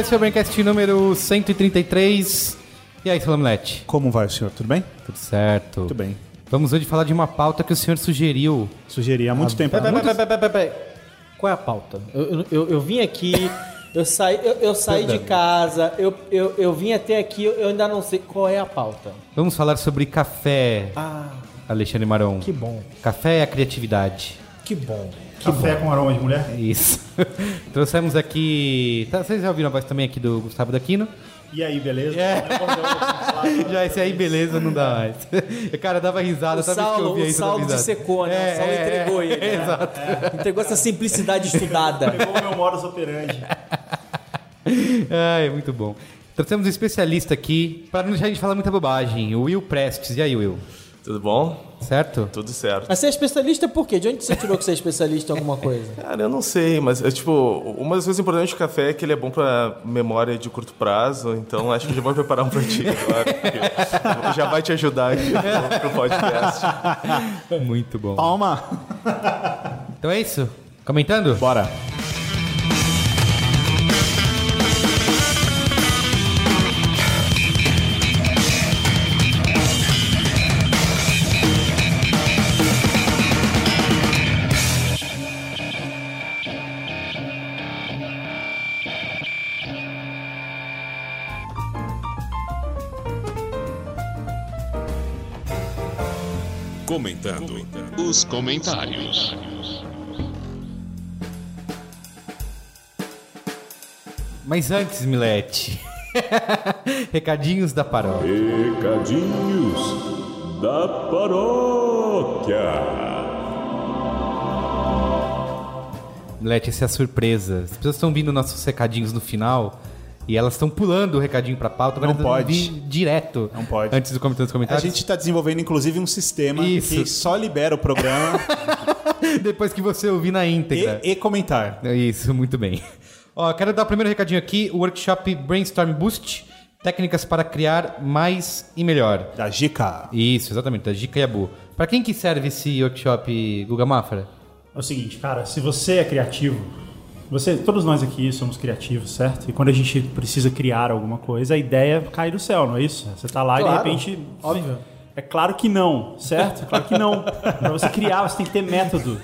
esse é o Braincast número 133. E aí, Salamulete? Como vai, senhor? Tudo bem? Tudo certo? Tudo bem. Vamos hoje falar de uma pauta que o senhor sugeriu. Sugeri há muito tempo. Peraí, peraí, peraí, peraí, peraí. Qual é a pauta? Eu, eu, eu- eu vim aqui, eu saí, eu, eu saí de casa, eu, eu, eu vim até aqui, eu ainda não sei qual é a pauta. Vamos falar sobre café, Ah, Alexandre Maron. que bom, Café é a criatividade. que bom. Café com aroma de mulher? Isso. Trouxemos aqui. Tá, vocês já ouviram a voz também aqui do Gustavo Daquino? E aí, beleza? Já esse aí, beleza, não dá mais. Cara, eu dava risada, O toda vez que eu ouvia o isso, Saulo risada. dissecou, né? É, o Saulo é, entregou é, ele. né? Exato. Entregou essa simplicidade estudada. Pegou o meu modus operandi. Ai, muito bom. Trouxemos um especialista aqui, para não deixar a gente falar muita bobagem, o Will Prestes. E aí, Will? Tudo bom? Certo? Tudo certo. Mas você é especialista por quê? De onde você tirou que você é especialista em alguma coisa? Cara, eu não sei, mas é tipo, uma das coisas importantes do café é que ele é bom pra memória de curto prazo, então acho que já vou preparar um pra ti agora, porque já vai te ajudar aqui pro, pro podcast. Muito bom. Palma! Então é isso? Comentando? Bora. Os comentários. Mas antes, Milete. Recadinhos da paróquia. Recadinhos da paróquia. Milete, essa é a surpresa. As pessoas estão vindo nossos recadinhos no final e elas estão pulando o recadinho pra pauta. agora Não pode. direto. Não pode. Antes do comentário dos A comentários. gente está desenvolvendo, inclusive, um sistema Isso. que só libera o programa Depois que você ouvir na íntegra. e, e comentar. É Isso, muito bem. Ó, quero dar o primeiro recadinho aqui, o workshop Brainstorm Boost, técnicas para criar mais e melhor. Da Gica. Isso, exatamente, da Gica Yabu. Para quem que serve esse workshop, Guga Mafra? É o seguinte, cara, se você é criativo, você, todos nós aqui somos criativos, certo? E quando a gente precisa criar alguma coisa, a ideia cai do céu, não é isso? Você tá lá Claro, e de repente. óbvio. É claro que não, certo? É Claro que não. Pra você criar, você tem que ter método.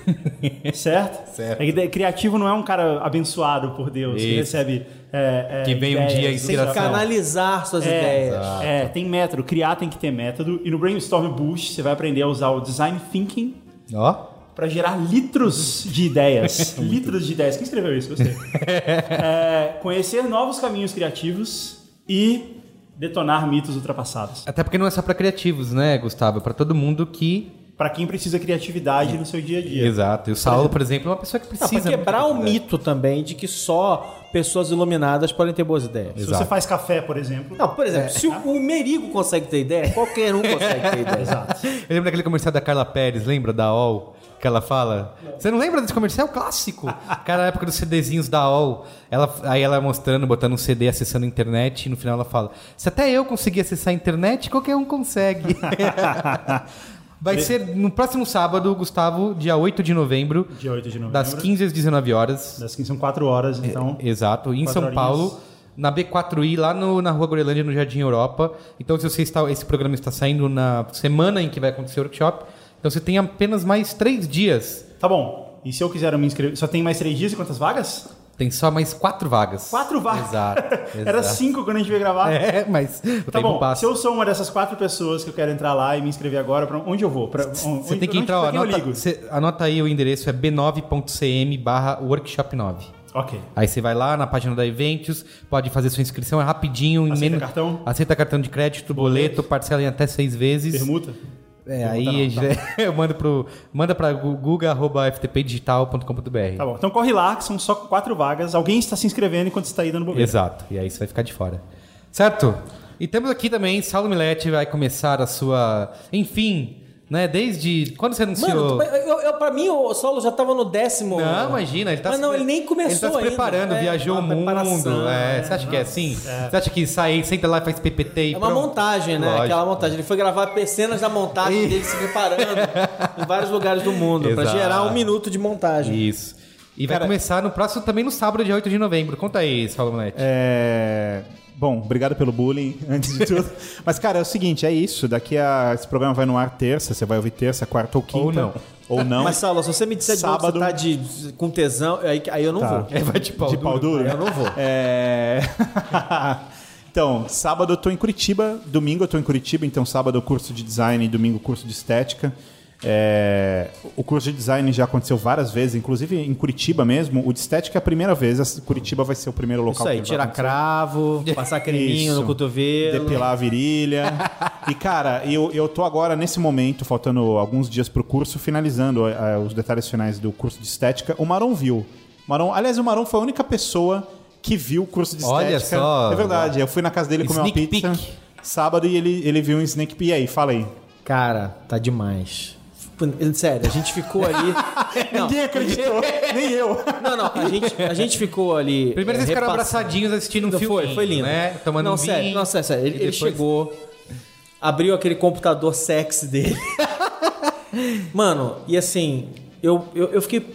Certo? Certo. Ideia- criativo não é um cara abençoado por Deus que Isso. recebe. é, é, Que vem um ideias, dia a Tem que inspiração. canalizar suas é, ideias. É, tem método. Criar tem que ter método. E no Brainstorm Boost, você vai aprender a usar o Design Thinking Ó, para gerar litros de ideias. litros de ideias. Quem escreveu isso? Gostei. É, conhecer novos caminhos criativos e detonar mitos ultrapassados. até porque não é só para criativos, né, Gustavo? É para todo mundo que... Para quem precisa criatividade no seu dia a dia. Exato. E o Saulo, por exemplo, é uma pessoa que Não, precisa... pra quebrar o mito também de que só pessoas iluminadas podem ter boas ideias. Se Exato. você faz café, por exemplo. Não, por exemplo, se o, o Merigo consegue ter ideia, qualquer um consegue ter ideia. Exato. Eu lembro daquele comercial da Carla Pérez, lembra da OL? Que ela fala. Você não lembra desse comercial? Clássico. Cara, na época dos CDzinhos da OL. Ela, aí ela mostrando, botando um CD, acessando a internet, e no final ela fala: Se até eu conseguir acessar a internet, qualquer um consegue. Vai ser no próximo sábado, Gustavo, dia 8 de novembro, Dia 8 de novembro. das 15 às 19 horas. Das 15 são 4 horas, então. Exato, em São horinhas. Paulo, na B4I, lá no- na Rua Gorelândia, no Jardim Europa. Então, se você está, esse programa está saindo na semana em que vai acontecer o workshop, então você tem apenas mais três dias. Tá bom. E se eu quiser me inscrever? Só tem mais 3 dias e quantas vagas? Tem só mais quatro vagas. Quatro vagas. Exato. Era exato. 5 quando a gente veio gravar. É, mas o Tá bom, passa. se eu sou uma dessas quatro pessoas que eu quero entrar lá e me inscrever agora, pra onde eu vou? Pra, Você tem que entrar, ó, anota, você- anota aí o endereço, é b9.cm barra workshop 9. Ok. Aí você vai lá na página da Eventos, pode fazer sua inscrição, é rapidinho. em Aceita cartão? Aceita cartão de crédito, boleto, parcela em até seis vezes. Permuta? É, aí não, já- eu mando pro manda para guga@ftpdigital.com.br. Tá bom, então corre lá, que são só quatro vagas. Alguém está se inscrevendo enquanto está aí dando bobeira. Exato. E aí você vai ficar de fora. Certo? E temos aqui também Saulo Milete vai começar a sua, enfim, né, desde quando você anunciou? Mano, eu, eu, pra mim o solo já tava no décimo. Não, imagina, ele tá Mas se não, ele nem começou Ele tá se ainda. preparando, É, viajou o mundo. é. é. Você acha que é assim? Você acha que sai, senta lá e faz PPT e É uma pronto? montagem, né? Lógico. Aquela montagem. Ele foi gravar cenas da montagem dele se preparando em vários lugares do mundo pra Exato. gerar um minuto de montagem. Isso. E vai Cara- começar no próximo, também no sábado, dia 8 de novembro. Conta aí, Saulo Monetti. É... Bom, obrigado pelo bullying, antes de tudo. Mas, cara, é o seguinte, é isso. Daqui a... Esse programa vai no ar terça, você vai ouvir terça, quarta ou quinta. Ou não. Ou não. Mas, Saulo, se você me disser de novo que Sábado- você tá de, com tesão, aí, aí eu não Tá. vou. É, vai de pau de duro. pau duro? Eu não vou. É... então, sábado eu tô em Curitiba, domingo eu tô em Curitiba, então sábado o curso de design e domingo o curso de estética. É, O curso de design já aconteceu várias vezes, inclusive em Curitiba mesmo. O de estética é a primeira vez, Curitiba vai ser o primeiro local Isso aí, que tirar cravo, passar creminho Isso. no cotovelo. Depilar a virilha. e, cara, eu, eu tô agora, nesse momento, faltando alguns dias pro curso, finalizando eh, os detalhes finais do curso de estética. O Maron viu. Maron, aliás, o Maron foi a única pessoa que viu o curso de Olha estética. só. É verdade. Eu fui na casa dele comer uma pizza peek. sábado e ele, ele viu um sneak peek. E aí, fala aí. Cara, tá demais. Sério, a gente ficou ali. Não, Ninguém acreditou, nem eu. não, não, a gente, a gente ficou ali. Primeiro é, vocês ficaram repassando. abraçadinhos assistindo um filme. Foi, foi lindo. Né? Tomando não, um sério, vinho. não, sério, sério. Ele, ele depois- chegou, abriu aquele computador sexy dele. Mano, e assim, eu, eu, eu fiquei.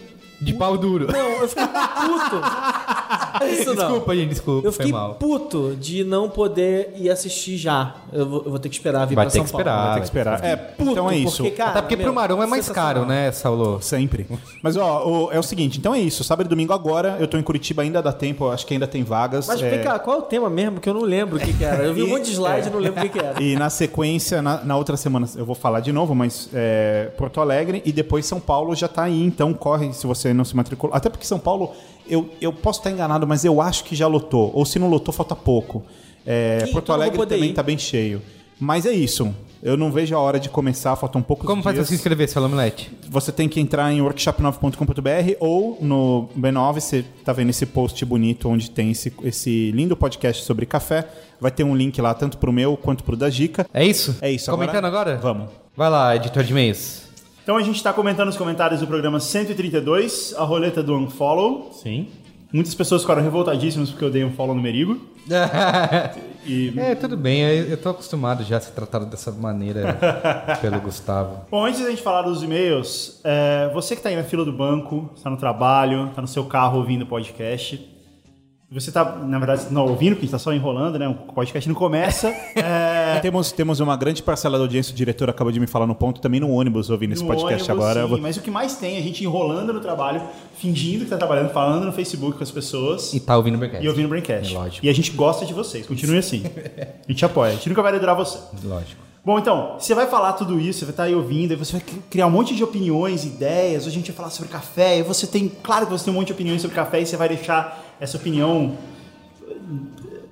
De pau duro. Não, eu fiquei puto. Isso não. Desculpa, gente, desculpa. Eu foi fiquei mal. puto de não poder ir assistir já. Eu vou, eu vou ter que esperar vir Vai pra ter São que Paulo. esperar. Tem que esperar. É, Puto, então é isso. Porque, cara, Até porque meu, pro Marão é mais caro, né, Saulo? Sempre. Mas, ó, o- é o seguinte, então é isso. Sábado e domingo agora, eu tô em Curitiba, ainda dá tempo, acho que ainda tem vagas. Mas é, vem cá, qual é o tema mesmo? Que eu não lembro o que, que era. Eu vi um E- monte de slide e é. não lembro o que, que era. E na sequência, na, na outra semana, eu vou falar de novo, mas é, Porto Alegre e depois São Paulo já tá aí, então corre se você não se matriculou. Até porque São Paulo, eu, eu posso estar enganado, mas eu acho que já lotou. Ou se não lotou, falta pouco. É, Ih, Porto Alegre também ir. tá bem cheio. Mas é isso. Eu não vejo a hora de começar, faltam poucos Como faz pra dias. se inscrever, Saulo Monetti? Você tem que entrar em workshop9.com.br ou no B9, você tá vendo esse post bonito onde tem esse, esse lindo podcast sobre café. Vai ter um link lá tanto pro meu quanto pro da Dica. É isso? É isso. Comentando agora? Vamos. Vai lá, editor de e-mails. Então a gente está comentando os comentários do programa 132, a roleta do Unfollow. Sim. Muitas pessoas ficaram revoltadíssimas porque eu dei um follow no Merigo. E, é, tudo bem. Eu, tô acostumado já a ser tratado dessa maneira pelo Gustavo. Bom, antes da gente falar dos e-mails, é, você que está aí na fila do banco, está no trabalho, está no seu carro ouvindo o podcast. Você está, na verdade, não ouvindo, porque a gente está só enrolando, né? O podcast não começa. É, Temos, temos uma grande parcela da audiência, o diretor acabou de me falar no ponto, também no ônibus ouvindo esse no podcast ônibus, agora. Sim, vou- Mas o que mais tem é a gente enrolando no trabalho, fingindo que está trabalhando, falando no Facebook com as pessoas E tá ouvindo o Braincast. e ouvindo o Braincast. É lógico. E a gente gosta de vocês, continue assim. A gente apoia, a gente nunca vai liderar você. Lógico. Bom, então, você vai falar tudo isso, você vai estar aí ouvindo, aí você vai criar um monte de opiniões, ideias. Hoje a gente vai falar sobre café, e você tem, claro que você tem um monte de opiniões sobre café, e você vai deixar essa opinião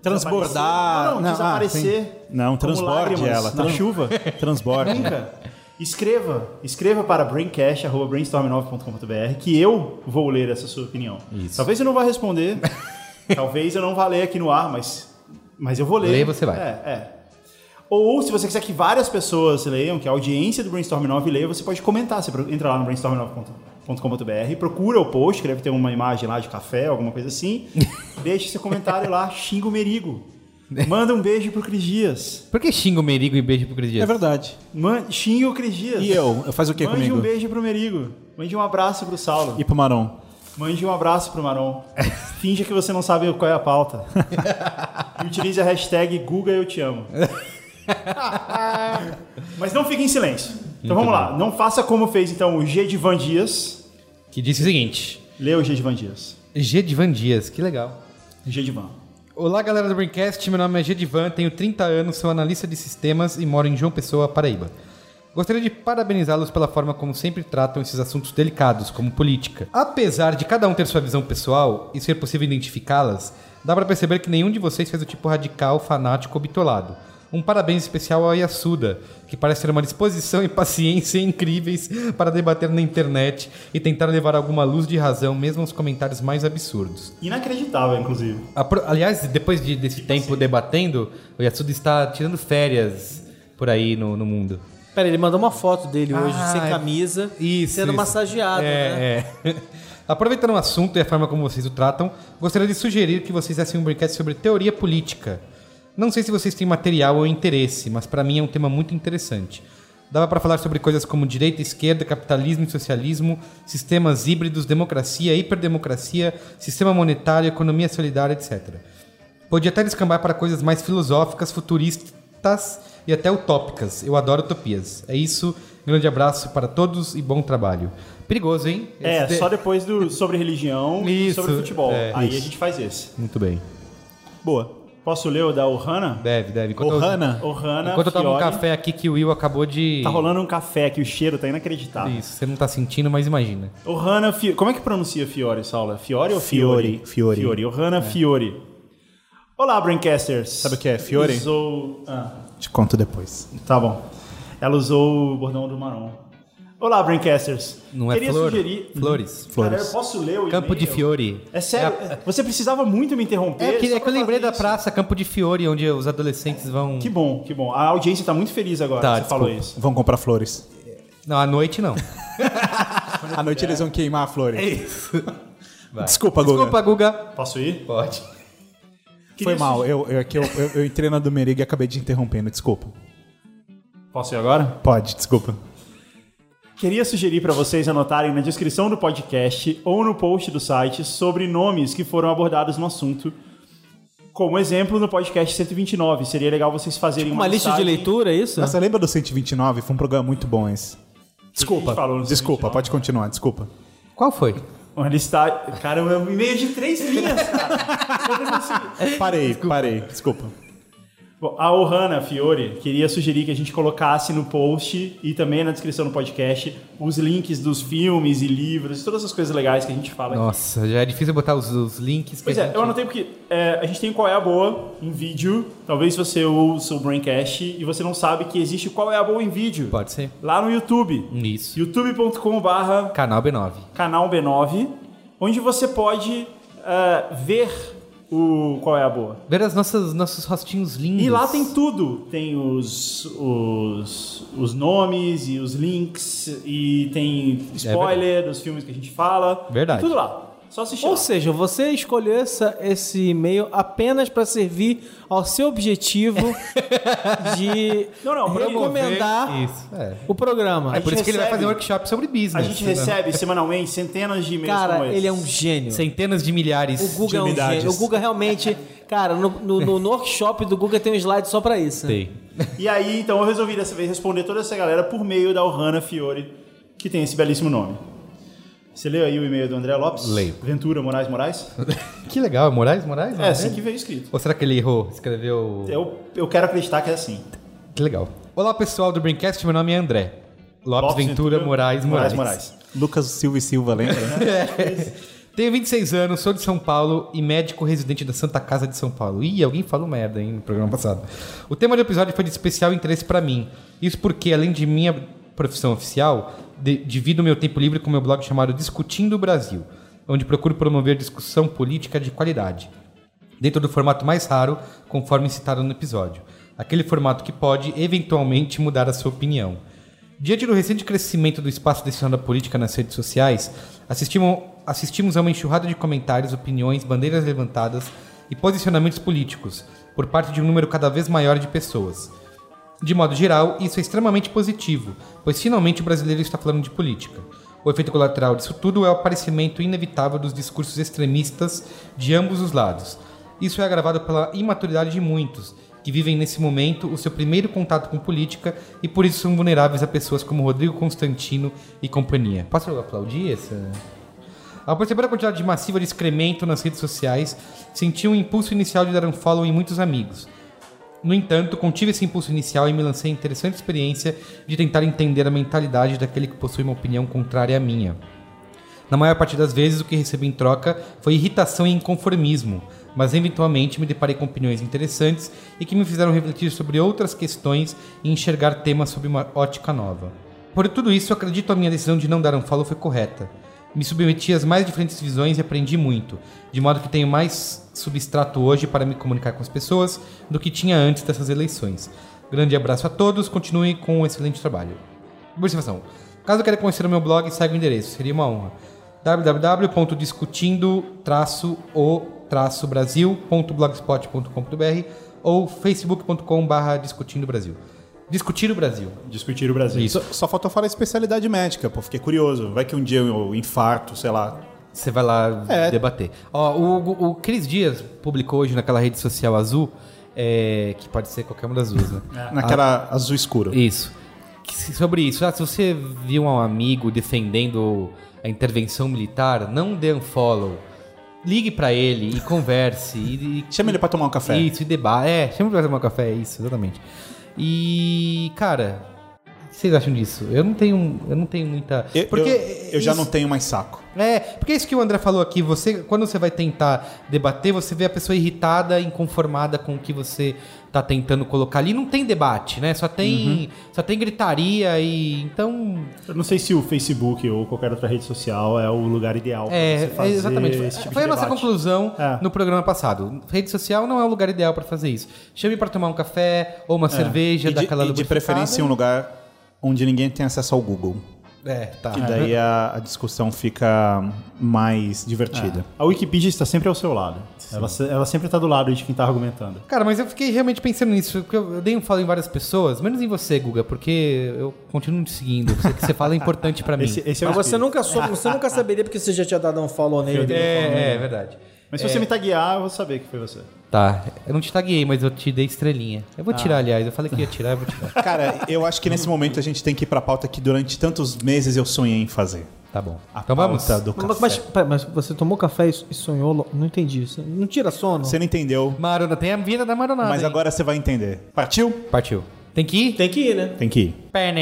Transbordar. Não, não, ah, desaparecer. sim. Não, transborde ela. Na chuva. Transborde. Nunca. Escreva. Escreva para braincast.brainstorm9.com.br que eu vou ler essa sua opinião. Isso. Talvez eu não vá responder. talvez eu não vá ler aqui no ar, mas, mas eu vou ler. Ler você vai. É, é. Ou se você quiser que várias pessoas leiam, que a audiência do Brainstorm 9 leia, você pode comentar. Você entra lá no brainstorm9.com.br, procura o post, que deve ter uma imagem lá de café, alguma coisa assim. deixe seu comentário lá, xinga o Merigo. Manda um beijo pro Cris Dias. Por que xinga o Merigo e beijo pro Cris Dias? É verdade. Man, xinga o Cris Dias. E eu? Eu faz o que Mande comigo? um beijo pro Merigo. Mande um abraço pro Saulo. E pro Maron? Mande um abraço pro Maron. Finja que você não sabe qual é a pauta. e utilize a hashtag Guga Eu Te Amo. Mas não fique em silêncio. Então vamos lá. Não faça como fez então o G de Van Dias. Que disse o seguinte: Lê o G de Van Dias. G de Van Dias, que legal. G de Van. Olá, galera do Braincast. Meu nome é Gedivan, tenho 30 anos, sou analista de sistemas e moro em João Pessoa, Paraíba. Gostaria de parabenizá-los pela forma como sempre tratam esses assuntos delicados, como política. Apesar de cada um ter sua visão pessoal e ser possível identificá-las, dá pra perceber que nenhum de vocês fez o tipo radical, fanático ou bitolado. Um parabéns especial ao Yasuda, que parece ter uma disposição e paciência incríveis para debater na internet e tentar levar alguma luz de razão, mesmo aos comentários mais absurdos. Inacreditável, inclusive. Aliás, depois de- desse tempo debatendo, o Yasuda está tirando férias por aí no, no mundo. Pera, ele mandou uma foto dele hoje, Ah, sem camisa, Isso, sendo isso. massageado, né? é, é. Aproveitando o assunto e a forma como vocês o tratam, gostaria de sugerir que vocês fizessem um brinquedo sobre teoria política. Não sei se vocês têm material ou interesse, mas para mim é um tema muito interessante. Dava para falar sobre coisas como direita, esquerda, capitalismo e socialismo, sistemas híbridos, democracia, hiperdemocracia, sistema monetário, economia solidária, etc. Podia até descambar para coisas mais filosóficas, futuristas e até utópicas. Eu adoro utopias. É isso. Grande abraço para todos e bom trabalho. Perigoso, hein? É, Esse de- só depois do sobre religião e Isso, sobre futebol. é, Aí isso. a gente faz esse. Muito bem. Boa. Posso ler o da Ohana? Deve, deve. Enquanto eu- Ohana. Ohana Enquanto eu tomo um Fiore. café aqui que o Will acabou de. Tá rolando um café aqui, o cheiro tá inacreditável. Isso, você não tá sentindo, mas imagina. Ohana Fiore. Como é que pronuncia Fiore, Saula? Fiore ou Fiore, Fiore? Fiore. Ohana Fiore. Olá, Braincasters. Sabe o que é Fiore? Usou... Ah, Te conto depois. tá bom. Ela usou o bordão do Maron. Olá, Braincasters. Não é Queria flor? sugerir... Flores. Cara, eu posso ler o Campo de? Fiore. É sério, você precisava muito me interromper. É, que, é que eu lembrei da isso. praça Campo de Fiore, onde os adolescentes vão. Que bom, que bom. A audiência tá muito feliz agora Tá, que você falou isso. Vão comprar flores. Não, à noite não. À noite eles vão queimar flores. isso. Vai. Desculpa, Guga. Desculpa, Guga. Posso ir? Pode. Foi mal. Eu, eu, é que eu, eu, eu entrei na do Merig e acabei te interrompendo. Desculpa. Posso ir agora? Pode, desculpa. Queria sugerir para vocês anotarem na descrição do podcast ou no post do site sobre nomes que foram abordados no assunto. Como exemplo, no podcast 129. Seria legal vocês fazerem Uma lista de leitura, é isso? Você lembra do 129? Foi um programa muito bom esse. Desculpa. Desculpa, 129? pode continuar, desculpa. Qual foi? Uma listagem. Cara, um e-mail de três linhas, cara. Parei, parei, desculpa. Bom, a Ohana Fiore queria sugerir que a gente colocasse no post e também na descrição do podcast os links dos filmes e livros, todas as coisas legais que a gente fala aqui. Nossa, já é difícil botar os, os links. Pois é, gente- eu anotei porque é, a gente tem Qual é a Boa em vídeo. Talvez você ouça o Braincast e você não sabe que existe Qual é a Boa em vídeo. Pode ser. Lá no YouTube. Isso. youtube.com/barra Canal B9. canal B9, onde você pode é, ver o Qual é a Boa. Ver as nossas, nossos rostinhos lindos. E lá tem tudo. Tem os, os, os nomes e os links e tem spoiler dos filmes que a gente fala. Verdade. Tudo lá. Só assistir Ou lá. seja, você escolheu essa- esse e-mail apenas para servir ao seu objetivo de Não, não, recomendar Isso, é. o programa. A Por isso que ele vai fazer um workshop sobre business. A gente né? recebe semanalmente centenas de e-mails Cara, como esse. ele é um gênio. Centenas de milhares O Guga de é um unidades. gênio. O Guga realmente, cara, no, no, no- no workshop do Guga tem um slide só pra isso. Tem. E aí, então, eu resolvi dessa vez responder toda essa galera por meio da Ohana Fiore, que tem esse belíssimo nome. Você leu aí o e-mail do André Lopes? Leio. Ventura Moraes Moraes? Que legal. Moraes? Moraes? É, assim que veio escrito. Ou será que ele errou? Escreveu... Eu, eu quero acreditar que é assim. Que legal. Olá, pessoal do Braincast. Meu nome é André. Lopes, Ventura, Moraes Moraes. Moraes. Lucas Silva e Silva, lembra? né? Tenho 26 anos, sou de São Paulo e médico residente da Santa Casa de São Paulo. Ih, alguém falou merda, hein, no programa passado. O tema do episódio foi de especial interesse pra mim. Isso porque, além de minha profissão oficial, de- divido meu tempo livre com meu blog chamado Discutindo o Brasil, onde procuro promover discussão política de qualidade, dentro do formato mais raro, conforme citado no episódio. Aquele formato que pode, eventualmente, mudar a sua opinião. Diante do recente crescimento do espaço destinado à política nas redes sociais, assistimos, assistimos a uma enxurrada de comentários, opiniões, bandeiras levantadas e posicionamentos políticos por parte de um número cada vez maior de pessoas. De modo geral, isso é extremamente positivo, pois finalmente o brasileiro está falando de política. O efeito colateral disso tudo é o aparecimento inevitável dos discursos extremistas de ambos os lados. Isso é agravado pela imaturidade de muitos, que vivem nesse momento o seu primeiro contato com política e por isso são vulneráveis a pessoas como Rodrigo Constantino e companhia. Posso aplaudir essa? Ao perceber a quantidade massiva de excremento nas redes sociais, senti um impulso inicial de dar um follow em muitos amigos. No entanto, contive esse impulso inicial e me lancei a interessante experiência de tentar entender a mentalidade daquele que possui uma opinião contrária à minha. Na maior parte das vezes, o que recebi em troca foi irritação e inconformismo, mas eventualmente me deparei com opiniões interessantes e que me fizeram refletir sobre outras questões e enxergar temas sob uma ótica nova. Por tudo isso, acredito a minha decisão de não dar um follow foi correta. Me submeti às mais diferentes visões e aprendi muito, de modo que tenho mais substrato hoje para me comunicar com as pessoas do que tinha antes dessas eleições. Grande abraço a todos, continue com um excelente trabalho. Observação. Caso queira conhecer o meu blog, segue o endereço, seria uma honra. www.discutindo-o-brasil.blogspot.com.br ou facebook.com.br discutindo Brasil. Discutir o Brasil. Discutir o Brasil. Isso. Só, só faltou falar especialidade médica, pô. Fiquei curioso. Vai que um dia eu infarto, sei lá. Você vai lá É. debater. Ó, o, o Cris Dias publicou hoje naquela rede social azul, é, que pode ser qualquer uma das duas, né? Naquela azul escuro. Isso. Que Sobre isso, ah, se você viu um amigo defendendo a intervenção militar, não dê unfollow. Ligue pra ele e converse. E, e- Chama ele pra tomar um café. Isso, e debate. É, chama ele pra tomar um café, é isso, exatamente. E, cara, o que vocês acham disso? Eu não tenho, eu não tenho muita. Eu, porque eu, eu já isso- não tenho mais saco. é, porque é isso que o André falou aqui, você, quando você vai tentar debater, você vê a pessoa irritada, inconformada com o que você tá tentando colocar ali. Não tem debate, né? Só tem, só tem gritaria e então Eu não sei se o Facebook ou qualquer outra rede social é o lugar ideal pra é, você fazer é exatamente. esse tipo Foi a de nossa debate. conclusão É. no programa passado. Rede social não é o lugar ideal para fazer isso. Chame para tomar um café ou uma cerveja É. E de, daquela e de preferência em um lugar onde ninguém tem acesso ao Google. É, tá. Que daí a, a discussão fica mais divertida. A Wikipedia está sempre ao seu lado. Ela, se- ela sempre está do lado de quem está argumentando. Cara, mas eu fiquei realmente pensando nisso, porque eu eu dei um follow em várias pessoas, menos em você, Guga, porque eu continuo te seguindo. Você que você fala é importante pra mim. Esse, esse é o Mas você espírito. nunca, soube, você nunca saberia porque você já tinha dado um follow nele. É, é verdade. Mas se você me taguear, eu vou saber que foi você. Tá, eu não te taguei, mas eu te dei estrelinha. Eu vou tirar, aliás. Eu falei que ia tirar, eu vou tirar. Cara, eu acho que nesse momento a gente tem que ir pra pauta que durante tantos meses eu sonhei em fazer. Tá bom. A então vamos. pauta do café. Mas, mas, pera, mas você tomou café e e sonhou? lo- Não entendi. Você Não tira sono? Você não entendeu, Marona, tem a vida da Maronada. mas hein? agora você vai entender. Partiu? Partiu. Tem que ir? Tem que ir, né? Tem que ir. Pé,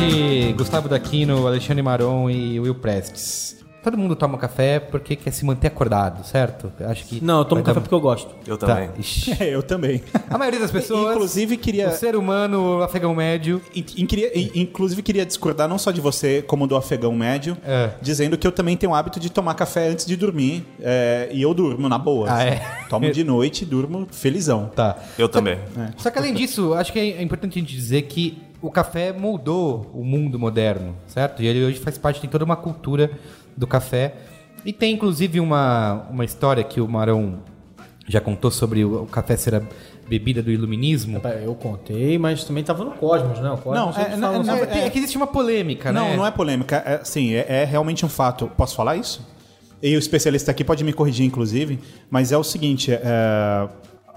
Salve, Gustavo Daquino, Alexandre Maron e Will Prestes. Todo mundo toma café porque quer se manter acordado, certo? Acho que Não, eu tomo café dar- porque eu gosto. Eu Tá. também. Ixi. É, eu também. A maioria das pessoas. Inclusive, queria. O ser humano, o afegão médio. In- in- queria- in- inclusive, queria discordar não só de você, como do afegão médio, É. dizendo que eu também tenho o hábito de tomar café antes de dormir. é, e eu durmo, na boa. Ah, assim. é? Tomo de noite e durmo felizão. Tá. Eu também. Só que além disso, acho que é importante a gente dizer que o café moldou o mundo moderno, certo? E ele hoje faz parte, tem toda uma cultura do café. E tem inclusive uma, uma história que o Marão já contou sobre o, o café ser a bebida do iluminismo. Eu contei, mas também tava no Cosmos, né? O Cosmos Não, é- fala não, sobre- É, é que existe uma polêmica, Não, né? não é polêmica. É, assim, é, é realmente um fato. Posso falar isso? E o especialista aqui pode me corrigir, inclusive, mas é o seguinte: é,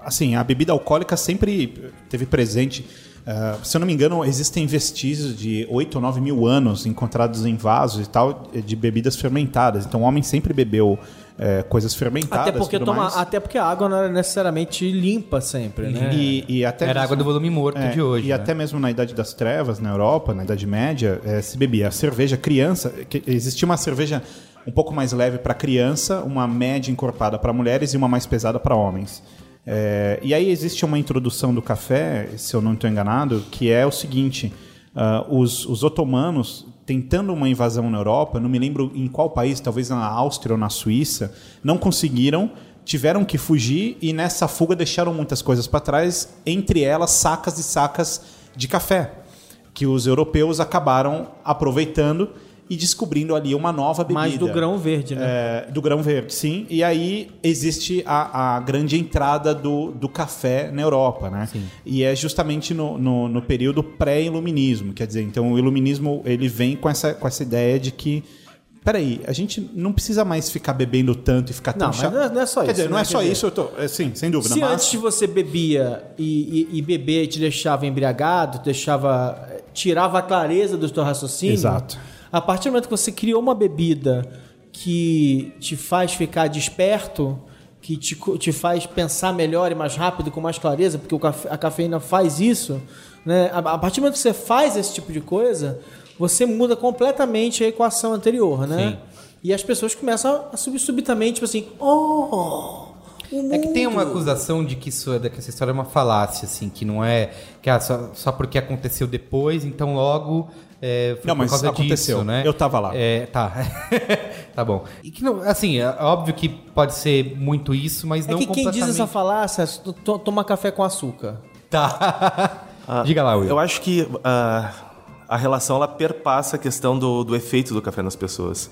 assim, a bebida alcoólica sempre teve presente. É, se eu não me engano, existem vestígios de 8 ou 9 mil anos encontrados em vasos e tal de bebidas fermentadas. Então o homem sempre bebeu é, coisas fermentadas. Até porque, tudo toma, mais. até porque a água não era necessariamente limpa sempre, né? E, e até Era mesmo- água do volume morto é, de hoje. E né? até mesmo na Idade das Trevas, na Europa, na Idade Média, eh, se bebia cerveja criança. que existia uma cerveja um pouco mais leve para criança, uma média encorpada para mulheres e uma mais pesada para homens. Eh, e aí existe uma introdução do café, se eu não estou enganado, que é o seguinte: ah, os, os otomanos tentando uma invasão na Europa, não me lembro em qual país, talvez na Áustria ou na Suíça, não conseguiram tiveram que fugir e nessa fuga deixaram muitas coisas para trás, entre elas sacas e sacas de café, que os europeus acabaram aproveitando e descobrindo ali uma nova bebida. Mais do grão verde, né? É, do grão verde, sim. E aí existe a, a grande entrada do, do café na Europa, né? E é justamente no, no, no período pré-iluminismo, quer dizer, então o iluminismo ele vem com essa, com essa ideia de que Peraí, a gente não precisa mais ficar bebendo tanto e ficar tão Não, chato. não é- não é só Quer isso, dizer, não né? é só dizer, isso, eu tô. é, sim, sem dúvida. Se mas... antes você bebia e, e, e beber te deixava embriagado, te deixava, tirava a clareza do teu raciocínio. Exato. A partir do momento que você criou uma bebida que te faz ficar desperto, que te, te faz pensar melhor e mais rápido, com mais clareza, porque o cafe- a cafeína faz isso, né? A, a partir do momento que você faz esse tipo de coisa, você muda completamente a equação anterior, né? Sim. E as pessoas começam a subir subitamente, tipo assim, oh! É que tem uma mundo." acusação de que, isso, é- de que essa história é uma falácia, assim, que não é. Que ah, só, só porque aconteceu depois, então logo é, foi Não, por mas causa aconteceu. disso, né? Eu tava lá. É, tá. tá bom. E que não, assim, é óbvio que pode ser muito isso, mas É não que quem diz essa falácia é to- to- toma café com açúcar. Tá. Diga lá, Will. Eu acho que ah, a relação ela perpassa a questão do, do efeito do café nas pessoas.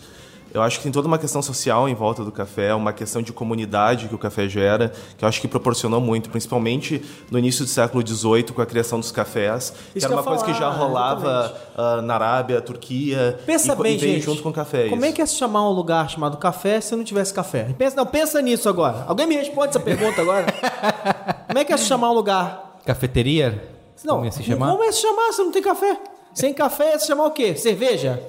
Eu acho que tem toda uma questão social em volta do café, uma questão de comunidade que o café gera, que eu acho que proporcionou muito, principalmente no início do século XVIII, com a criação dos cafés, que Isso era que eu uma coisa que ia já rolava ah, na Arábia, Turquia, Pensa e, bem, e veio gente. junto com o café. Como é que é se chamar um lugar chamado café se não tivesse café? Pensa, não, pensa nisso agora. Alguém me responde essa pergunta agora? Como é que é se chamar um lugar? Cafeteria? Não, Como ia se chamar? como é se chamar se não tem café? Sem café é se chamar o quê? Cerveja?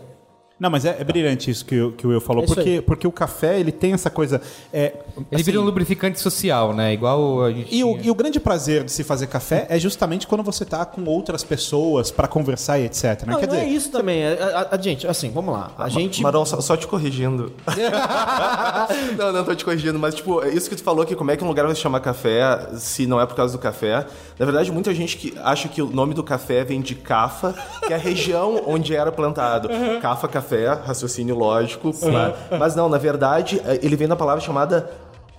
Não, mas é, é brilhante isso que, o- que o Will falou, É porque, porque o café ele tem essa coisa. é, Ele assim, vira um lubrificante social, né? Igual a gente. E o, e o grande prazer de se fazer café é justamente quando você tá com outras pessoas pra conversar e etc. Né? Não, Quer não dizer, é isso também. A, a- a- gente, assim, vamos lá. A gente. Marão, só, só te corrigindo. não, não tô te corrigindo, mas tipo, é isso que tu falou que como é que um lugar vai se chamar café se não é por causa do café. Na verdade, muita gente que acha que o nome do café vem de Cafa, que é a região onde era plantado. Cafa, café, raciocínio lógico. né? Mas não, na verdade, é, ele vem da palavra chamada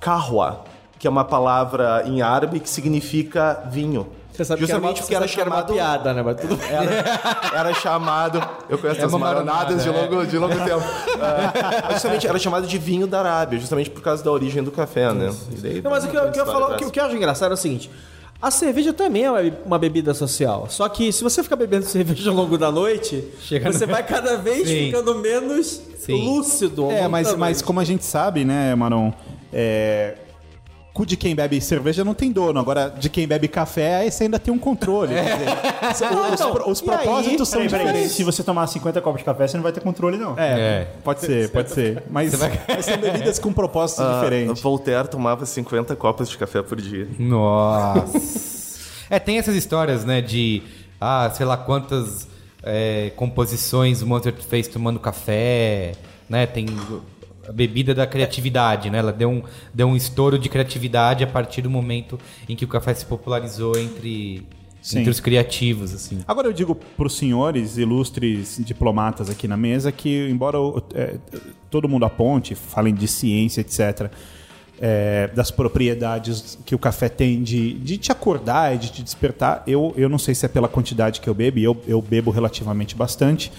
kahwa, que é uma palavra em árabe que significa vinho. Você sabe Justamente que era, porque era que era chamado piada, né? Mas tudo bem. era, era chamado. Eu conheço É as uma maronadas de maronada, longo, de longo tempo. É, mas justamente era chamado de vinho da Arábia, justamente por causa da origem do café, né? Daí- Não, mas o que, eu- que eu falo, que, o que eu acho engraçado é o seguinte. A cerveja também é uma be- uma bebida social. Só que se você ficar bebendo cerveja ao longo da noite, Chega você no- vai cada vez Sim. ficando menos Sim. lúcido. É, mas, mas como a gente sabe, né, Maron? É, cu de quem bebe cerveja não tem dono. Agora, de quem bebe café, aí você ainda tem um controle. Quer dizer, os, Então, os aí? propósitos são Peraí, peraí. diferentes. Se você tomar 50 copos de café, você não vai ter controle, não. É, É. pode ser, pode ser. Mas, mas são bebidas com propósitos Ah, diferentes. Voltaire tomava 50 copas de café por dia. Nossa. é, tem essas histórias, né, de, ah, sei lá quantas é, composições o Mozart fez tomando café, né, tem a bebida da criatividade, né, ela deu um, deu um estouro de criatividade a partir do momento em que o café se popularizou entre, Sim. entre os criativos, assim. Agora eu digo para os senhores ilustres diplomatas aqui na mesa que, embora é, todo mundo aponte, falem de ciência, etc., é, das propriedades que o café tem de, de te acordar e de te despertar, eu, eu não sei se é pela quantidade que eu bebo, e eu, eu bebo relativamente bastante,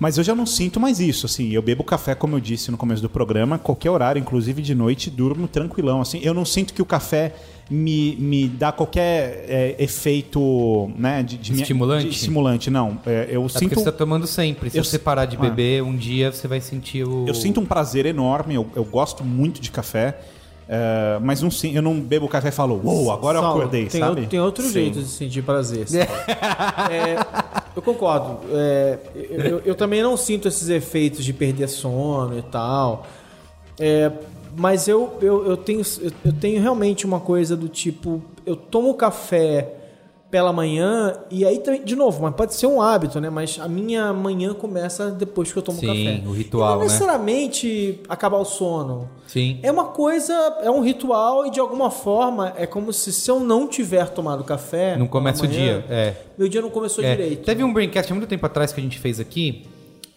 mas eu já não sinto mais isso, assim, eu bebo café, como eu disse no começo do programa, qualquer horário, inclusive de noite, durmo tranquilão, assim, eu não sinto que o café me, me dá qualquer é, efeito, né, de, de minha- Estimulante? de estimulante, não, É, eu É sinto... porque você tá tomando sempre. Se Eu você parar de Ah. beber, um dia você vai sentir o. Eu sinto um prazer enorme, eu, eu gosto muito de café, é, mas não, sin- eu não bebo café e falo, uou, agora eu acordei, tem, sabe? outro- tem outro jeito de sentir prazer. É, eu concordo. É, eu, eu- também não sinto esses efeitos de perder sono e tal. É, mas eu, eu, eu, tenho, eu tenho realmente uma coisa do tipo: eu tomo café pela manhã e aí também, de novo, mas pode ser um hábito, né? Mas a minha manhã começa depois que eu tomo Sim, café. o ritual, e não né? necessariamente acabar o sono. Sim. É uma coisa, é um ritual e de alguma forma é como se se eu não tiver tomado café. Não começa o amanhã, dia. É. Meu dia não começou É, direito. Teve um braincast há muito tempo atrás que a gente fez aqui,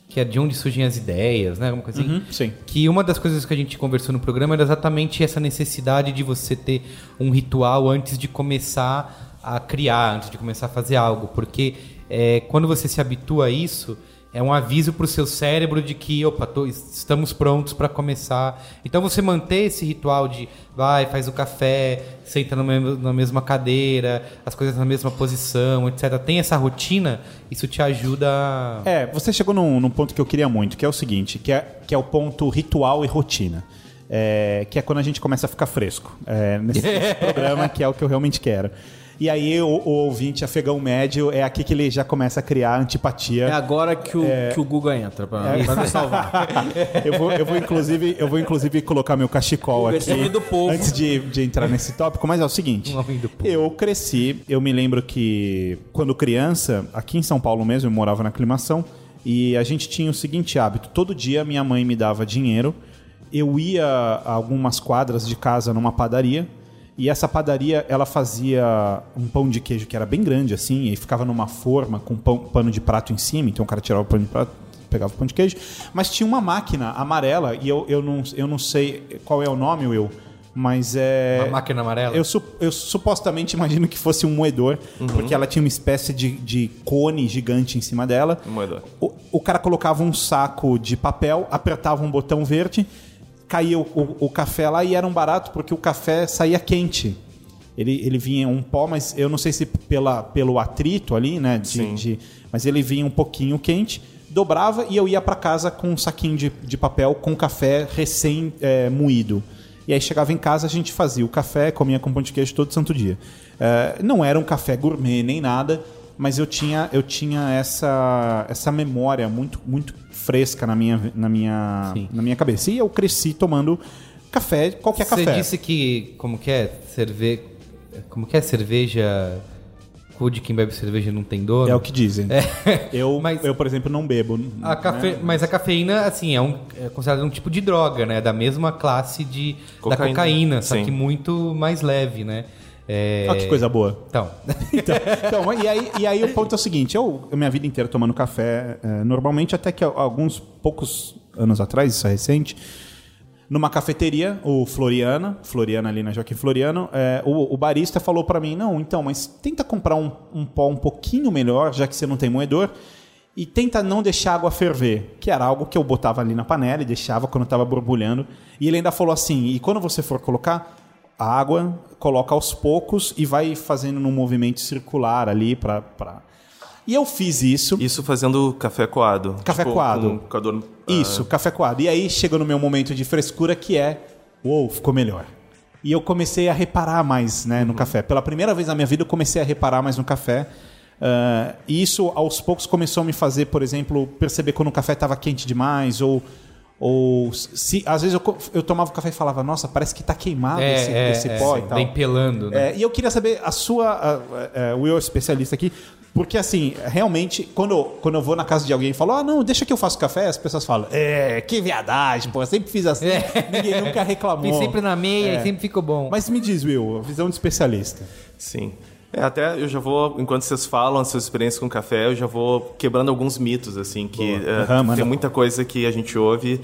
que é de onde surgem as ideias, né? Alguma coisa assim. sim. Que uma das coisas que a gente conversou no programa era exatamente essa necessidade de você ter um ritual antes de começar a criar, antes de começar a fazer algo. Porque é, quando você se habitua a isso, é um aviso para o seu cérebro de que, opa, tô- estamos prontos para começar. Então você manter esse ritual de vai, faz o café, senta mesmo- na mesma cadeira, as coisas na mesma posição, etc. Tem essa rotina, isso te ajuda. a- É, você chegou num, num ponto que eu queria muito, que é o seguinte, que é, que é o ponto ritual e rotina. É, que é quando a gente começa a ficar fresco. É, nesse programa, que é o que eu realmente quero. E aí o, o ouvinte afegão médio é aqui que ele já começa a criar antipatia. É agora que o, que o Google entra pra, É. nos salvar. Eu vou, eu vou inclusive, eu vou inclusive colocar meu cachecol aqui povo. antes de, de entrar nesse tópico, mas é o seguinte. Eu cresci, eu me lembro que quando criança, aqui em São Paulo mesmo, eu morava na aclimação, e a gente tinha o seguinte hábito, todo dia minha mãe me dava dinheiro, eu ia a algumas quadras de casa numa padaria, E essa padaria, ela fazia um pão de queijo que era bem grande, assim, e ficava numa forma com pão- pano de prato em cima. Então o cara tirava o pano de prato, pegava o pão de queijo. Mas tinha uma máquina amarela, e eu, eu, não, eu não sei qual é o nome, Will, mas é. Uma máquina amarela? Eu, su- eu supostamente imagino que fosse um moedor, porque ela tinha uma espécie de, de cone gigante em cima dela. Um moedor. O, o cara colocava um saco de papel, apertava um botão verde, caía o, o- o café lá e era um barato porque o café saía quente. Ele, ele vinha um pó, mas eu não sei se pela, pelo atrito ali, né? de- de- mas ele vinha um pouquinho quente, dobrava e eu ia para casa com um saquinho de, de papel com café recém é, moído. E aí chegava em casa, a gente fazia o café, comia com pão de queijo todo santo dia. É, não era um café gourmet nem nada, mas eu tinha, eu tinha essa, essa memória muito, muito fresca na minha, na, minha, Sim. na minha cabeça. E eu cresci tomando café, qualquer Você café. disse que, como que é? Cerve... Como que é? Cerveja... Cu de quem bebe cerveja não tem dono? É o que dizem. Eu, Mas- eu, por exemplo, não bebo. A cafe... Mas a cafeína, assim, é, um, é considerada um tipo de droga, né? Da mesma classe de, da Cocaína. cocaína, só Sim. que muito mais leve, né? É... Olha que coisa boa. Então, Então, então, e, aí, e aí o ponto é o seguinte: eu, minha vida inteira tomando café, eh, normalmente, até que alguns poucos anos atrás, isso é recente, numa cafeteria, o Floriana, Floriana ali na Joaquim Floriano, eh, o, o barista falou pra mim: não, então, mas tenta comprar um, um pó um pouquinho melhor, já que você não tem moedor. E tenta não deixar a água ferver, que era algo que eu botava ali na panela e deixava quando estava borbulhando. E ele ainda falou assim: e quando você for colocar, a água, coloca aos poucos e vai fazendo num movimento circular ali para. Pra... E eu fiz isso. Isso fazendo café coado. Café Tipo, coado. Com coador, Isso, café coado. E aí chegou no meu momento de frescura que é, uou, ficou melhor. E eu comecei a reparar mais né, no café. Pela primeira vez na minha vida eu comecei a reparar mais no café. Ah, e isso aos poucos começou a me fazer, por exemplo, perceber quando o café estava quente demais ou ou se às vezes eu, eu tomava o café e falava, nossa, parece que está queimado é, esse, é, esse é, pó e tal. Vem pelando, né? É, e eu queria saber a sua. a- a- a- o Will é especialista aqui. Porque, assim, realmente, quando, quando eu vou na casa de alguém e falo, ah, não, deixa que eu faço café, as pessoas falam, é, que viadagem, pô, eu sempre fiz assim, ninguém nunca reclamou. Vem sempre na meia É. e sempre ficou bom. Mas me diz, Will, a visão de especialista. Sim. É, até eu já vou, enquanto vocês falam as suas experiências com café, eu já vou quebrando alguns mitos, assim, que manda. tem muita coisa que a gente ouve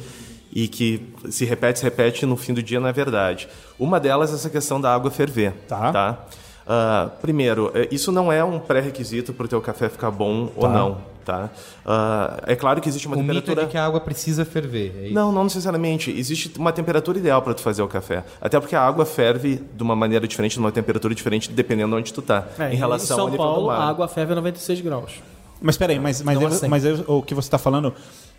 e que se repete, se repete, no fim do dia não é verdade. Uma delas é essa questão da água ferver. Tá. Ah, primeiro, é, isso não é um pré-requisito para o teu café ficar bom ou não, tá? Ah, é claro que existe uma o mito é temperatura... que a água precisa ferver. é isso? Não, não necessariamente. Existe uma temperatura ideal para tu fazer o café. Até porque a água ferve de uma maneira diferente, de uma temperatura diferente, dependendo de onde tu tá. É, em relação São ao nível do Paulo, mar. a água ferve a 96 graus. Mas peraí, mas, mas, Não eu- assim. mas eu- o que você está falando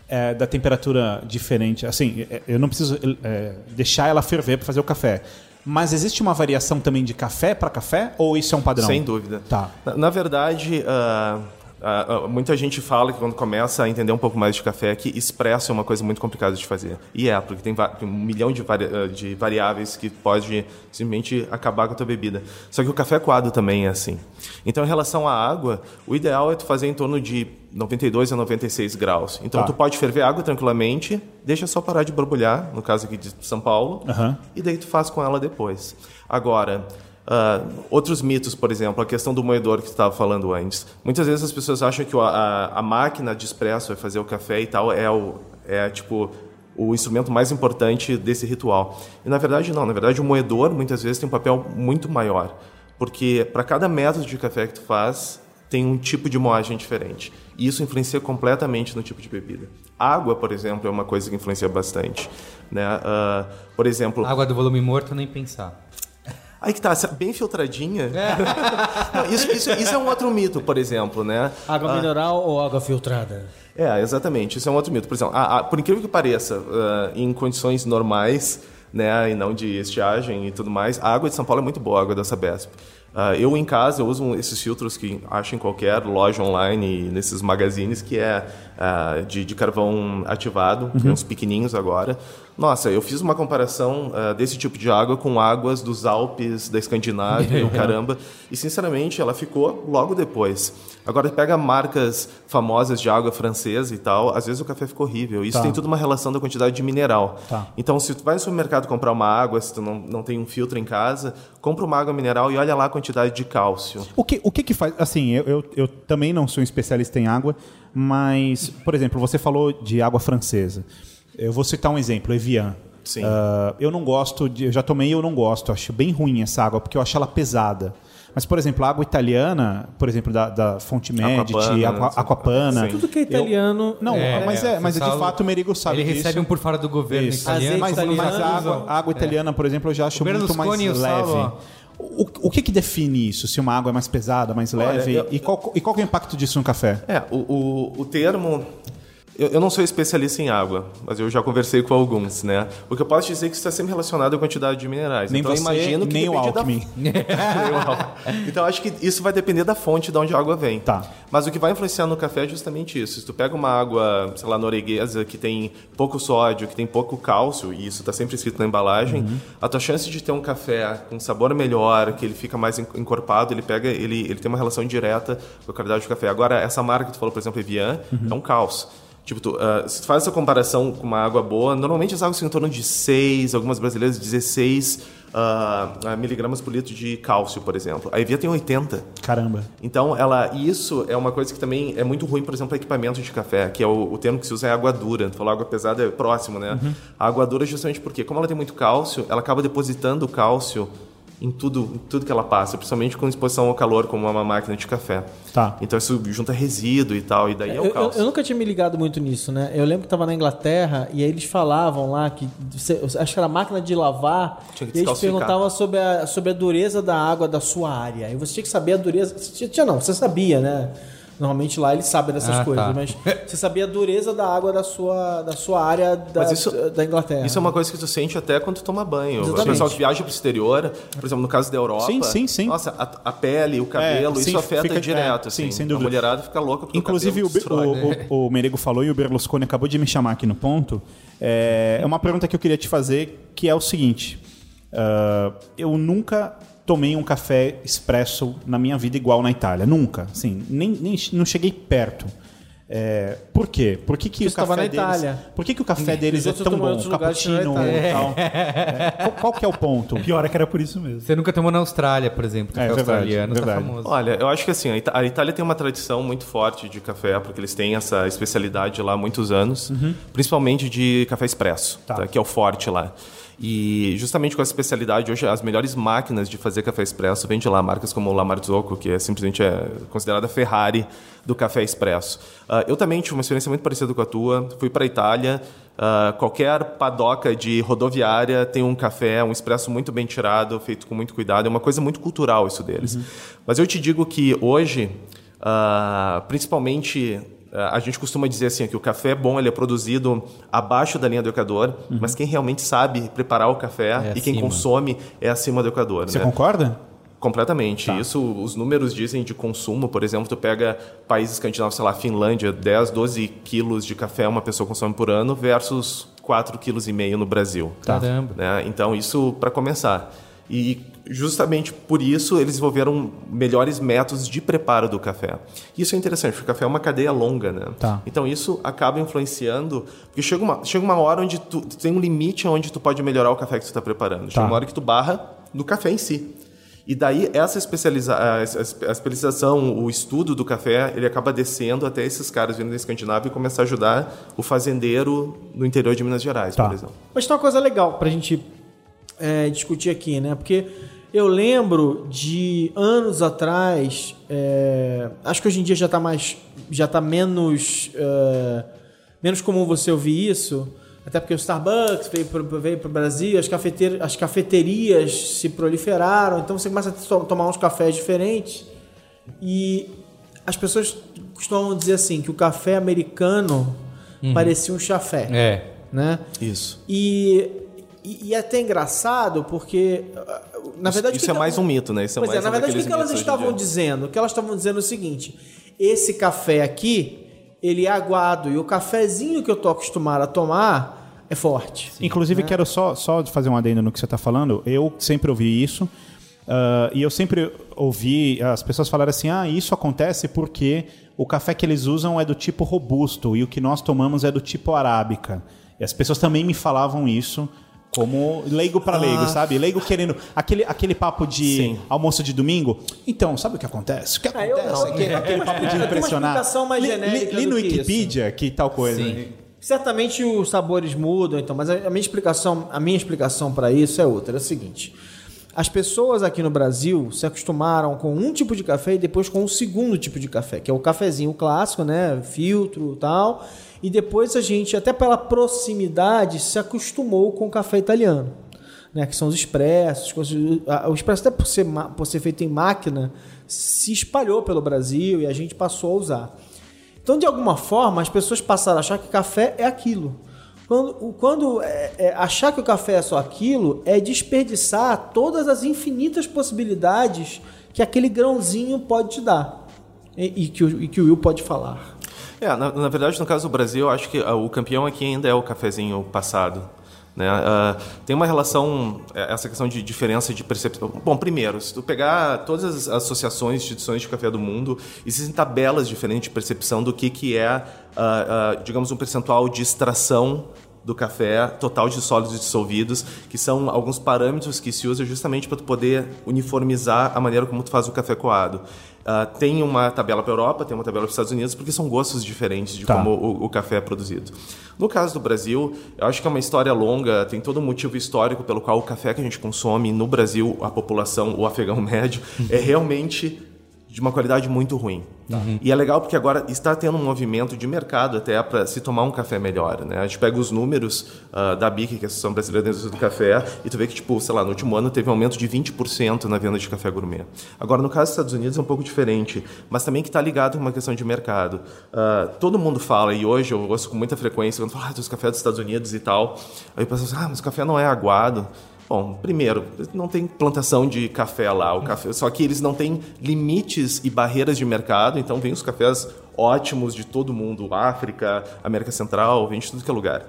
é da temperatura diferente. Assim, é, eu não preciso é, deixar ela ferver para fazer o café. Mas existe uma variação também de café para café? Ou isso é um padrão? Sem dúvida. Tá. Na, na verdade, ah, ah, muita gente fala que quando começa a entender um pouco mais de café, que expresso é uma coisa muito complicada de fazer. E é, porque tem, tem um milhão de, vari- ah, de variáveis que pode simplesmente acabar com a tua bebida. Só que o café coado também é assim. Então, em relação à água, o ideal é tu fazer em torno de 92 a 96 graus. Então, Tá. tu pode ferver água tranquilamente, deixa só parar de borbulhar, no caso aqui de São Paulo, Aham. e daí tu faz com ela depois. Agora, ah, outros mitos, por exemplo, a questão do moedor que estava falando antes. Muitas vezes as pessoas acham que a, a máquina de expresso vai fazer o café e tal é o é tipo o instrumento mais importante desse ritual. E na verdade não, na verdade o moedor muitas vezes tem um papel muito maior, porque para cada método de café que tu faz tem um tipo de moagem diferente. E isso influencia completamente no tipo de bebida. Água, por exemplo, é uma coisa que influencia bastante. Né? Ah, por exemplo, Água do volume morto, nem pensar. Aí que tá, bem filtradinha. Não, isso, isso- isso é um outro mito, por exemplo, né? Água mineral ou água filtrada? É, exatamente. Isso é um outro mito. Por exemplo, a- a- por incrível que pareça, ah, em condições normais, né, e não de estiagem e tudo mais, a água de São Paulo é muito boa, a água da Sabesp. Ah, eu em casa eu uso esses filtros que acho em qualquer loja online, nesses magazines, que é ah, de, de carvão ativado, é uns pequenininhos agora. Nossa, eu fiz uma comparação ah, desse tipo de água com águas dos Alpes, da Escandinávia e o caramba. E, sinceramente, ela ficou logo depois. Agora, pega marcas famosas de água francesa e tal, às vezes o café ficou horrível. Isso Tá. tem tudo uma relação da quantidade de mineral. Tá. Então, se tu vai no supermercado comprar uma água, se tu não, não tem um filtro em casa, compra uma água mineral e olha lá a quantidade de cálcio. O que, o que que faz. Assim, eu, eu, eu também não sou um especialista em água, mas, por exemplo, você falou de água francesa. Eu vou citar um exemplo, Evian. Sim. Ah, eu não gosto de. Eu já tomei e eu não gosto. Acho bem ruim essa água, porque eu acho ela pesada. Mas, por exemplo, a água italiana, por exemplo, da, da Fonte Medici, Aquapana, Aqua, sim. Aquapana. Tudo que é italiano. Não, É, mas é, mas é de fato o Merigo sabe Ele disso. recebe um por fora do governo Isso. italiano. Mas, mas a água, a água italiana, por exemplo, eu já acho muito mais leve. Saulo, O, o que, que define isso? Se uma água é mais pesada, mais leve? eu- E, qual, e qual que é o impacto disso no café? É, o, o, o termo. Eu, eu não sou especialista em água, mas eu já conversei com alguns, né? O que eu posso dizer é que isso está sempre relacionado à quantidade de minerais. Nem então, você, imagino que nem o da- Alckmin. Alckmin. Então, acho que isso vai depender da fonte de onde a água vem. Tá. Mas o que vai influenciar no café é justamente isso. Se tu pega uma água, sei lá, norueguesa, que tem pouco sódio, que tem pouco cálcio, e isso está sempre escrito na embalagem, Uhum. a tua chance de ter um café com sabor melhor, que ele fica mais en- encorpado, ele pega, ele, ele tem uma relação direta com a qualidade do café. Agora, essa marca que tu falou, por exemplo, Evian, Uhum. é um caos. Tipo, tu, ah, se tu faz essa comparação com uma água boa, normalmente as águas ficam em torno de 6, algumas brasileiras 16 ah, ah, miligramas por litro de cálcio, por exemplo. A Evian tem 80. Caramba. Então, ela, isso é uma coisa que também é muito ruim, por exemplo, para equipamento de café, que é o, o termo que se usa é água dura. Tu falou água pesada é próximo, né? A água dura justamente porque, como ela tem muito cálcio, ela acaba depositando o cálcio em tudo, em tudo que ela passa, principalmente com exposição ao calor, como uma máquina de café. Tá. Então isso junta resíduo e tal, e daí é, Eu, o eu- cálcio. eu nunca tinha me ligado muito nisso, né? Eu lembro que tava na Inglaterra e aí eles falavam lá que acho que era máquina de lavar Tinha que e eles perguntavam sobre a, sobre a dureza da água da sua área. E você tinha que saber a dureza. Tinha, tinha não, você sabia, né? Normalmente lá eles sabem dessas Ah, coisas, tá. mas você sabia a dureza da água da sua, da sua área da, isso- da Inglaterra. Isso é uma coisa que tu sente até quando tu toma banho. Exatamente. O pessoal que viaja pro exterior, por exemplo, no caso da Europa. Sim, sim, sim. Nossa, a, a pele, o cabelo, É, sim, isso afeta fica- direto. é, sim, assim. sem dúvida. A mulherada fica louca porque Inclusive, o o, destrói. o, o, o Merego falou e o Berlusconi acabou de me chamar aqui no ponto. É, é uma pergunta que eu queria te fazer, que é o seguinte. ah, eu nunca tomei um café expresso na minha vida igual na Itália. Nunca. Assim, nem, nem não cheguei perto. É, por quê? Por que, que o café na deles, Itália. Por que, que o café deles é tão bom? na Cappuccino e tal. É, qual, qual que é o ponto? Pior é que era por isso mesmo. Você nunca tomou na Austrália, por exemplo. Café É, verdade, australiano tá verdade. famoso. Olha, eu acho que assim, a Itália tem uma tradição muito forte de café, porque eles têm essa especialidade lá há muitos anos, principalmente de café expresso, tá, que é o forte lá. E justamente com essa especialidade, hoje as melhores máquinas de fazer café expresso vêm de lá, marcas como o La Marzocco, que é simplesmente é considerada a Ferrari do café expresso. Ah, eu também tive uma experiência muito parecida com a tua, fui para a Itália, ah, qualquer padoca de rodoviária tem um café, um expresso muito bem tirado, feito com muito cuidado, é uma coisa muito cultural isso deles. Mas eu te digo que hoje, ah, principalmente a gente costuma dizer assim que o café bom ele é produzido abaixo da linha do Equador, mas quem realmente sabe preparar o café É e quem consome é acima do Equador. Você né? concorda? Completamente. Isso, os números dizem de consumo, por exemplo, tu pega países escandinavos, sei lá, Finlândia, 10, 12 quilos de café uma pessoa consome por ano versus 4,5 kg no Brasil. Caramba. Né? Então, isso para começar. E justamente por isso eles desenvolveram melhores métodos de preparo do café. Isso é interessante, porque o café é uma cadeia longa, né? Tá. Então isso acaba influenciando, porque chega uma, chega uma hora onde tu, tu tem um limite onde tu pode melhorar o café que tu está preparando. Chega Tá. uma hora que tu barra no café em si. E daí essa especializa a, a a especialização, o estudo do café, ele acaba descendo até esses caras vindo da Escandinávia e começar a ajudar o fazendeiro no interior de Minas Gerais, Tá. por exemplo. Mas tem uma coisa legal pra gente é, discutir aqui, né? Porque eu lembro de anos atrás, é, acho que hoje em dia já tá mais, já tá menos, é, menos comum você ouvir isso, até porque o Starbucks veio pro, veio pro Brasil, as, cafeter, as cafeterias se proliferaram, então você começa a to- tomar uns cafés diferentes e as pessoas costumam dizer assim que o café americano parecia um chafé, É. né? Isso. E, e, e é até engraçado porque, ah, na Isso- verdade... isso o que é que- mais um mito, né? Isso é pois é, mais na um verdade, o que, elas estavam dizendo? O que elas estavam dizendo é o seguinte, esse café aqui, ele é aguado, e o cafezinho que eu tô acostumado a tomar é forte. Inclusive, quero só, só fazer um adendo no que você está falando. Eu sempre ouvi isso. ah, e eu sempre ouvi as pessoas falarem assim: ah, isso acontece porque o café que eles usam é do tipo robusto e o que nós tomamos é do tipo arábica. E as pessoas também me falavam isso como leigo para leigo, sabe? Leigo querendo. Aquele, aquele papo de Sim. almoço de domingo. Então, sabe o que acontece? O que Ah, acontece? eu- aquele, aquele papo de uma impressionar. explicação mais Li- li- genérica li do no que isso. Wikipedia que tal coisa. Sim. Certamente os sabores mudam, então, mas a a minha explicação, a minha explicação para isso é outra, é o seguinte: as pessoas aqui no Brasil se acostumaram com um tipo de café e depois com um segundo tipo de café, que é o cafezinho clássico, né, filtro, e tal, e depois a gente, até pela proximidade, se acostumou com o café italiano. Né, que são os expressos. O expresso, até por ser, por ser feito em máquina, se espalhou pelo Brasil e a gente passou a usar. Então, de alguma forma, as pessoas passaram a achar que café é aquilo. Quando, quando é- é, achar que o café é só aquilo é desperdiçar todas as infinitas possibilidades que aquele grãozinho pode te dar e, e que, e que o Will pode falar. É, na, na verdade, no caso do Brasil, acho que ah, o campeão aqui ainda é o cafezinho passado. Né? Ah, tem uma relação, eh, essa questão de diferença de percepção. Bom, primeiro, se tu pegar todas as associações, instituições de café do mundo, existem tabelas diferentes de percepção do que, que é, ah, ah, digamos, um percentual de extração do café, total de sólidos dissolvidos, que são alguns parâmetros que se usa justamente para tu poder uniformizar a maneira como tu faz o café coado. Ah, tem uma tabela para a Europa, tem uma tabela para os Estados Unidos, porque são gostos diferentes de Tá. como o, o café é produzido. No caso do Brasil, eu acho que é uma história longa, tem todo um motivo histórico pelo qual o café que a gente consome no Brasil, a população, o afegão médio, é realmente de uma qualidade muito ruim. E é legal porque agora está tendo um movimento de mercado até para se tomar um café melhor. Né? A gente pega os números ah, da BIC, que é a Associação Brasileira da Indústria do Café, e tu vê que, tipo, sei lá, no último ano teve um aumento de 20% na venda de café gourmet. Agora, no caso dos Estados Unidos é um pouco diferente, mas também que está ligado com uma questão de mercado. Ah, todo mundo fala, e hoje eu ouço com muita frequência, quando fala ah, dos cafés dos Estados Unidos e tal, aí o pessoal diz, ah, mas o café não é aguado. Bom, primeiro, não tem plantação de café lá, o café, só que eles não têm limites e barreiras de mercado, então vem os cafés ótimos de todo mundo, África, América Central, vem de tudo que é lugar.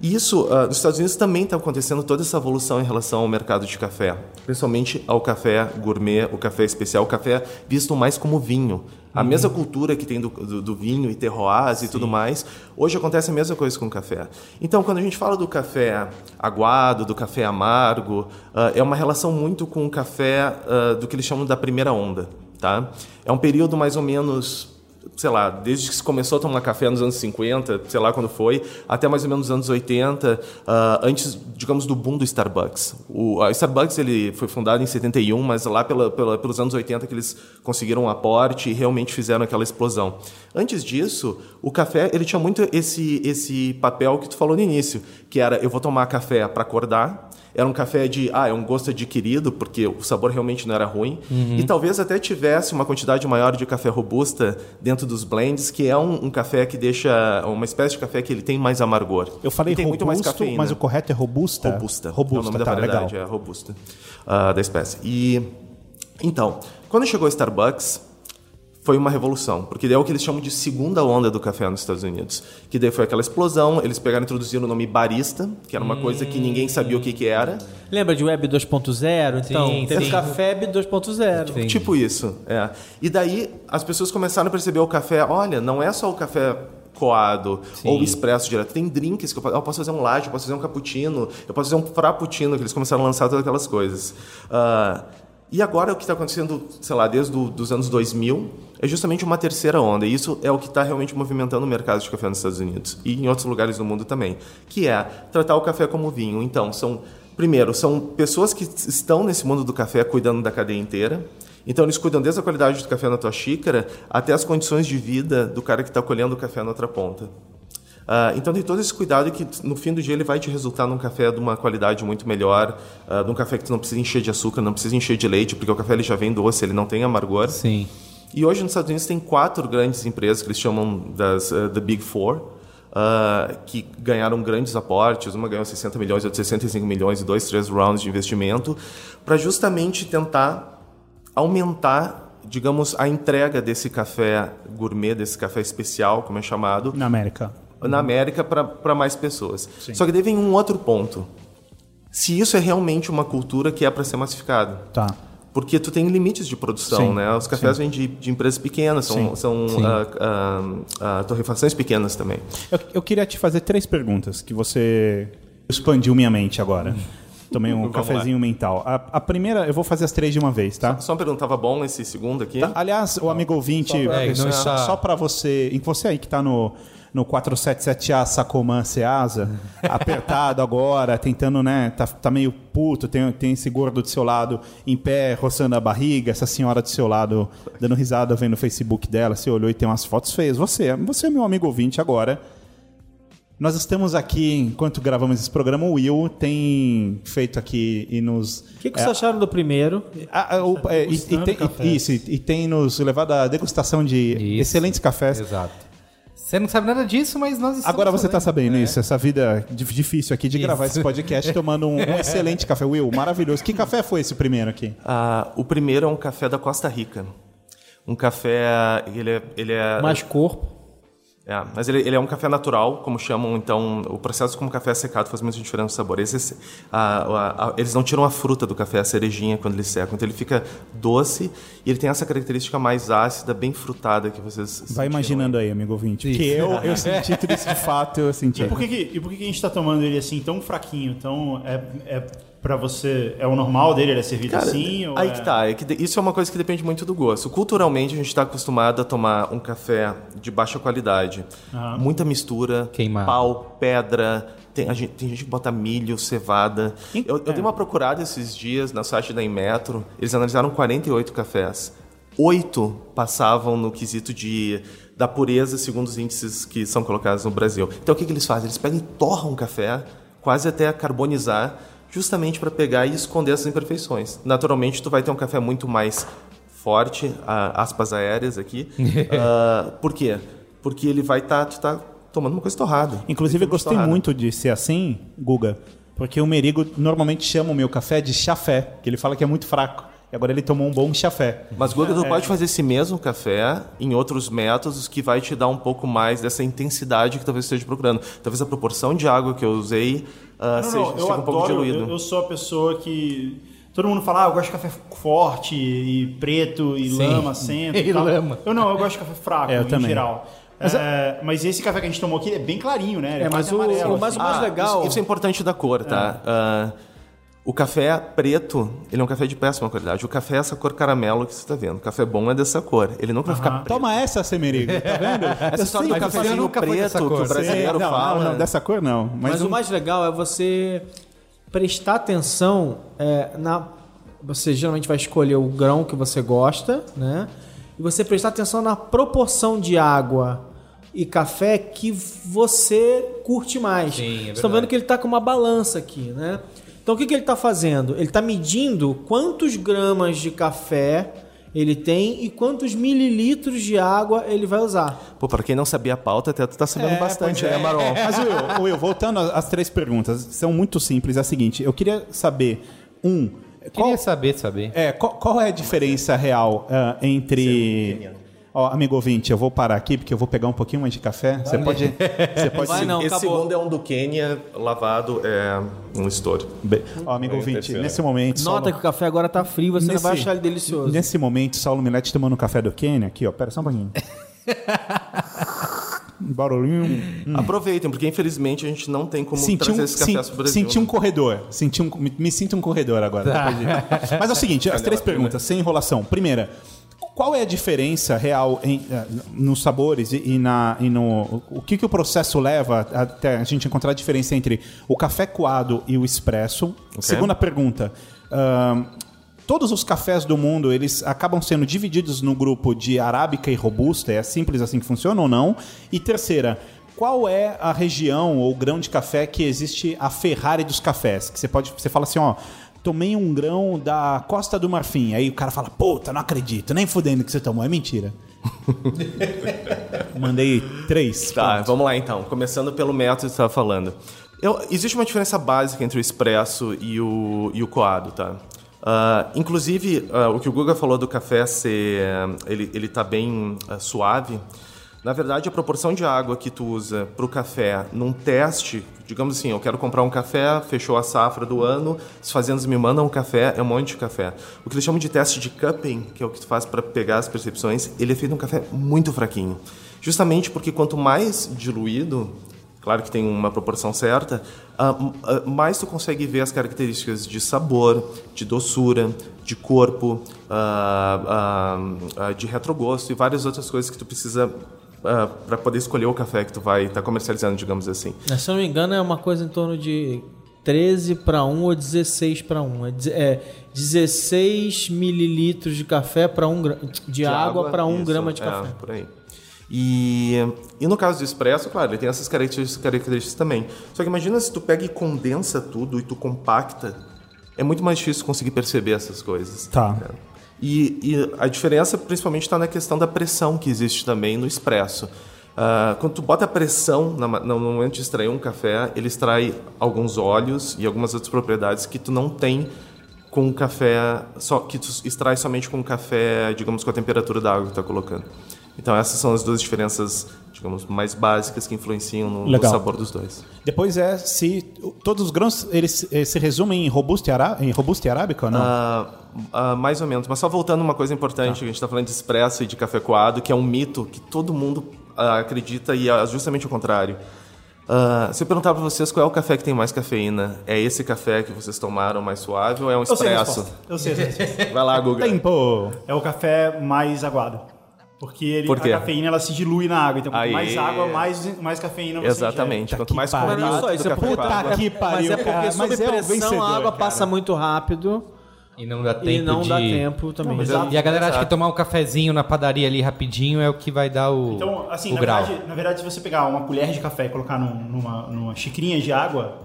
E isso, ah, nos Estados Unidos também está acontecendo toda essa evolução em relação ao mercado de café, principalmente ao café gourmet, o café especial, o café visto mais como vinho. A mesma cultura que tem do, do, do vinho e terroirs e tudo mais, hoje acontece a mesma coisa com o café. Então, quando a gente fala do café aguado, do café amargo, ah, é uma relação muito com o café ah, do que eles chamam da primeira onda. Tá? É um período mais ou menos sei lá, desde que se começou a tomar café nos anos 50, sei lá quando foi, até mais ou menos nos anos 80, ah, antes, digamos, do boom do Starbucks. O a Starbucks ele foi fundado em 71, mas lá pela, pela, pelos anos 80 que eles conseguiram um aporte e realmente fizeram aquela explosão. Antes disso, o café ele tinha muito esse, esse papel que tu falou no início, que era eu vou tomar café para acordar, era um café de, ah, é um gosto adquirido, porque o sabor realmente não era ruim. E talvez até tivesse uma quantidade maior de café robusta dentro dos blends, que é um, um café que deixa, uma espécie de café que ele tem mais amargor. Eu falei E tem robusto, muito mais cafeína. mas o correto é robusta? Robusta. Robusta, é o nome da tá, variedade, legal. é robusta ah, da espécie. E então, quando chegou o Starbucks, foi uma revolução, porque daí é o que eles chamam de segunda onda do café nos Estados Unidos. Que daí foi aquela explosão, eles pegaram e introduziram o nome barista, que era uma coisa que ninguém sabia o que, que era. Lembra de Web 2.0? Então, Sim, teve sim. Café Web 2.0. Sim. Tipo isso, é. E daí as pessoas começaram a perceber o café, olha, não é só o café coado ou expresso direto. Tem drinks que eu, po- eu posso fazer um latte, eu posso fazer um cappuccino, eu posso fazer um frappuccino, que eles começaram a lançar todas aquelas coisas. Ah, e agora o que está acontecendo, sei lá, desde do, dos anos 2000, é justamente uma terceira onda. E isso é o que está realmente movimentando o mercado de café nos Estados Unidos e em outros lugares do mundo também, que é tratar o café como vinho. Então, são primeiro, são pessoas que estão nesse mundo do café cuidando da cadeia inteira. Então eles cuidam desde a qualidade do café na tua xícara até as condições de vida do cara que está colhendo o café na outra ponta. Ah, então tem todo esse cuidado que no fim do dia ele vai te resultar num café de uma qualidade muito melhor, um café que tu não precisa encher de açúcar, não precisa encher de leite, porque o café ele já vem doce, ele não tem amargor. Sim. E hoje nos Estados Unidos tem quatro grandes empresas que eles chamam das uh, The Big Four, uh, que ganharam grandes aportes. Uma ganhou 60 milhões, outra 65 milhões e dois, três rounds de investimento, para justamente tentar aumentar, digamos, a entrega desse café gourmet, desse café especial, como é chamado, Na América. na América para mais pessoas. Só que daí vem um outro ponto. Se isso é realmente uma cultura que é para ser massificada. Tá. Porque tu tem limites de produção, Sim, né? Os cafés vêm de, de empresas pequenas, são, são ah, ah, ah, torrefações pequenas também. Eu, eu queria te fazer três perguntas que você expandiu minha mente agora. Tomei um cafezinho mental. A, a primeira, eu vou fazer as três de uma vez, tá? Só uma pergunta, tava bom esse segundo aqui? Tá, Aliás, o amigo ouvinte, É, só, não está- só para você, em você aí que tá no, no 477A Sacoman Ceasa, apertado agora, tentando, né, tá, tá meio puto, tem, tem esse gordo do seu lado em pé, roçando a barriga, essa senhora do seu lado dando risada vendo o Facebook dela, você olhou e tem umas fotos feias. Você, você é meu amigo ouvinte agora. Nós estamos aqui, enquanto gravamos esse programa, o Will tem feito aqui e nos... O que, que vocês acharam do primeiro? Ah, ah, o- é, e, e tem, cafés. isso, e, e tem nos levado à degustação de Isso. excelentes cafés. Exato. Você não sabe nada disso, mas nós estamos Agora você está sabendo. sabendo isso, essa vida di- difícil aqui de Isso. gravar esse podcast tomando um, um excelente café. Will, maravilhoso. Que café foi esse primeiro aqui? Ah, o primeiro é um café da Costa Rica. Um café, ele é... Ele é Mais corpo. É, mas ele, ele é um café natural, como chamam, então, o processo como café secado faz muita diferença no sabor. Esse, a- a- a- eles não tiram a fruta do café, a cerejinha, quando eles secam, então ele fica doce e ele tem essa característica mais ácida, bem frutada que vocês Vai sentiram imaginando aí, amigo ouvinte. Porque eu, eu senti tudo isso de fato, eu senti. E por que, que- e por que, que a gente tá tomando ele assim tão fraquinho? Tão, é, é para você. É o normal dele? Ele é servido Cara, assim? ou aí é- que tá, é que isso é uma coisa que depende muito do gosto. Culturalmente, a gente está acostumado a tomar um café de baixa qualidade. Muita mistura, Queimado. pau, pedra. Tem, a gente, tem gente que bota milho, cevada. Eu, eu dei uma procurada esses dias na site da Inmetro. Eles analisaram 48 cafés. Oito passavam no quesito de da pureza segundo os índices que são colocados no Brasil. Então o que, que eles fazem? Eles pegam e torram o café, quase até carbonizar, justamente para pegar e esconder essas imperfeições. Naturalmente, tu vai ter um café muito mais forte, aspas aéreas aqui. Ah, por quê? Porque ele vai estar tu tá tomando uma coisa torrada. Inclusive, eu gostei torrada. muito de ser assim, Guga, porque o Merigo normalmente chama o meu café de chafé, que ele fala que é muito fraco. E agora ele tomou um bom chafé. Mas Guga, tu pode fazer esse mesmo café em outros métodos que vai te dar um pouco mais dessa intensidade que talvez você esteja procurando. Talvez a proporção de água que eu usei Não, seja, não, eu um pouco adoro, diluído. eu, eu sou a pessoa que. Todo mundo fala, ah, eu gosto de café forte e preto e Sim. lama, centro. E tal. lama. Eu não, eu gosto de café fraco, É, eu em também. geral. Mas, mas esse café que a gente tomou aqui é bem clarinho, né? Ele É, quase mas o- amarelo, o mais- assim. mais Ah, legal- Isso, isso é importante da cor, tá? Ah, o café preto, ele é um café de péssima qualidade. O café é essa cor caramelo que você está vendo. O café bom é dessa cor. Ele nunca vai ficar preto. Toma essa, Semerigo, tá vendo? Essa história do cafezinho nunca foi dessa preto que cor. o brasileiro não, fala... não, não, dessa cor não. Mas, Mas, um- o mais legal é você prestar atenção é, na. Você geralmente vai escolher o grão que você gosta, né? E você prestar atenção na proporção de água e café que você curte mais. Sim, é Vocês estão verdade. vendo que ele está com uma balança aqui, né? Então o que, que ele está fazendo? Ele está medindo quantos gramas de café ele tem e quantos mililitros de água ele vai usar. Pô, pra quem não sabia a pauta, até tu tá sabendo É, bastante, pois é. né, Maron? Mas, Will, Will, voltando às três perguntas, são muito simples. É a seguinte, eu queria saber, um, qual, Queria saber, saber. é, qual, qual é a diferença real ah, entre... Ó, amigo ouvinte, eu vou parar aqui porque eu vou pegar um pouquinho mais de café. Você pode... Você pode Vai não, Esse acabou. segundo é um do Quênia, lavado, é um estouro. Ó, amigo É, ouvinte, nesse momento... Nota Saulo- que o café agora tá frio, você não vai achar ele delicioso. Nesse momento, Saulo Milete tomando um café do Quênia. Aqui, ó. Pera só um pouquinho. Um Barulhinho. Aproveitem, porque infelizmente a gente não tem como Senti trazer um, esse café sen- pro Brasil. senti um né? corredor. Senti um, me, me sinto um corredor agora. disso. Mas é o seguinte, as três perguntas, sem enrolação. Primeira, qual é a diferença real em, eh, nos sabores e, e na, e no... O que, que o processo leva até a gente encontrar a diferença entre o café coado e o expresso? Segunda pergunta. ahn, todos os cafés do mundo, eles acabam sendo divididos no grupo de arábica e robusta? É simples assim que funciona ou não? E terceira, qual é a região ou grão de café que existe a Ferrari dos cafés? Que você pode, você fala assim, ó, tomei um grão da Costa do Marfim. Aí o cara fala, puta, não acredito, nem fudendo que você tomou, é mentira. Mandei três. Tá, vamos lá então. Começando pelo método que você estava falando. Eu- existe uma diferença básica entre o expresso e o, e o coado, tá? Ah, inclusive, ah, o que o Guga falou do café ser... ele, ele tá bem ah, suave. Na verdade, a proporção de água que tu usa para o café num teste, digamos assim, eu quero comprar um café, fechou a safra do ano, os fazendas me mandam um café, é um monte de café. O que eles chamam de teste de cupping, que é o que tu faz para pegar as percepções, ele é feito num café muito fraquinho. Justamente porque quanto mais diluído, claro que tem uma proporção certa, ah, ah, mais tu consegue ver as características de sabor, de doçura, de corpo, ah, de retrogosto e várias outras coises que tu precisa para poder escolher o café que tu vai estar comercializando, digamos assim. Mas, Se eu não me engano, é uma coisa em torno de 13 para 1 ou 16 para 1. É, deze- é 16 mililitros de café para 1 gra- de, água, para 1 isso, grama de é, café. por aí. E, e no caso do expresso, claro, ele tem essas características, características também. Só que imagina se tu pega e condensa tudo e tu compacta, é muito mais difícil conseguir perceber essas coisas. Tá. É. E, e a diferença principalmente está na questão da pressão que existe também no expresso. Ah, quando tu bota pressão na no momento de extrair um café, ele extrai alguns óleos e algumas outras propriedades que tu não tem com o café, só, que tu extrai somente com o café, digamos, com a temperatura da água que tu está colocando. Então essas são as duas diferenças, digamos, mais básicas que influenciam no, no sabor dos dois. Depois é se todos os grãos eles eh, se resumem em robusta e, ará- em robusta e arábica ou não? Ah, ah, mais ou menos. Mas só voltando uma coisa importante, que a gente está falando de expresso e de café coado, que é um mito que todo mundo ah, acredita e é justamente o contrário. Ah, se eu perguntar para vocês qual é o café que tem mais cafeína, é esse café que vocês tomaram mais suave ou é um Eu sei a expresso? resposta. Eu sei a resposta. Vai lá, Guga. Tempo. É o café mais aguado. Porque ele, Por a cafeína ela se dilui na água. Então, quanto mais água, mais, mais cafeína você Exatamente. Quanto mais pariu. Não, contato só isso, do é porque, com água. Puta que mas pariu, é porque cara. sob Mas é pressão vencedor, a água cara. passa muito rápido E não dá tempo e não de... dá tempo também. mas Exato. E a galera acha Exato. que tomar um cafezinho na padaria ali rapidinho é o que vai dar o, Então, assim, o na grau. verdade, na verdade, se você pegar uma colher de café e colocar num- numa, numa xicrinha de água,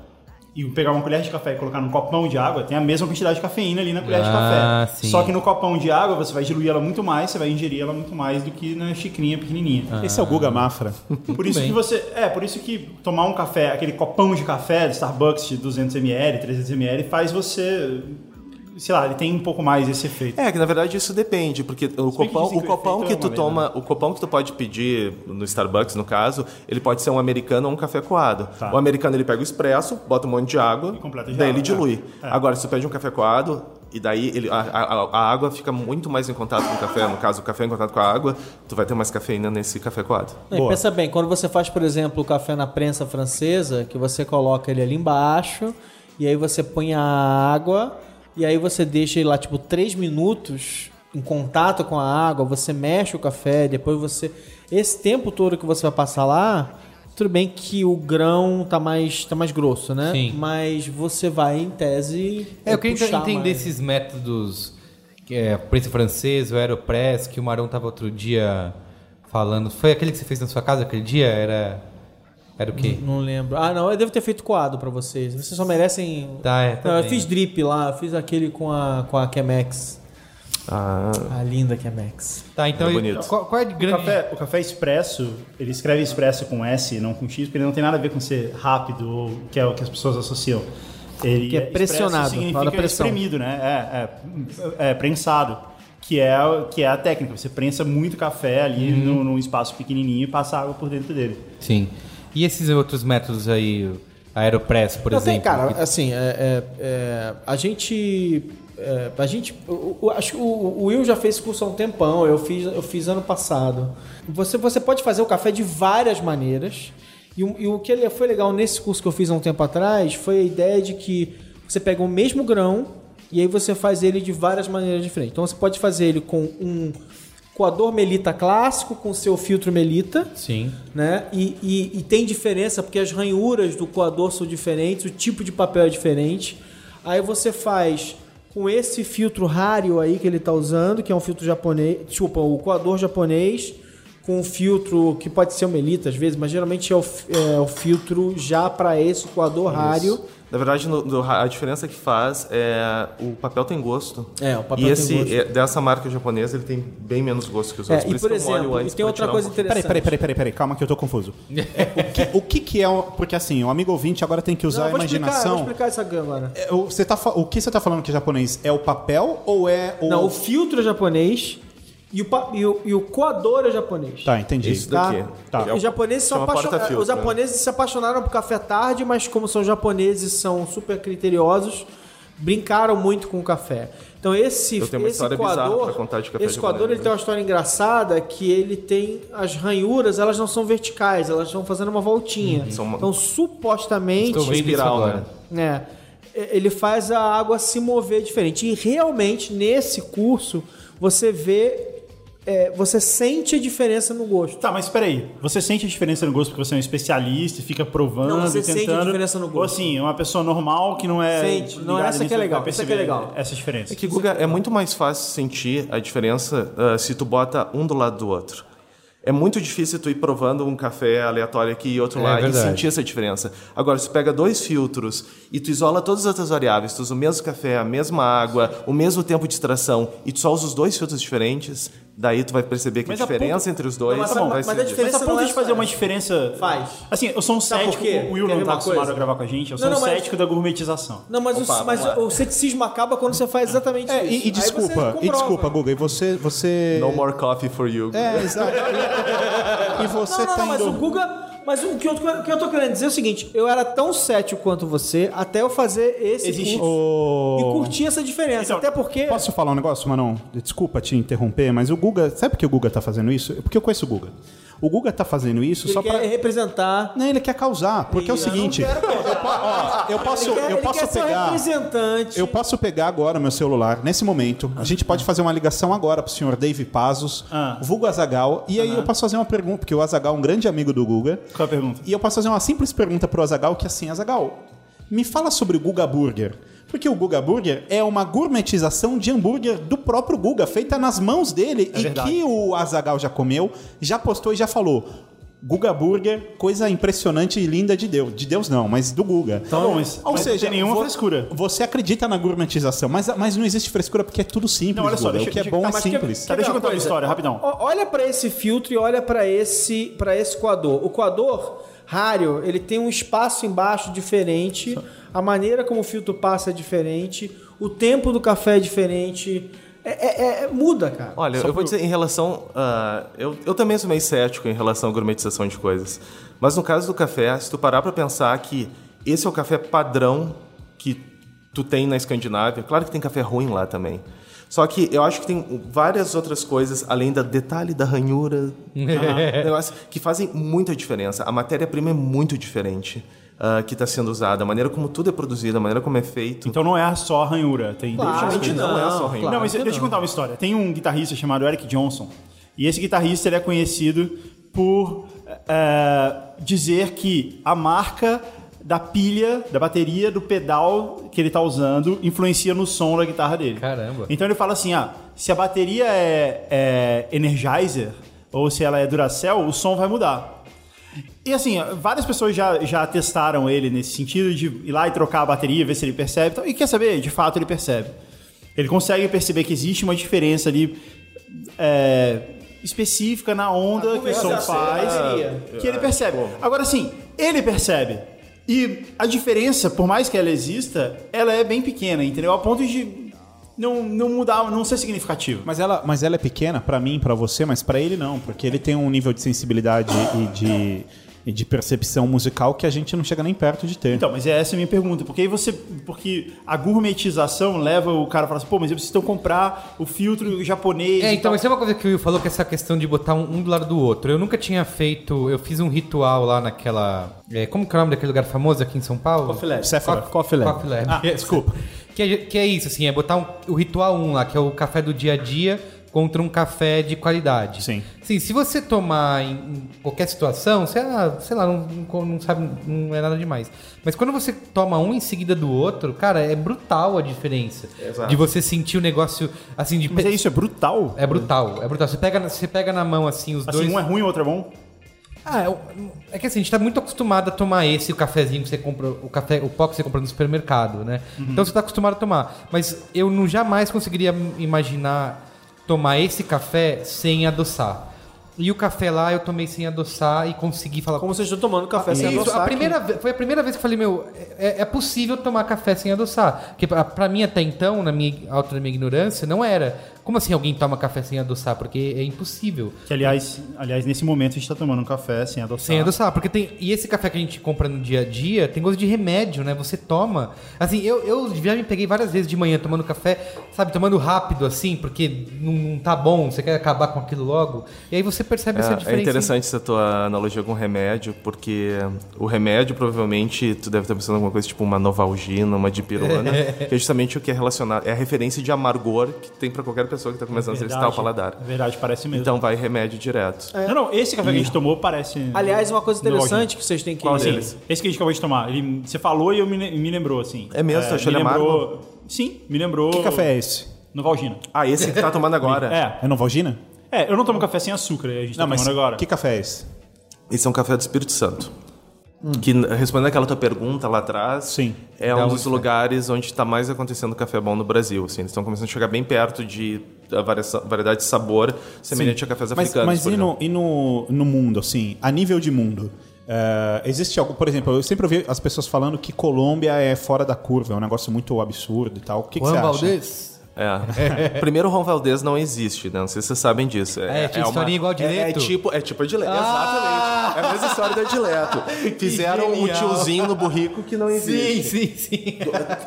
e pegar uma colher de café e colocar num copão de água, tem a mesma quantidade de cafeína ali na colher de Ah, café. sim. Só que no copão de água você vai diluir ela muito mais, você vai ingerir ela muito mais do que na xicrinha pequenininha. Esse é o Guga Mafra. Por isso bem. que você, é, por isso que tomar um café, aquele copão de café do Starbucks de 200 ml, 300 ml faz você, sei lá, ele tem um pouco mais esse efeito. É, que na verdade isso depende, porque o que copão, o que o copão que é tu uma toma, o copão que tu pode pedir no Starbucks, no caso, ele pode ser um americano ou um café coado. Tá. O americano ele pega o expresso, bota um monte de água, E de daí água, ele dilui. é. É. Agora, se tu pede um café coado, e daí ele, a, a- a água fica muito mais em contato com o café, no caso o café em contato com a água, tu vai ter mais cafeína nesse café coado. E pensa bem, quando você faz, por exemplo, o café na prensa francesa, que você coloca ele ali embaixo, e aí você põe a água, e aí você deixa ele lá, tipo, 3 minutos em contato com a água, você mexe o café, depois você... Esse tempo todo que você vai passar lá, tudo bem que o grão tá mais, tá mais grosso, né? Sim. Mas você vai, em tese... É, eu queria entender mais. esses métodos, que é prensa francesa, o Aeropress, que o Marão tava outro dia falando. Foi aquele que você fez na sua casa aquele dia? Era, era o quê? Não lembro. Ah, não, eu devo ter feito coado pra vocês. Vocês só merecem. Tá, é, Não, eu fiz drip lá, eu fiz aquele com a, com a Chemex. Ah, A linda Chemex. Tá, então É bonito. qual, qual é a O grande... café, o café expresso, ele escreve expresso com S, não com X, porque ele não tem nada a ver com ser rápido, ou que é o que as pessoas associam. Ele Que é expresso pressionado, significa pressão. espremido, né? É, é, é prensado, que é, que é a técnica. Você prensa muito café ali Uhum. num, num espaço pequenininho e passa água por dentro dele. Sim. E esses outros métodos aí, Aeropress, por Não, tem, exemplo? cara, que- assim, é, é, é, a gente. é, a gente. acho que o, o Will já fez curso há um tempão, eu fiz, eu fiz ano passado. Você, você pode fazer o café de várias maneiras. E, o- e o que foi legal nesse curso que eu fiz há um tempo atrás foi a ideia de que você pega o mesmo grão e aí você faz ele de várias maneiras diferentes. Então você pode fazer ele com um coador melita clássico, com seu filtro melita Sim. né? E, e- e tem diferença porque as ranhuras do coador são diferentes, o tipo de papel é diferente. Aí você faz com esse filtro Hario aí que ele tá usando, que é um filtro japonês, desculpa, o coador japonês, com um filtro que pode ser o Melita às vezes, mas geralmente é o, é o filtro já para esse coador Hario. Na verdade, no- no- a diferença que faz é o papel tem gosto. É, o papel e tem esse, gosto. é- dessa marca japonesa, ele tem bem menos gosto que os É, outros. e isso por que eu molho exemplo, e tem outra um coisa pouquinho. interessante. Peraí, peraí, peraí, peraí, peraí, calma que eu tô confuso. É, o, que, o que que é... um- Porque assim, o amigo ouvinte agora tem que usar Não, a eu vou explicar, eu imaginação. vou explicar isso aqui agora. É, o, você tá, o que você tá falando que é japonês? É o papel ou é o... Não, o filtro é japonês E o, e o, e o coador é japonês. Tá, entendi. Isso Tá? daqui. Tá. É o- Os japoneses são apaixonados. Os né? japoneses se apaixonaram por café tarde, mas como são japoneses, são super criteriosos, brincaram muito com o café. Então esse Eu tenho uma esse história bizarra coador, pra contar de café esse coador ele né? tem uma história engraçada que ele tem as ranhuras, elas não são verticais, elas estão fazendo uma voltinha. São uma- Então supostamente espiral, agora. né? é, ele faz a água se mover diferente. E realmente, nesse curso, você vê, é, você sente a diferença no gosto. Tá, mas peraí. Você sente a diferença no gosto porque você é um especialista e fica provando Não, você e sente tentando? a diferença no gosto. Ou assim, uma pessoa normal que não é. Sente. Não, essa que é legal, essa que é legal. Essa diferença. É que, Guga, é muito mais fácil sentir a diferença ah, se tu bota um do lado do outro. É muito difícil tu ir provando um café aleatório aqui e outro É lá e sentir essa diferença. Agora, se tu pega dois filtros e tu isola todas as outras variáveis, tu usa o mesmo café, a mesma água, o mesmo tempo de extração e tu só usa os dois filtros diferentes, daí tu vai perceber que Mas a a diferença ponto- entre os dois Não, mas- vai mas ser a diferença Mas a ponto não é de fazer uma diferença. Faz. Assim, eu sou um Sabe cético. O Will Quer não tá uma acostumado a gravar com a gente. Eu sou Não, um não, mas- cético da gourmetização. Não, mas, Opa, o, mas o ceticismo acaba quando você faz exatamente É, isso. e, e desculpa, e desculpa, Guga, e você. você... No more coffee for you. É, exato. E você Não, não, tá não, mas indo- o Guga. Mas o que, eu, o que eu tô querendo dizer é o seguinte: eu era tão cético quanto você até eu fazer esse Existe- curso e curtir essa diferença. Então, até porque. Posso falar um negócio, Manon? Desculpa te interromper, mas o Guga. Sabe por que o Guga tá fazendo isso? Porque eu conheço o Guga. O Guga tá fazendo isso Ele só quer pra. representar. Não, ele quer causar. Porque é o Eu seguinte. Ó, eu posso, quer, eu posso pegar. representante. Eu posso pegar agora meu celular, nesse momento. A gente pode fazer uma ligação agora pro senhor Dave Pazos, Ah. vulgo Azagal. E aí eu posso fazer uma pergunta, porque o Azagal é um grande amigo do Guga. Qual a pergunta? E eu posso fazer uma simples pergunta pro Azagal, que é assim, Azagal, me fala sobre o Guga Burger. Porque o Guga Burger é uma gourmetização de hambúrguer do próprio Guga, feita nas mãos dele e verdade. que o Azagal já comeu, já postou e já falou. Guga Burger, coisa impressionante e linda de Deus. De Deus não, mas do Guga. Tá bom, mas- Ou mas seja, não tem nenhuma vo- frescura. Você acredita na gourmetização, mas, mas não existe frescura porque é tudo simples, Não, olha só, Guga. deixa- o que é deixa- bom tá, é mas que- simples. Tá, deixa eu contar uma história, rapidão. O- Olha para esse filtro e olha para esse para esse coador. O coador Rario, ele tem um espaço embaixo diferente, a maneira como o filtro passa é diferente, o tempo do café é diferente. É, é- é- muda, cara. Olha, eu vou dizer em relação. ah, eu, eu também sou meio cético em relação à gourmetização de coisas. Mas no caso do café, se tu parar pra pensar que esse é o café padrão que tu tem na Escandinávia, claro que tem café ruim lá também. Só que eu acho que tem várias outras coisas, além da detalhe da ranhura, negócio, que fazem muita diferença. A matéria-prima é muito diferente ah, que está sendo usada, a maneira como tudo é produzido, a maneira como é feito. Então não é só a ranhura. Tem Claro que não é só ranhura. claro não, mas deixa eu te contar uma história. Tem um guitarrista chamado Eric Johnson. E esse guitarrista ele é conhecido por é, dizer que a marca da pilha, da bateria, do pedal que ele está usando influencia no som da guitarra dele. Caramba. Então ele fala assim: ah, se a bateria é, é Energizer ou se ela é Duracell, o som vai mudar. E assim, várias pessoas já, já testaram ele nesse sentido de ir lá e trocar a bateria, ver se ele percebe. e. E quer saber? De fato, ele percebe. Ele consegue perceber que existe uma diferença ali é, específica na onda que o som faz, que ele percebe. Agora, assim, ele percebe. E a diferença, por mais que ela exista, ela é bem pequena, entendeu? A ponto de não, não mudar, não ser significativo. Mas ela, mas ela é pequena pra mim, pra você, mas pra ele não, porque ele tem um nível de sensibilidade e de, e de percepção musical que a gente não chega nem perto de ter. Então, mas essa é a minha pergunta. Porque aí você. Porque a gourmetização leva o cara a falar assim, pô, mas eu preciso então comprar o filtro japonês. É, então, isso é uma coisa que o Will falou, que é essa questão de botar um, um do lado do outro. Eu nunca tinha feito. Eu fiz um ritual lá naquela. é, como que é o nome daquele lugar famoso aqui em São Paulo? Coffee Lab. Sephora. Co- Coffee Lab. Coffee Lab. Ah, desculpa. Que é, que é isso, assim, é botar um- o ritual 1 lá, que é o café do dia a dia, contra um café de qualidade. Sim. Sim, se você tomar em, em qualquer situação, você, ah, sei lá, não, não- não sabe, não é nada demais. Mas quando você toma um em seguida do outro, cara, é brutal a diferença. Exato. De você sentir o negócio, assim, de... Mas é isso, é brutal. É brutal, é brutal. Você pega, você pega na mão, assim, os Assim, dois... um é ruim, o outro é bom. Ah, é, é que assim, a gente tá muito acostumado a tomar esse, o cafezinho que você compra, o café, o pó que você compra no supermercado, né? Então você tá acostumado a tomar. Mas eu não jamais conseguiria imaginar tomar esse café sem adoçar. E o café lá eu tomei sem adoçar e consegui falar. Como vocês estão tomando café sem Isso, adoçar a primeira ve- foi a primeira vez que eu falei, meu, é, é possível tomar café sem adoçar. Porque pra, pra mim até então, na minha alta minha ignorância, não era. Como assim alguém toma café sem adoçar? Porque é impossível. Que, aliás, aliás, nesse momento a gente tá tomando um café sem adoçar. Sem adoçar, porque tem. E esse café que a gente compra no dia a dia tem gosto de remédio, né? Você toma. Assim, eu, eu já me peguei várias vezes de manhã tomando café, sabe, tomando rápido, assim, porque não, não tá bom, você quer acabar com aquilo logo. E aí você percebe essa É, diferença. é interessante essa tua analogia com remédio, porque o remédio provavelmente tu deve estar pensando em alguma coisa tipo uma novalgina, uma dipirona, que é justamente o que é relacionado, é a referência de amargor que tem pra qualquer pessoa que tá começando a exercitar o paladar. É verdade, parece mesmo. Então vai remédio direto. Não, não, esse café que a gente tomou parece. Aliás, uma coisa interessante que vocês têm que. Qual deles? Esse que a gente acabou de tomar. Ele, você falou e eu me, me lembrou, assim. É mesmo? Tu achou me ele lembrou, Sim, me lembrou. Que café é esse? Novalgina. Ah, esse que tá tomando agora. É. É Novalgina? É, eu não tomo café sem açúcar, a gente tá Não, mas tomando agora. que café é esse? Esse é um café do Espírito Santo. Que, respondendo aquela tua pergunta lá atrás, Sim. é um dos lugares onde está mais acontecendo café bom no Brasil. Assim, eles estão começando a chegar bem perto de da variação- variedade de sabor semelhante a cafés Mas, africanos. mas por e, no, e no, no mundo, assim, a nível de mundo? eh, existe algo, por exemplo, eu sempre ouvi as pessoas falando que Colômbia é fora da curva, é um negócio muito absurdo e tal. O que, que você acha? Valdez? É. Primeiro, o Ron Valdez não existe, né? Não sei se vocês sabem disso. É, tinha historinha igual a de é, é tipo, é tipo a de Leto. Exatamente. É a mesma história da de Leto. Fizeram um tiozinho no burrico que não Sim, existe. sim, sim.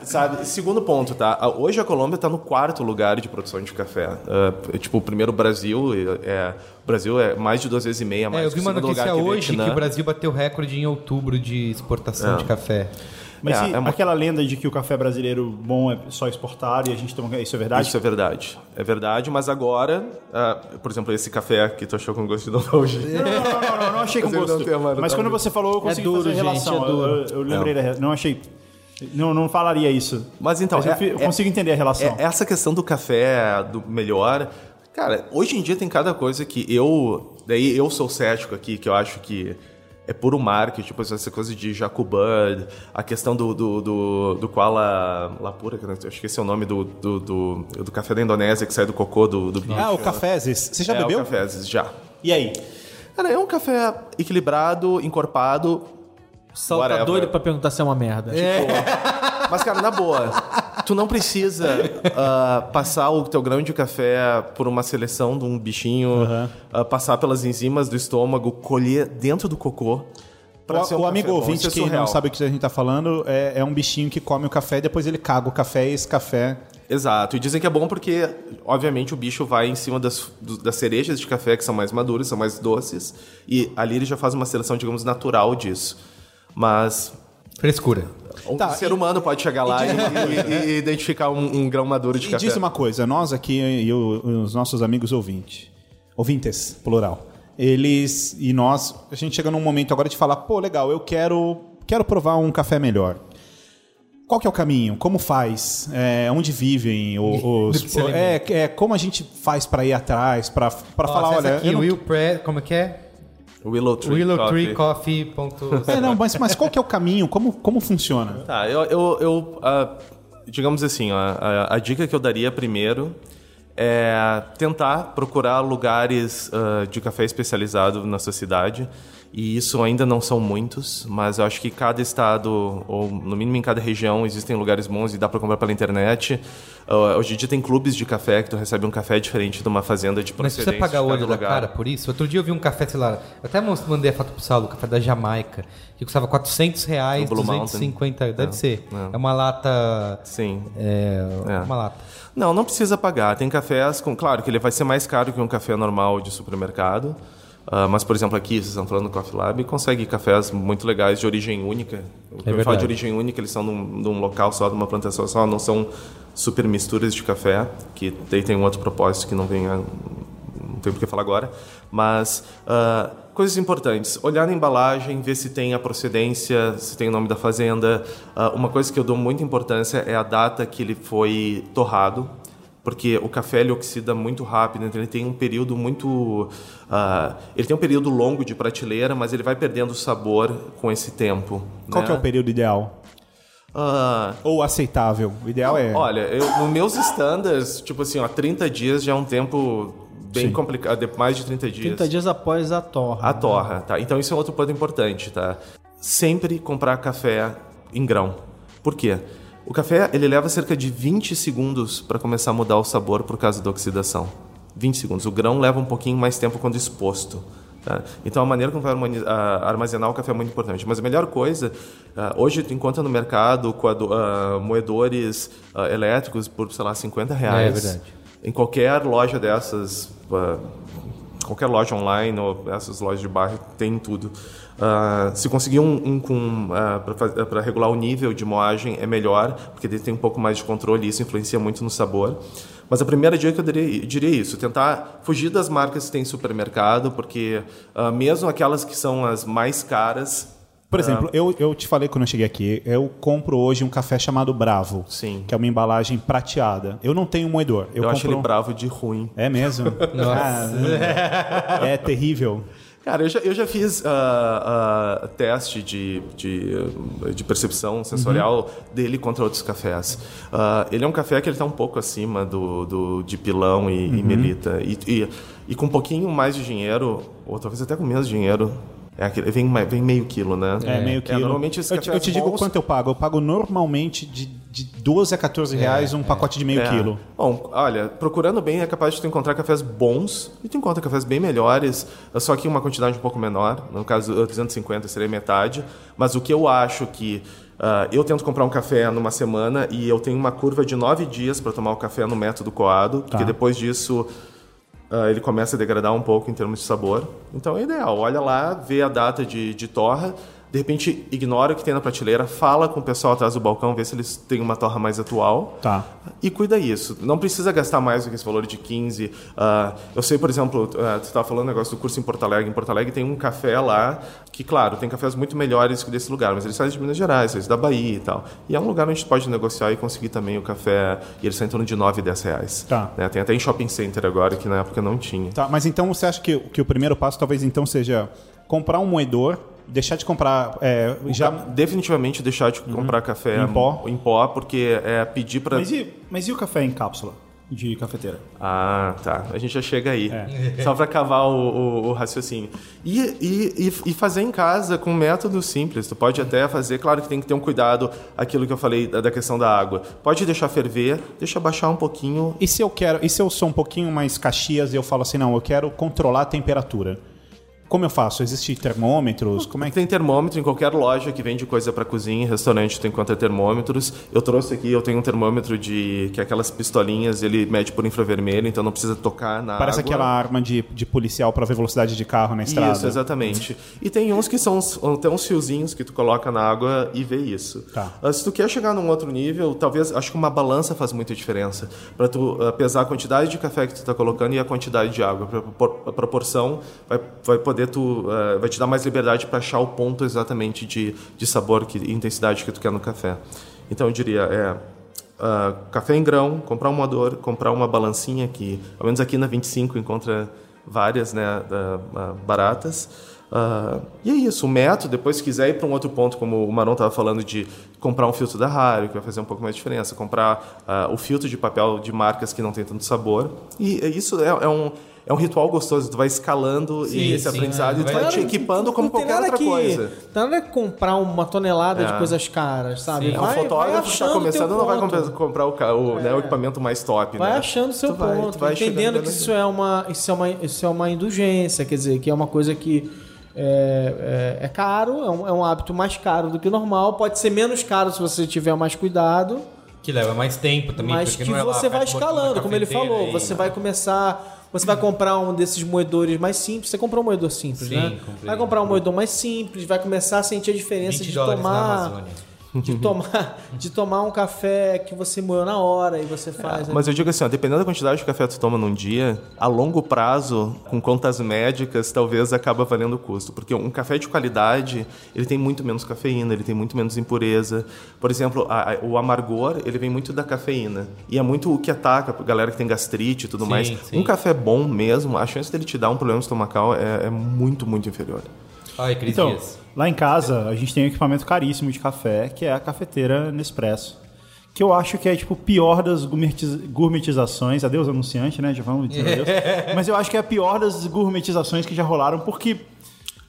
Sabe, segundo ponto, tá? Hoje a Colômbia está no quarto lugar de produção de café. Ah, é, tipo, o primeiro o Brasil, é, o Brasil é mais de duas vezes e meia mais É, eu vi o uma notícia lugar, que é hoje que Vietnã. o Brasil bateu recorde em outubro de exportação de café. Mas É, é uma- aquela lenda de que o café brasileiro bom é só exportado e a gente toma. Isso é verdade? Isso é verdade. É verdade, mas agora, ah, por exemplo, esse café que tu achou com gosto de nostalgia. Não, não, não, não, não, não achei com Mas gosto. Mas tá quando você falou, eu consegui duro, fazer a gente, relação. é duro. Eu, eu lembrei da Não achei. Não, não falaria isso. Mas então, eu, é- eu é- consigo entender a relação. É, essa questão do café, do melhor. Cara, hoje em dia tem cada coisa que eu. Daí eu sou cético aqui, que eu acho que é puro marketing, tipo essa coisa de Jacobud, a questão do, do, do, do Kuala Lapura, que eu acho que esse é o nome do, do, do, do café da Indonésia que sai do cocô do, do bicho. Ah, o cafezes. Você já é, bebeu? O cafezes, já. E aí? Cara, é um café equilibrado, encorpado. O Sal tá doido pra perguntar se é uma merda. Mas, cara, na boa, tu não precisa ah, passar o teu grão de café por uma seleção de um bichinho, ah, passar pelas enzimas do estômago, colher dentro do cocô. O, um o amigo bom. ouvinte Isso é que surreal. não sabe o que a gente tá falando é, é um bichinho que come o café e depois ele caga o café e esse café. Exato. E dizem que é bom porque, obviamente, o bicho vai em cima das, das cerejas de café que são mais maduras, são mais doces. E ali ele já faz uma seleção, digamos, natural disso. Mas Frescura. um Tá, ser e- humano pode chegar lá e, e- e identificar um, um grão maduro de E café. diz uma coisa, nós aqui e o- os nossos amigos ouvintes, ouvintes, plural, eles e nós, a gente chega num momento agora de falar, pô, legal, eu quero, quero provar um café melhor. Qual que é o caminho? Como faz? É, onde vivem o- os... Você é, é, como a gente faz para ir atrás, para falar, olha... aqui, eu não- Will Pre... Como é que é? Willow Tree Coffee. WillowTreeCoffee.com É, não, mas, mas qual que é o caminho? Como, como funciona? Tá, eu, eu, eu, ah, digamos assim, ó, a, a dica que eu daria primeiro é tentar procurar lugares ah, de café especializado na sua cidade. E isso ainda não são muitos, mas eu acho que cada estado, ou no mínimo em cada região, existem lugares bons e dá para comprar pela internet. Ah, hoje em dia tem clubes de café que tu recebe um café diferente de uma fazenda de Mas precisa pagar o olho da cara por isso. Outro dia eu vi um café, sei lá, até mandei a foto pro Saulo, café da Jamaica, que custava 400 reais, O Blue 250, deve É, ser. é. É uma lata... Sim. É, É. uma lata. Não, não precisa pagar. Tem cafés com. Claro que ele vai ser mais caro que um café normal de supermercado. Ah, mas, por exemplo, aqui, vocês estão falando no Coffee Lab, consegue cafés muito legais de origem única. Quando eu falo de origem única, eles são num, num local só, de uma plantação só, não são super misturas de café, que daí tem um outro propósito que não vem a- não tem por que falar agora. Mas ah, coisas importantes: olhar na embalagem, ver se tem a procedência, se tem o nome da fazenda. Ah, uma coisa que eu dou muita importância é a data que ele foi torrado. Porque o café ele oxida muito rápido, então ele tem um período muito. Ah, ele tem um período longo de prateleira, mas ele vai perdendo o sabor com esse tempo. Qual né? que é o período ideal? Ah, Ou aceitável? O ideal é... Olha, eu, nos meus standards, tipo assim, ó, 30 dias já é um tempo bem complicado, de- mais de 30 dias. 30 dias após a torra. A torra, tá? Então isso é outro ponto importante, tá? Sempre comprar café em grão. Por quê? O café ele leva cerca de 20 segundos para começar a mudar o sabor por causa da oxidação. 20 segundos. O grão leva um pouquinho mais tempo quando exposto. tá? Então a maneira como vai harmoni- a- armazenar o café é muito importante. Mas a melhor coisa, ah, hoje tu encontra no mercado ah, moedores ah, elétricos por, sei lá, 50 reais. É verdade. Em qualquer loja dessas, ah, qualquer loja online ou essas lojas de bairro tem tudo. Ah, se conseguir um, um com para regular o nível de moagem é melhor, porque ele tem um pouco mais de controle e isso influencia muito no sabor. Mas a primeira dica eu diria, diria isso, tentar fugir das marcas que tem em supermercado, porque ah, mesmo aquelas que são as mais caras, Por exemplo, eu, eu te falei quando eu cheguei aqui, eu compro hoje um café chamado Bravo. Sim. Que é uma embalagem prateada. Eu não tenho um moedor. eu, Eu, acho ele um- bravo de ruim. É mesmo? Caramba. é terrível. Cara, eu já, eu já fiz ah, ah, teste de, de, de percepção sensorial dele contra outros cafés. Ah, ele é um café que ele está um pouco acima do, do de pilão e, e melita. E, e, e com um pouquinho mais de dinheiro, ou talvez até com menos dinheiro, é aquele, vem, vem meio quilo, né? É, meio quilo. normalmente esses eu, te- eu te digo bons- quanto eu pago. Eu pago normalmente de, de 12 a 14 reais um pacote de meio É. quilo. Bom, olha, procurando bem é capaz de tu encontrar cafés bons e tu encontra cafés bem melhores, só que uma quantidade um pouco menor. No caso, 250 seria metade. Mas o que eu acho que ah, eu tento comprar um café numa semana e eu tenho uma curva de nove dias para tomar o café no método coado, porque depois disso ah, ele começa a degradar um pouco em termos de sabor. Então é ideal. Olha lá, vê a data de, de torra, de repente ignora o que tem na prateleira, fala com o pessoal atrás do balcão, vê se eles têm uma torra mais atual. Tá. E cuida isso. Não precisa gastar mais do que esse valor de 15. Ah, eu sei, por exemplo, ah, tu estava falando um negócio do curso em Porto Alegre. Em Porto Alegre tem um café lá que, claro, tem cafés muito melhores que desse lugar, mas eles saem de Minas Gerais, eles da Bahia e tal. E é um lugar onde a gente pode negociar e conseguir também o café. E eles estão em torno de 9, 10 reais. Tá. Né? Tem até em shopping center agora, que na época não tinha. Tá, mas então você acha que, que o primeiro passo talvez então seja comprar um moedor, deixar de comprar é, já Definitivamente deixar de comprar café Em pó? em pó, porque é pedir para. Mas e, mas e o café em cápsula de cafeteira? Ah, tá. A gente já chega aí. É. Só para cavar o, o- o raciocínio. E, e, e- fazer em casa com um método simples. Tu pode até fazer, claro que tem que ter um cuidado, aquilo que eu falei da, da questão da água. Pode deixar ferver, deixa baixar um pouquinho. E se eu quero, e se eu sou um pouquinho mais caxias e eu falo assim, não, eu quero controlar a temperatura. Como eu faço? Existem termômetros? Como é que Tem termômetro em qualquer loja que vende coisa para cozinha, restaurante tu encontra termômetros. Eu trouxe aqui, eu tenho um termômetro de que é aquelas pistolinhas, ele mede por infravermelho, então não precisa tocar na parece água. aquela arma de, de policial para ver velocidade de carro na estrada? Isso, exatamente. E tem uns que são uns- até uns fiozinhos que tu coloca na água e vê isso. Tá. Ah, Se tu quer chegar num outro nível, talvez acho que uma balança faz muita diferença para tu ah, pesar a quantidade de café que tu está colocando e a quantidade de água. Pra A proporção vai, vai poder tu ah, vai te dar mais liberdade para achar o ponto exatamente de, de sabor que, intensidade que tu quer no café. Então eu diria é ah, café em grão, comprar um moador, comprar uma balancinha que, ao menos aqui na 25 encontra várias, né, baratas. Ah, e é isso, o método, depois se quiser ir para um outro ponto, como o Maron estava falando de comprar um filtro da Rario, que vai fazer um pouco mais de diferença, comprar ah, o filtro de papel de marcas que não tem tanto sabor. E isso é, é um é um ritual gostoso, tu vai escalando e esse sim, aprendizado é. e tu Vai- vai te equipando como qualquer nada outra que- coisa. Não é comprar uma tonelada de É. coisas caras, sabe? Sim. É um Vai- vai fotógrafo que achando começando, não vai ponto. comprar, comprar o, ca- o, né, o equipamento mais top, Vai né? achando o seu Tu vai- ponto, vai entendendo que isso é, uma, isso, é uma, isso é uma indulgência, quer dizer, que é uma coisa que é, é- é caro, é um, é um hábito mais caro do que o normal, pode ser menos caro se você tiver mais cuidado, Que leva mais tempo também. mas porque que não é lá, você vai bota na escalando, como ele falou, e- você vai começar... Você vai comprar um desses moedores mais simples. Você comprou um moedor simples, Sim, né? comprei. Vai comprar um moedor mais simples, vai começar a sentir a diferença 20 de tomar. De tomar de tomar um café que você moeu na hora e você faz. né? Mas eu digo assim, ó, dependendo da quantidade de café que tu toma num dia, a longo prazo, com contas médicas, talvez acaba valendo o custo. Porque um café de qualidade, ele tem muito menos cafeína, ele tem muito menos impureza. Por exemplo, a- a- o amargor, ele vem muito da cafeína. E é muito o que ataca a galera que tem gastrite e tudo Sim, mais. sim. Um café bom mesmo, a chance dele te dar um problema estomacal é, é muito, muito inferior. Ai, Cris Então, Dias. Lá em casa, a gente tem um equipamento caríssimo de café, que é a cafeteira Nespresso. Que eu acho que é, tipo, o pior das gourmetiz- gourmetizações. Adeus, anunciante, né? Já vamos dizer adeus. Mas eu acho que é a pior das gourmetizações que já rolaram, porque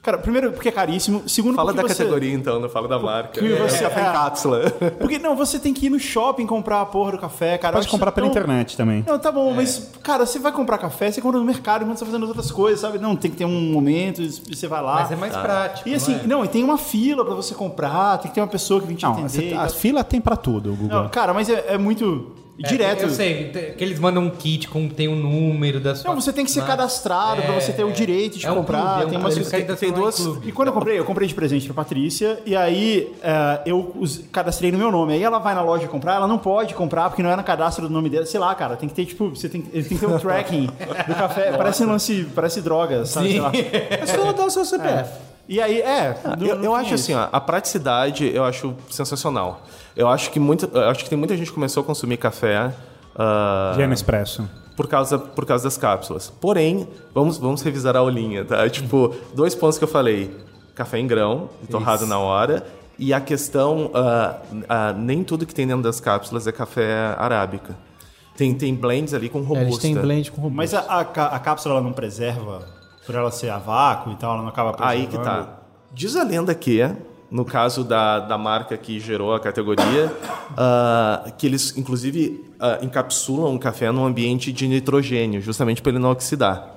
Cara, primeiro, porque é caríssimo. Segundo, Fala da você... categoria então, não fala da marca. que você- É café é. em cápsula. Porque, não, você tem que ir no shopping comprar a porra do café, cara. Pode comprar pela tão- internet também. Não, tá bom, mas, cara, você vai comprar café, você compra no mercado enquanto você tá fazendo outras coisas, sabe? Não, tem que ter um momento, e você vai lá. Mas é mais prático. E assim, não é? não, e tem uma fila pra você comprar, tem que ter uma pessoa que vem te Não, atender. você- e a fila tem pra tudo, Google. Não, cara, mas é, é muito É, direto. Eu sei, que eles mandam um kit com tem um número da sua. Não, você tem que ser Mas- cadastrado pra você ter o direito de é um comprar. clube, é um tem umas tem duas-. E quando eu comprei, eu comprei de presente pra Patrícia, e aí é, eu cadastrei no meu nome. Aí ela vai na loja comprar, ela não pode comprar porque não é no cadastro do nome dela. Sei lá, cara, tem que ter, tipo, você tem, ele tem que ter um tracking do café. parece um lance, parece droga, sabe? Sei lá. É só ela dar o seu CPF. E aí, é. do- Eu, eu acho é assim, isso. ó, a praticidade eu acho sensacional. Eu acho que muita, eu acho que tem muita gente que começou a consumir café ah, Já é Nespresso. por causa, por causa das cápsulas. Porém, vamos, vamos revisar a aulinha, tá? Tipo, dois pontos que eu falei: café em grão, torrado na hora, e a questão, ah, ah, nem tudo que tem dentro das cápsulas é café arábica. Tem, tem blends ali com É, robusta. eles têm blend com robô. Mas a, a, a cápsula ela não preserva, por ela ser a vácuo e tal, ela não acaba preservando. Aí que tá. Diz a lenda que, no caso da, da marca que gerou a categoria, ah, que eles, inclusive, ah, encapsulam o café num ambiente de nitrogênio, justamente para ele não oxidar.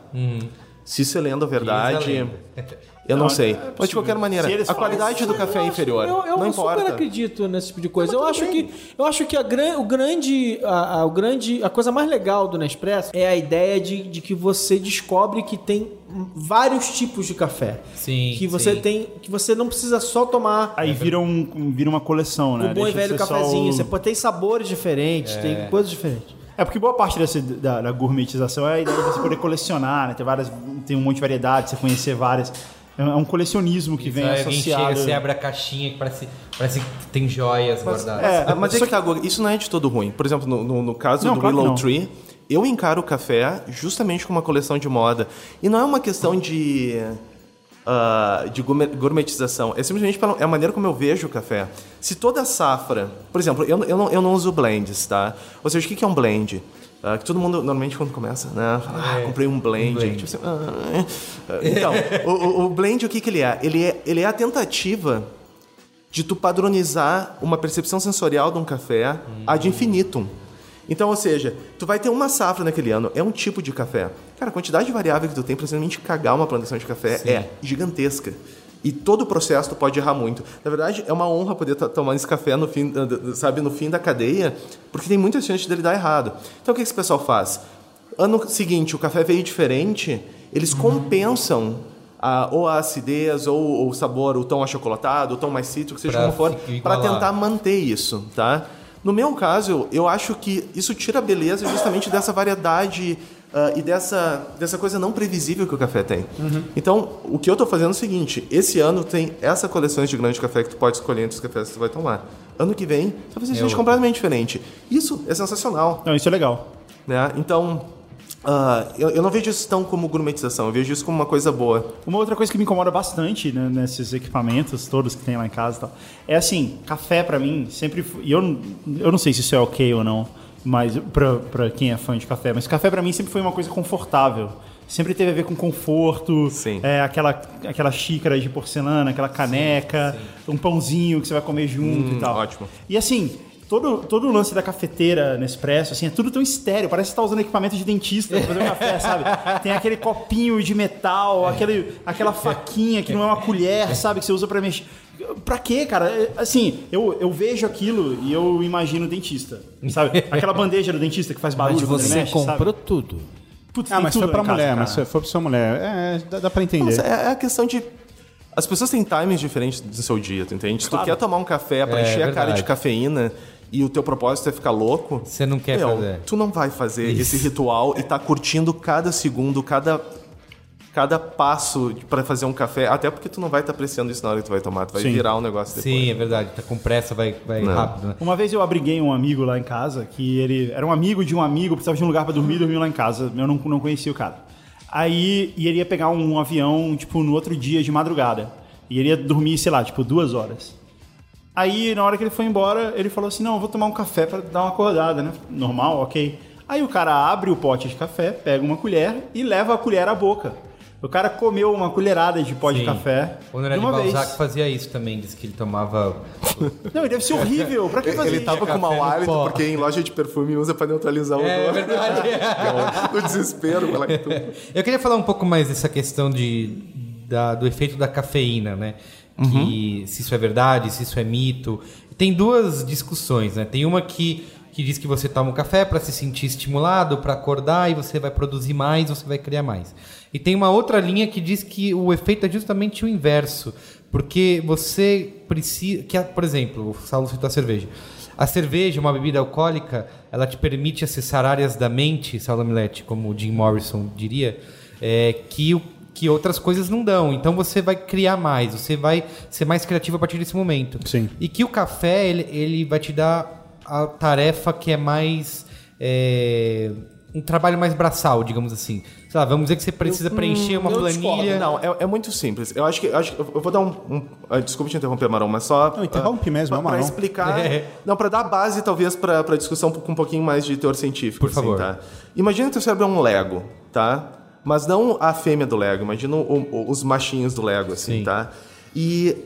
Se isso é lenda ou verdade. eu não, Não, sei. é Mas, de qualquer maneira, a falam- qualidade do café é inferior. Eu, eu não super importa. acredito nesse tipo de coisa. Eu acho que, eu acho que a, gran, o grande, a, a- o grande, a coisa mais legal do Nespresso é a ideia de, de que você descobre que tem vários tipos de café. Sim, Que você sim. tem, que você não precisa só tomar Aí vira, um, vira uma coleção, né? o bom e velho cafezinho. o- Você pode ter sabores diferentes, tem coisas diferentes. É porque boa parte dessa, da, da gourmetização é a ideia de você poder colecionar, né? Ter várias, tem um monte de variedade, você conhecer várias. É um colecionismo que vem Aí alguém associado. chega, você abre a caixinha que parece, parece que tem joias guardadas. é, Ah, mas é que tá, Guga, isso não é de todo ruim. Por exemplo, no, no- no caso Não, do claro Willow. Tree, eu encaro o café justamente como uma coleção de moda. E não é uma questão de, ah, de gourmet- gourmetização. É simplesmente pela, é a maneira como eu vejo o café. Se toda safra... Por exemplo, eu, eu, não, eu não uso blends, tá? Ou seja, o que é um blend? Ah, que todo mundo, normalmente, quando começa, né? Fala, ah, comprei um blend. Tipo assim, ah, ah. Então, o, o- blend, o que que ele é? Ele é, ele é a tentativa de tu padronizar uma percepção sensorial de um café ad infinitum. Então, ou seja, tu vai ter uma safra naquele ano, é um tipo de café. Cara, a quantidade de variável que tu tem para simplesmente cagar uma plantação de café é gigantesca. E todo o processo tu pode errar muito. Na verdade, é uma honra poder estar tomando esse café no fim, da- da- sabe, no fim da cadeia, porque tem muita chance dele dar errado. Então, o que esse pessoal faz? Ano seguinte, o café veio diferente, eles compensam a- ou a acidez, ou, ou o sabor, o tom achocolatado, o tom mais cítrico, seja Pra como for, para tentar manter isso, tá? No meu caso, eu acho que isso tira a beleza justamente dessa variedade ah, e dessa, dessa coisa não previsível que o café tem. Então, o que eu tô fazendo é o seguinte: esse ano tem essa coleção de grande café que tu pode escolher entre os cafés que tu vai tomar. Ano que vem, tu vai fazer gente completamente diferente. Isso é sensacional. Não, isso é legal. Né? Então, ah, eu, eu não vejo isso tão como gourmetização, eu vejo isso como uma coisa boa. Uma outra coisa que me incomoda bastante né, nesses equipamentos todos que tem lá em casa e tal, é assim, café pra mim sempre e eu, eu não sei se isso é ok ou não, mas pra, pra quem é fã de café, mas café pra mim sempre foi uma coisa confortável. Sempre teve a ver com conforto, Sim. é, aquela, aquela xícara de porcelana, aquela caneca, um pãozinho que você vai comer junto Hum, e tal. ótimo. E assim, todo, todo o lance da cafeteira Nespresso, assim, é tudo tão estéreo. Parece que você tá usando equipamento de dentista pra fazer um café, sabe? Tem aquele copinho de metal, aquele, aquela faquinha que não é uma colher, sabe? Que você usa pra mexer. Pra quê, cara? É, Assim, eu, eu vejo aquilo e eu imagino o dentista, sabe? Aquela bandeja do dentista que faz barulho Mas você mexe, comprou sabe? tudo. Putz, Ah, mas tudo foi pra casa, mulher, cara. mas foi, foi pra sua mulher. É, dá, dá pra entender. Mas é, é a questão de. As pessoas têm timings diferentes do seu dia, tu entende? Se tu quer tomar um café pra É, encher a cara verdade. de cafeína e o teu propósito é ficar louco, Você não quer meu, fazer. tu não vai fazer esse ritual e tá curtindo cada segundo, cada, cada passo pra fazer um café, até porque tu não vai estar apreciando isso na hora que tu vai tomar, tu vai Sim. virar um negócio depois. Sim, é verdade. Tá com pressa, vai, vai Não. rápido, né? Uma vez eu abriguei um amigo lá em casa, que ele era um amigo de um amigo, precisava de um lugar pra dormir, dormiu lá em casa. Eu não, não conhecia o cara. Aí, e ele ia pegar um, avião, tipo, no outro dia de madrugada. E ele ia dormir, sei lá, tipo, duas horas. Aí, na hora que ele foi embora, ele falou assim: Não, eu vou tomar um café pra dar uma acordada, né? Normal, ok. Aí o cara abre o pote de café, pega uma colher e leva a colher à boca. O cara comeu uma colherada de pó de Sim. café O de Honoré de uma vez. Balzac fazia isso também, disse que ele tomava. Não, deve ser horrível. Pra que fazer Ele isso? tava com mau hálito pó. porque em loja de perfume usa pra neutralizar o É odor. verdade. o desespero. pela- Eu queria falar um pouco mais dessa questão de, da- do efeito da cafeína, né? Que, se isso é verdade, se isso é mito. Tem duas discussões, né? Tem uma que, que diz que você toma um café para se sentir estimulado, para acordar e você vai produzir mais, você vai criar mais. E tem uma outra linha que diz que o efeito é justamente o inverso, porque você precisa, que, por exemplo, o Saulo citou a cerveja. A cerveja, uma bebida alcoólica, ela te permite acessar áreas da mente, Saulo Milete, como o Jim Morrison diria, é, que, o, que outras coisas não dão. Então você vai criar mais, você vai ser mais criativo a partir desse momento. Sim. E que o café, ele, ele vai te dar a tarefa que é mais. é, um trabalho mais braçal, digamos assim. Sei lá, vamos dizer que você precisa preencher uma eu planilha. Não, é, é muito simples. Eu acho que. eu acho que- eu vou dar um. um ah, desculpa te interromper, Marão, mas só. Não, interrompe ah, mesmo, pra, é, Marão. Pra explicar. É. Não, pra dar base, talvez, pra, pra discussão com um pouquinho mais de teor científico. Por favor. tá? Imagina que teu cérebro é um Lego, tá? Mas não a fêmea do Lego, imagina o- o- os machinhos do Lego, assim, Sim. tá? E.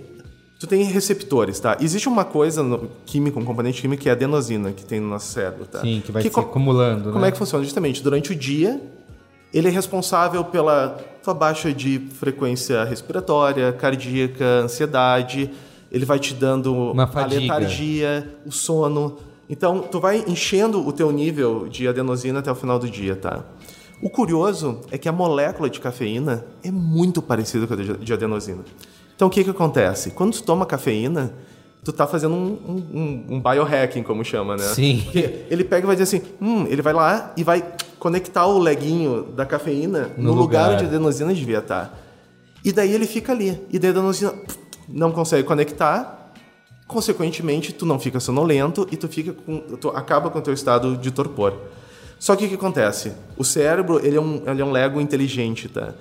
Tu tem receptores, tá? Existe uma coisa no química, um componente químico que é a adenosina, que tem no nosso cérebro, tá? Sim, que vai se co- acumulando, Como né? é que funciona? Justamente, durante o dia, ele é responsável pela tua baixa de frequência respiratória, cardíaca, ansiedade. Ele vai te dando Uma a letargia, o sono. Então, tu vai enchendo o teu nível de adenosina até o final do dia, tá? O curioso é que a molécula de cafeína é muito parecida com a de adenosina. Então, o que que acontece? Quando tu toma cafeína, tu tá fazendo um, um, um- biohacking, como chama, né? Sim. Porque ele pega e vai dizer assim, hum, ele vai lá e vai conectar o leguinho da cafeína no, No lugar. onde a adenosina devia estar. E daí ele fica ali. E daí a adenosina não consegue conectar. Consequentemente, tu não fica sonolento e tu fica com, tu acaba com o teu estado de torpor. Só que o que acontece? O cérebro, ele é um, ele é um lego inteligente, tá?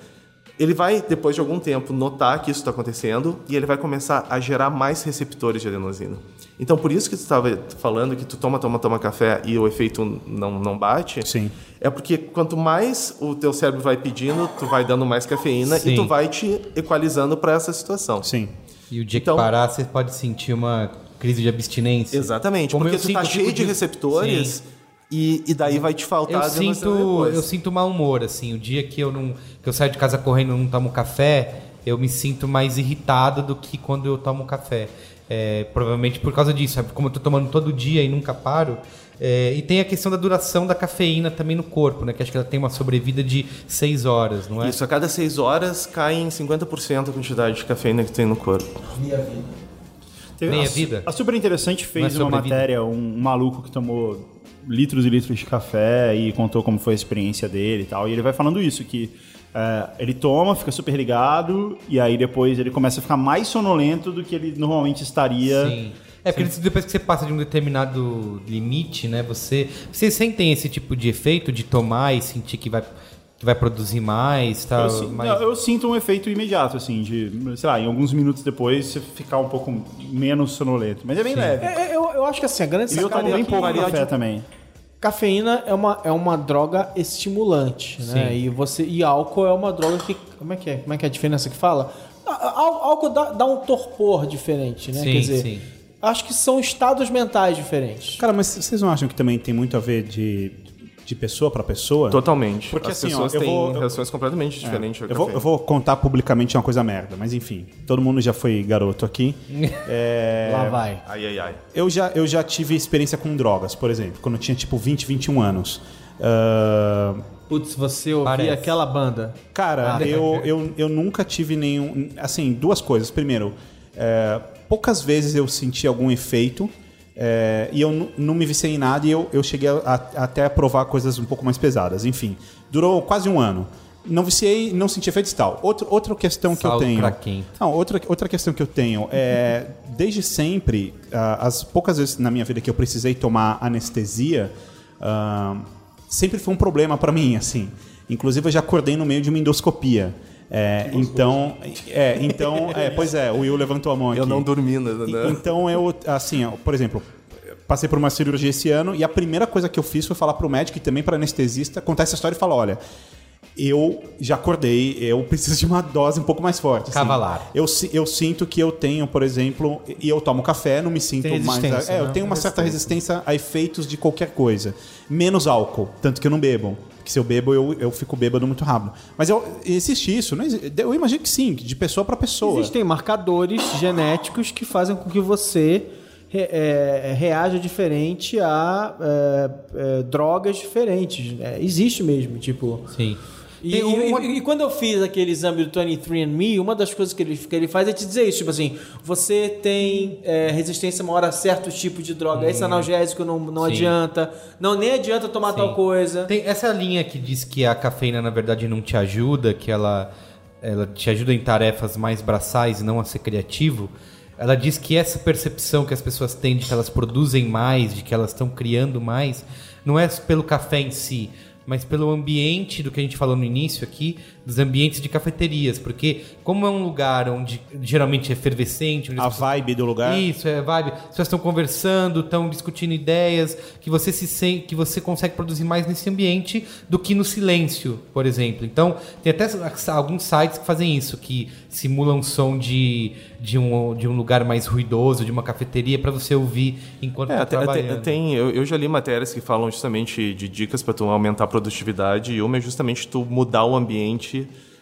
Ele vai, depois de algum tempo, notar que isso está acontecendo e ele vai começar a gerar mais receptores de adenosina. Então, por isso que tu estava falando que tu toma, toma, toma café e o efeito não, não bate. Sim. É porque quanto mais o teu cérebro vai pedindo, tu vai dando mais cafeína Sim. e tu vai te equalizando para essa situação. Sim. E o dia Então- que parar, você pode sentir uma crise de abstinência. Exatamente, Como porque tu tá sinto cheio tipo de de- receptores Sim. E, e daí vai te faltar Eu sinto, depois. eu sinto mau humor, assim. O dia que eu não que eu saio de casa correndo e não tomo café, eu me sinto mais irritado do que quando eu tomo café. É, provavelmente por causa disso, sabe? como eu tô tomando todo dia e nunca paro. É, e tem a questão da duração da cafeína também no corpo, né? Que acho que ela tem uma sobrevida de 6 horas, não é? Isso, a cada 6 horas cai em 50% a quantidade de cafeína que tem no corpo. Teve- Meia a, vida? A Super Interessante Não fez é uma matéria, um, maluco que tomou litros e litros de café e contou como foi a experiência dele e tal. E ele vai falando isso, que é, ele toma, fica super ligado e aí depois ele começa a ficar mais sonolento do que ele normalmente estaria. Sim. É porque depois que você passa de um determinado limite, né? Você, vocês sentem esse tipo de efeito de tomar e sentir que vai, que vai produzir mais, tá? Eu, mais... eu sinto um efeito imediato, assim, de, sei lá, em alguns minutos depois você ficar um pouco menos sonolento. Mas é bem leve. É, é, eu, eu acho que assim, a grande E eu tomo bem pouco café de- também. Cafeína é uma, é uma droga estimulante, né? Sim. E, você, e álcool é uma droga que. Como é que é? Como é que é a diferença que fala? Álcool dá, dá um torpor diferente, né? Sim, Quer dizer, sim. acho que são estados mentais diferentes. Cara, mas vocês não acham que também tem muito a ver de, de pessoa para pessoa? Totalmente. Porque As assim, ó, pessoas eu têm vou- eu- reações completamente diferentes ao Eu vou, eu vou contar publicamente uma coisa merda, mas enfim, todo mundo já foi garoto aqui. É, Lá vai. Ai, ai, ai. eu, já, eu já tive experiência com drogas, por exemplo, quando eu tinha tipo 20, 21 anos. Ah, Putz, você ouvia Parece. aquela banda. Cara, eu, eu, eu nunca tive nenhum. Assim, duas coisas. Primeiro, é, poucas vezes eu senti algum efeito é, e eu não me viciei em nada e eu, eu cheguei a- a- até a provar coisas um pouco mais pesadas. Enfim, durou quase um ano. Não viciei, não senti efeitos e tal. Outro, outra questão que eu tenho. craquento. Não, outra, outra questão que eu tenho é, desde sempre, ah, as poucas vezes na minha vida que eu precisei tomar anestesia, ah, sempre foi um problema pra mim, assim. Inclusive eu já acordei no meio de uma endoscopia. É, então, é, então, é, pois é, o Will levantou a mão aqui. Eu não dormi, né? E- Então eu, assim, por exemplo, passei por uma cirurgia esse ano e a primeira coisa que eu fiz foi falar pro médico e também para anestesista, contar essa história e falar, olha, eu já acordei, eu preciso de uma dose um pouco mais forte. assim. Cavalar. Eu, eu sinto que eu tenho, por exemplo, e eu tomo café, não me sinto Tem mais. É, eu né? tenho uma certa resistência a efeitos de qualquer coisa. Menos álcool, tanto que eu não bebo. Porque se eu bebo, eu, eu fico bêbado muito rápido. Mas eu, existe isso? Não exi- eu imagino que sim, de pessoa para pessoa. Existem marcadores genéticos que fazem com que você re- é, reaja diferente a é, é, drogas diferentes. É, existe mesmo, tipo. Sim. E, uma- e- e quando eu fiz aquele exame do 23andMe, uma das coisas que ele, que ele faz é te dizer isso, tipo assim, você tem é, resistência maior a certos tipos de droga, esse analgésico não, não Sim. adianta, não nem adianta tomar tal coisa. Tem essa linha que diz que a cafeína, na verdade, não te ajuda, que ela, ela te ajuda em tarefas mais braçais e não a ser criativo. Ela diz que essa percepção que as pessoas têm de que elas produzem mais, de que elas estão criando mais, não é pelo café em si, mas pelo ambiente do que a gente falou no início aqui, dos ambientes de cafeterias. Porque, como é um lugar onde geralmente é efervescente, A as pessoas- vibe do lugar. isso, é vibe. As pessoas estão conversando, estão discutindo ideias, que você se que você consegue produzir mais nesse ambiente do que no silêncio, por exemplo. Então, tem até alguns sites que fazem isso, que simulam som de, de, um, de um lugar mais ruidoso, de uma cafeteria, para você ouvir enquanto É, está até- até- trabalhando. tem, eu, eu já li matérias que falam justamente de dicas para tu aumentar a produtividade e uma é justamente tu mudar o ambiente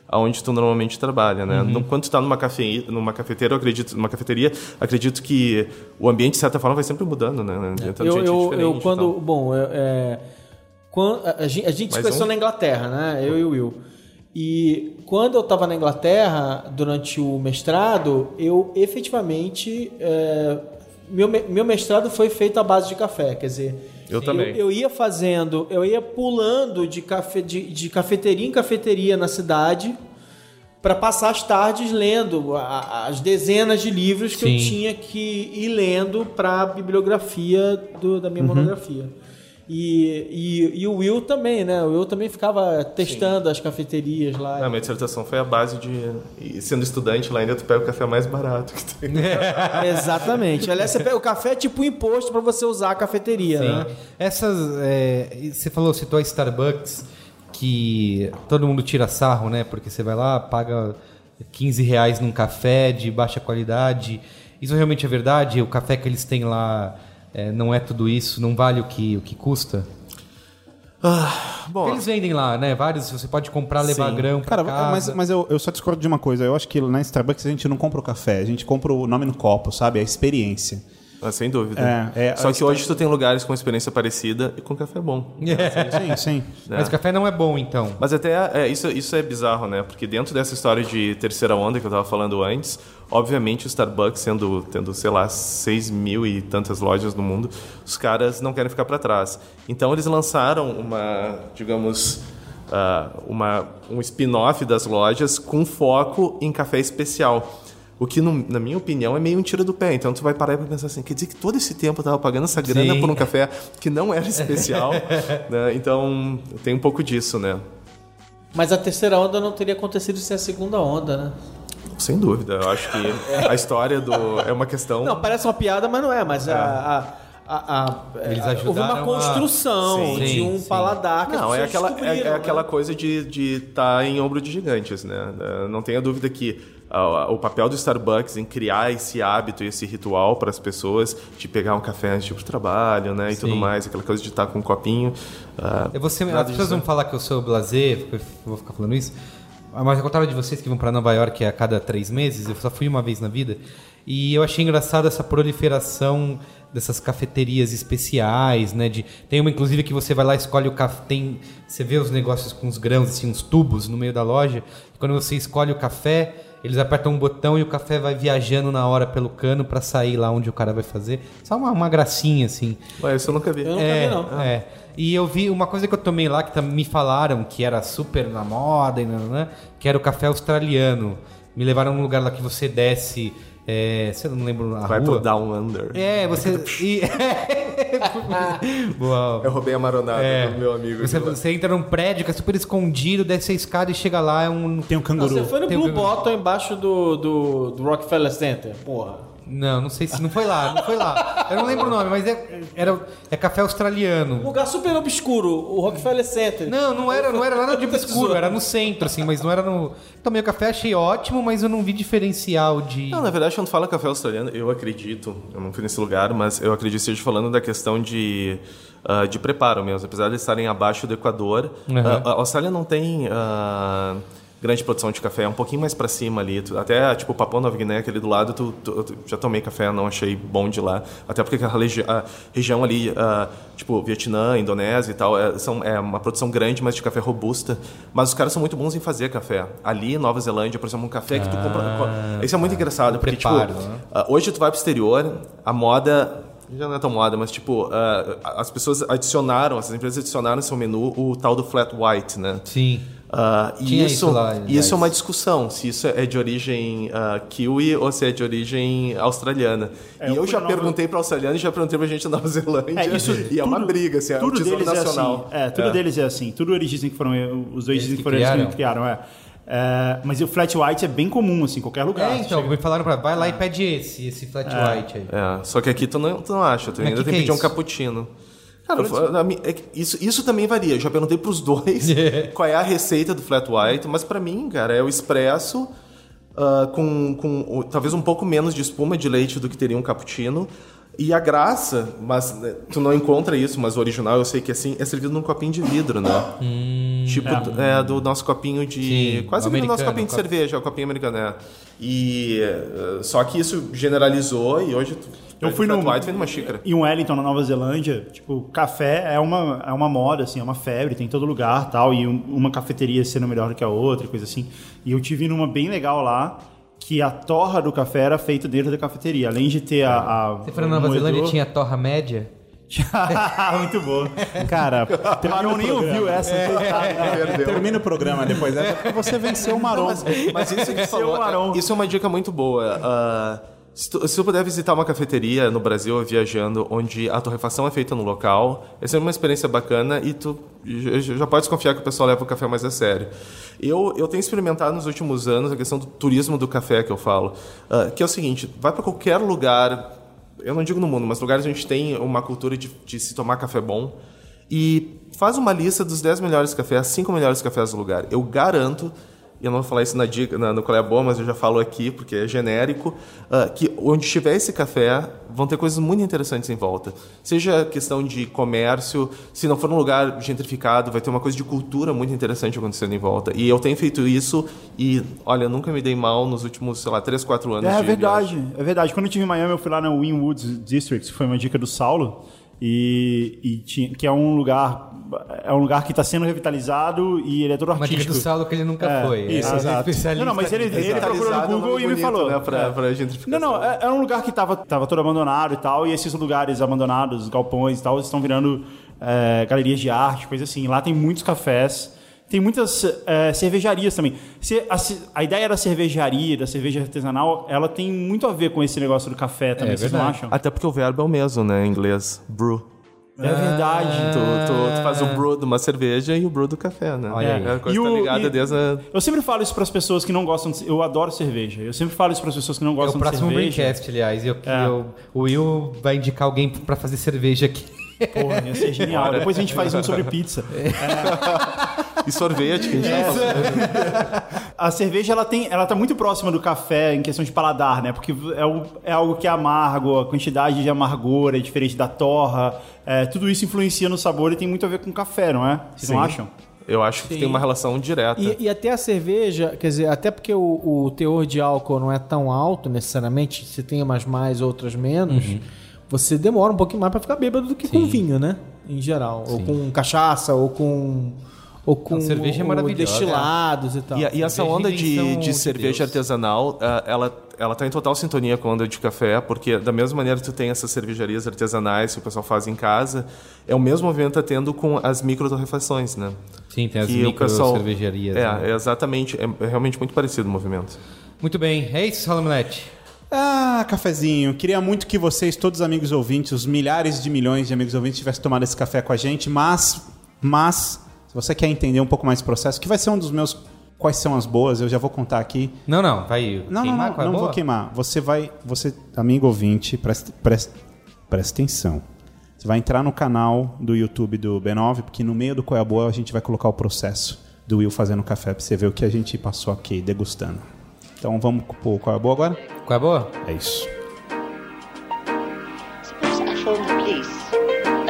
aonde tu normalmente trabalha, né? No- Quando tu tá numa, cafe, numa cafeteira, eu acredito, numa cafeteria, acredito que o ambiente de certa forma vai sempre mudando, né? Entrando eu, eu, eu quando. Bom, eu, é, quando, a, gente, a gente se conheceu um? na Inglaterra, né? Eu e o Will. E quando eu estava na Inglaterra, durante o mestrado, eu efetivamente. é, meu, me- meu mestrado foi feito à base de café, quer dizer. Eu também. Eu, eu ia fazendo, eu ia pulando de, cafe, de, de cafeteria em cafeteria na cidade para passar as tardes lendo a- as dezenas de livros que eu Sim. tinha que ir lendo para a bibliografia do- da minha monografia. E, e, e o Will também, né? O Will também ficava testando as cafeterias lá. Ah, minha dissertação foi a base de. E sendo estudante lá ainda, tu pega o café mais barato que tem. Exatamente. Aliás, você pega o café é tipo um imposto para você usar a cafeteria, né? Essas. é, você falou, citou a Starbucks, que todo mundo tira sarro, né? Porque você vai lá, paga 15 reais num café de baixa qualidade. Isso realmente é verdade? O café que eles têm lá é, não é tudo isso, não vale o que, o que custa? Bom, Eles vendem lá, né? Vários, você pode comprar, levar Sim. grão Cara, casa. mas, mas eu, eu só discordo de uma coisa. Eu acho que na Starbucks a gente não compra o café, a gente compra o nome no copo, sabe? A experiência. Ah, sem dúvida. É, é, Só que hoje tu tem lugares com experiência parecida e com café bom. Sim, sim. Mas o café não é bom, então. Mas até é, isso, isso é bizarro, né? Porque dentro dessa história de terceira onda que eu tava falando antes, obviamente o Starbucks, sendo, tendo, sei lá, 6 mil e tantas lojas no mundo, os caras não querem ficar para trás. Então eles lançaram uma, digamos, ah, uma, um spin-off das lojas com foco em café especial. O que, no- na minha opinião, é meio um tiro do pé. Então, tu vai parar e vai pensar assim, quer dizer que todo esse tempo eu tava pagando essa grana Sim. por um café que não era especial, né? Então, tem um pouco disso, né? Mas a terceira onda não teria acontecido sem a segunda onda, né? Sem dúvida. Eu acho que a história do... É uma questão... Não, parece uma piada, mas não é. Mas a, a, a, a- Eles a- houve ajudaram uma a- construção Sim, de um sim. paladar que Não, é aquela, é, é né? aquela coisa de estar em ombro de gigantes, né? É, Não tenha dúvida que o papel do Starbucks em criar esse hábito e esse ritual para as pessoas de pegar um café antes de ir pro trabalho, né? E tudo mais, aquela coisa de estar com um copinho. ah, Eu vou ser, as pessoas vão falar que eu sou blazer, eu vou ficar falando isso. Mas ao contrário de vocês que vão para Nova York a cada três meses, eu só fui uma vez na vida. E eu achei engraçado essa proliferação dessas cafeterias especiais, né? De, tem uma, inclusive, que você vai lá escolhe o café. Tem, você vê os negócios com os grãos, assim, uns tubos no meio da loja. E quando você escolhe o café, eles apertam um botão e o café vai viajando na hora pelo cano para sair lá onde o cara vai fazer. Só uma, uma gracinha, assim. Ué, isso eu nunca vi. Eu nunca É, vi, não. é. E eu vi uma coisa que eu tomei lá que me falaram que era super na moda, e nananã, que era o café australiano. Me levaram num lugar lá que você desce, é, você não lembro a Vai rua. pro Down Under. É, você. e- Boa. Eu roubei a maronada É. do meu amigo. Você, você entra num prédio que é super escondido, desce a escada e chega lá, é um. Tem um Não, canguru. você foi no Tem Blue um- Bottom embaixo do, do, do Rockefeller Center, porra. Não, não sei se não foi lá, não foi lá. Eu não lembro o nome, mas é, era, é café Um australiano. lugar super obscuro, o Rockefeller Center. Não, não era, não era nada de obscuro, era no centro, assim, mas não era no. Também o café achei ótimo, mas eu não vi diferencial de. Não, na verdade, quando fala café australiano, eu acredito, eu não fui nesse lugar, mas eu acredito que esteja falando da questão de, ah, de preparo mesmo. Apesar de estarem abaixo do Equador, Uhum. ah, a Austrália não tem ah, grande produção de café, é um pouquinho mais para cima ali. Tu- Até, tipo, Papua Nova Guiné, aquele do lado, tu, tu- tu- já tomei café, não achei bom de lá. Até porque aquela a região ali, ah, tipo, Vietnã, Indonésia e tal, é, são, é uma produção grande, mas de café robusta. Mas os caras são muito bons em fazer café. Ali, Nova Zelândia, por exemplo, um café que tu compra... Isso é muito engraçado, porque, preparo, tipo, né? ah, hoje tu vai pro exterior, a moda já não é tão moda, mas tipo, ah, as pessoas adicionaram, as empresas adicionaram no seu menu o tal do flat white, né? Sim. Ah, e isso, isso lá, e isso é uma discussão, se isso é de origem ah, kiwi ou se é de origem australiana. É, e eu já Nova- perguntei para australiano e já perguntei pra gente da Nova Zelândia. É, isso, e é uma tudo- briga, assim, é tudo tesouro deles nacional. É assim. É, tudo deles é assim. Tudo eles dizem que foram os dois dizem que foram eles que criaram, é. É, mas o flat white é bem comum assim, em qualquer lugar. É, então, me falaram pra vai lá e pede esse, esse flat white aí. É, só que aqui tu não, tu não acha, tu Mas ainda que tem que que é pedir um cappuccino. Cara, eu- a mi- é isso, isso também varia. Eu já perguntei pros dois qual é a receita do flat white, mas pra mim, cara, é o expresso ah, com, com talvez um pouco menos de espuma de leite do que teria um cappuccino. E a graça, mas né, tu não encontra isso, mas o original eu sei que assim, é servido num copinho de vidro, né? tipo, é. do nosso copinho de. Sim, quase do nosso copinho de copo- cerveja, o copinho americano, é. E. eh, só que isso generalizou e hoje tu. Eu fui no white vem numa xícara. Em Wellington, na Nova Zelândia, tipo, café é uma, é uma moda, assim, é uma febre, tem em todo lugar tal, e um- uma cafeteria sendo melhor do que a outra, coisa assim. E eu tive numa bem legal lá, que a torra do café era feita dentro da cafeteria. Além de ter a. a Você foi na Nova moedor- Zelândia tinha torra média? Muito bom. Cara, eu nem ouviu essa. Termina o programa depois. É porque você venceu o Maron. Mas, mas isso falou, isso é uma dica muito boa. Ah, se, tu, puder visitar uma cafeteria no Brasil viajando, onde a torrefação é feita no local, é sempre uma experiência bacana e tu já, pode desconfiar que o pessoal leva o café mais a sério. Eu, eu tenho experimentado nos últimos anos a questão do turismo do café que eu falo, ah, que é o seguinte: vai para qualquer lugar, eu não digo no mundo, mas lugares onde a gente tem uma cultura de, de se tomar café bom e faz uma lista dos 10 melhores cafés, 5 melhores cafés do lugar. Eu garanto, eu não vou falar isso na dica, na, no Qual é Boa, mas eu já falo aqui porque é genérico, ah, que onde tiver esse café, vão ter coisas muito interessantes em volta. Seja questão de comércio, se não for um lugar gentrificado, vai ter uma coisa de cultura muito interessante acontecendo em volta. E eu tenho feito isso e, olha, nunca me dei mal nos últimos, sei lá, 3, 4 anos. É de verdade, viagem. é verdade. Quando eu estive em Miami, eu fui lá no Winwood District, que foi uma dica do Saulo, e, e tinha, que é um lugar é um lugar que está sendo revitalizado e ele é todo Uma dica artístico. do Saulo que ele nunca É, foi. isso, é exato. especialista Não, não, mas ele- ele procurou no é Google e me bonito, falou. Né, pra, É. pra. Não, não, é, é um lugar que estava tava todo abandonado e tal, e esses lugares abandonados, galpões e tal, estão virando é, galerias de arte, coisa assim. Lá tem muitos cafés, tem muitas é, cervejarias também. Se- a, a ideia da cervejaria, da cerveja artesanal, ela tem muito a ver com esse negócio do café também, É vocês não acham? Até porque o verbo é o mesmo, né, em inglês. Brew. É verdade. Tu, tu, tu faz o brew de uma cerveja e o brew do café, né? Olha aí. É, a coisa E tá o- ligada e- desde a... Eu sempre falo isso para as pessoas que não gostam de, Eu adoro cerveja. Eu sempre falo isso para as pessoas que não É o gostam de próximo cerveja. Braincast, aliás. Eu, É. eu- o Will vai indicar alguém pra fazer cerveja aqui. Porra, ia ser genial. Depois a gente faz um sobre pizza. E sorvete, que a gente É. tá falando. A cerveja ela tem, ela tá muito próxima do café em questão de paladar, né? Porque é, o- é algo que é amargo, a quantidade de amargor é diferente da torra. é, tudo isso influencia no sabor e tem muito a ver com café, não é? Vocês não Sim. acham? Eu acho que tem uma relação direta. E, e até a cerveja, quer dizer, até porque o, o teor de álcool não é tão alto necessariamente, se tem umas mais, outras menos, você demora um pouquinho mais pra ficar bêbado do que com vinho, né? Em geral. Ou com cachaça, ou com. Ou com A cerveja é maravilhosa. destilados e tal. E, a- e essa onda de, de cerveja Deus. artesanal, ah, ela, ela tá em total sintonia com a onda de café, porque da mesma maneira que tu tem essas cervejarias artesanais que o pessoal faz em casa, é o mesmo movimento que tá tendo com as micro-torrefações, né? Sim, tem as Que o micro pessoal- cervejarias. É, né? é exatamente, é, é realmente muito parecido o movimento. Muito bem. É isso, Salamonete. Ah, cafezinho. Queria muito que vocês, todos os amigos ouvintes, os milhares de milhões de amigos ouvintes, tivessem tomado esse café com a gente, mas, mas, se você quer entender um pouco mais esse processo, que vai ser um dos meus quais são as boas, eu já vou contar aqui. Não, não, vai. Não, queimar não, não, não boa? vou queimar. Você vai, você, amigo ouvinte, presta, presta, presta atenção. Você vai entrar no canal do YouTube do B9, porque no meio do Qual é a Boa a gente vai colocar o processo do Will fazendo café pra você ver o que a gente passou aqui degustando. Então vamos pro Qual é a Boa agora? Qual é a boa? É isso. Suppose I phoned the police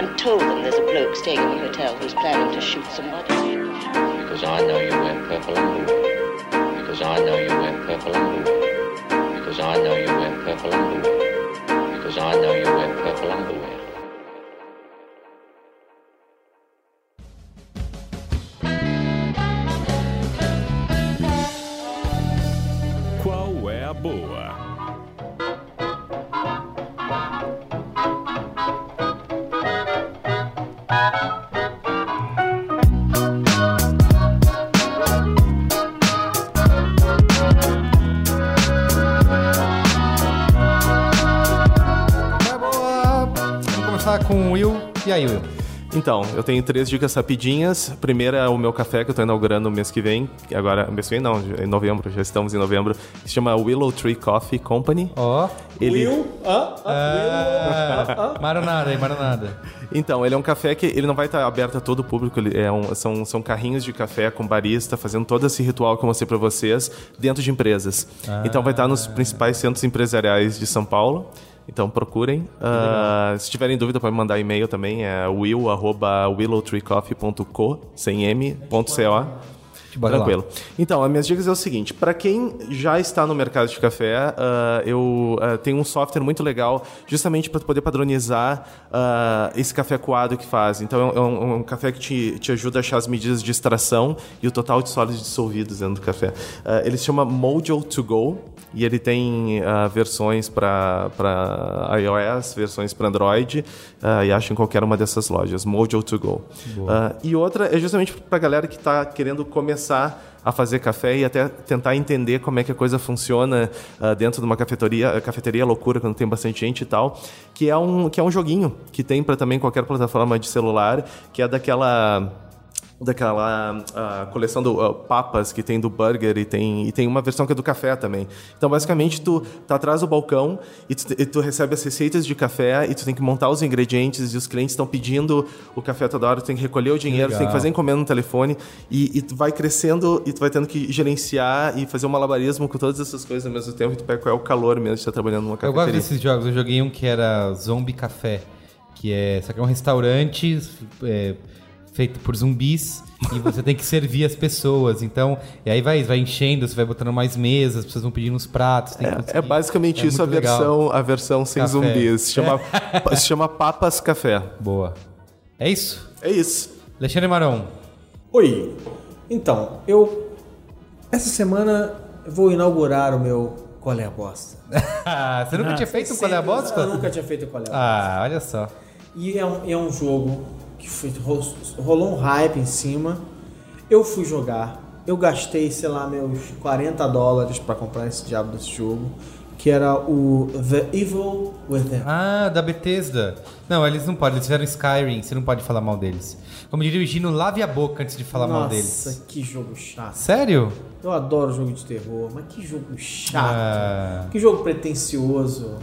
and told them there's a bloke staying in the hotel who's planning to shoot somebody. Because I know you wear purple underwear. Because I know you wear purple underwear. Because I know you wear purple underwear. Because I know you wear purple underwear. Com o Will. E aí, Will? Então, eu tenho três dicas rapidinhas. A primeira é o meu café que eu tô inaugurando no mês que vem. Agora, mês que vem não, em novembro, já estamos em novembro. Que se chama Willow Tree Coffee Company. Ó. Ele... Will? Hã? Ah, maronada aí, maronada. Então, ele é um café que ele não vai estar aberto a todo o público. Ele é um- são, são carrinhos de café com barista fazendo todo esse ritual que eu mostrei para vocês dentro de empresas. Então, vai estar nos principais centros empresariais de São Paulo. Então, procurem. Ah, se tiverem dúvida, podem mandar e-mail também. É will.willowtreecoffee.co, sem m, ponto co. Bora lá. Tranquilo. Então, as minhas dicas é o seguinte: para quem já está no mercado de café, ah, eu ah, tenho um software muito legal, justamente para poder padronizar ah, esse café coado que faz. Então, é um, é um- um café que te, te ajuda a achar as medidas de extração e o total de sólidos dissolvidos dentro do café. Ele se chama Mojo to Go. E ele tem ah, versões para iOS, versões para Android, ah, e acho em qualquer uma dessas lojas. Mojo to Go. Ah, e outra é justamente para a galera que está querendo começar a fazer café e até tentar entender como é que a coisa funciona ah, dentro de uma cafeteria, cafeteria loucura quando tem bastante gente e tal, que é um que é um joguinho que tem para também qualquer plataforma de celular, que é daquela daquela ah, coleção do ah, papas que tem do burger e tem, e tem uma versão que é do café também. Então, basicamente, tu tá atrás do balcão e tu, e tu recebe as receitas de café e tu tem que montar os ingredientes e os clientes estão pedindo o café toda hora, tu tem que recolher o dinheiro, tu tem que fazer encomenda no telefone e, e tu vai crescendo e tu vai tendo que gerenciar e fazer um malabarismo com todas essas coisas ao mesmo tempo e tu pega qual é o calor mesmo de estar trabalhando numa Eu cafeteria. gosto desses jogos. Eu joguei um que era Zombie Café, que é, só que é um restaurante é, feito por zumbis e você tem que servir as pessoas. Então, e aí vai, vai enchendo, você vai botando mais mesas, as pessoas vão pedindo uns pratos. É, é basicamente É isso a legal. versão, a versão sem Café. zumbis. Se chama, se chama Papas Café. Boa. É isso? É isso. Alexandre Maron. Oi. Então, eu. Essa semana eu vou inaugurar o meu Qual é a Bosta. Ah, você nunca tinha feito um Qual é a Eu Bosta? nunca tinha feito Qual é a Bosta. Ah, olha só. E é um, é um jogo rolou um hype em cima. Eu fui jogar. Eu gastei, sei lá, meus 40 dólares pra comprar esse diabo desse jogo. Que era o The Evil Within. Ah, da Bethesda. Não, eles não podem, eles fizeram Skyrim, você não pode falar mal deles. Como diria o Gino, lave a boca antes de falar mal Nossa, deles. que jogo chato. Sério? Eu adoro jogo de terror, mas que jogo chato. Ah, Que jogo pretencioso.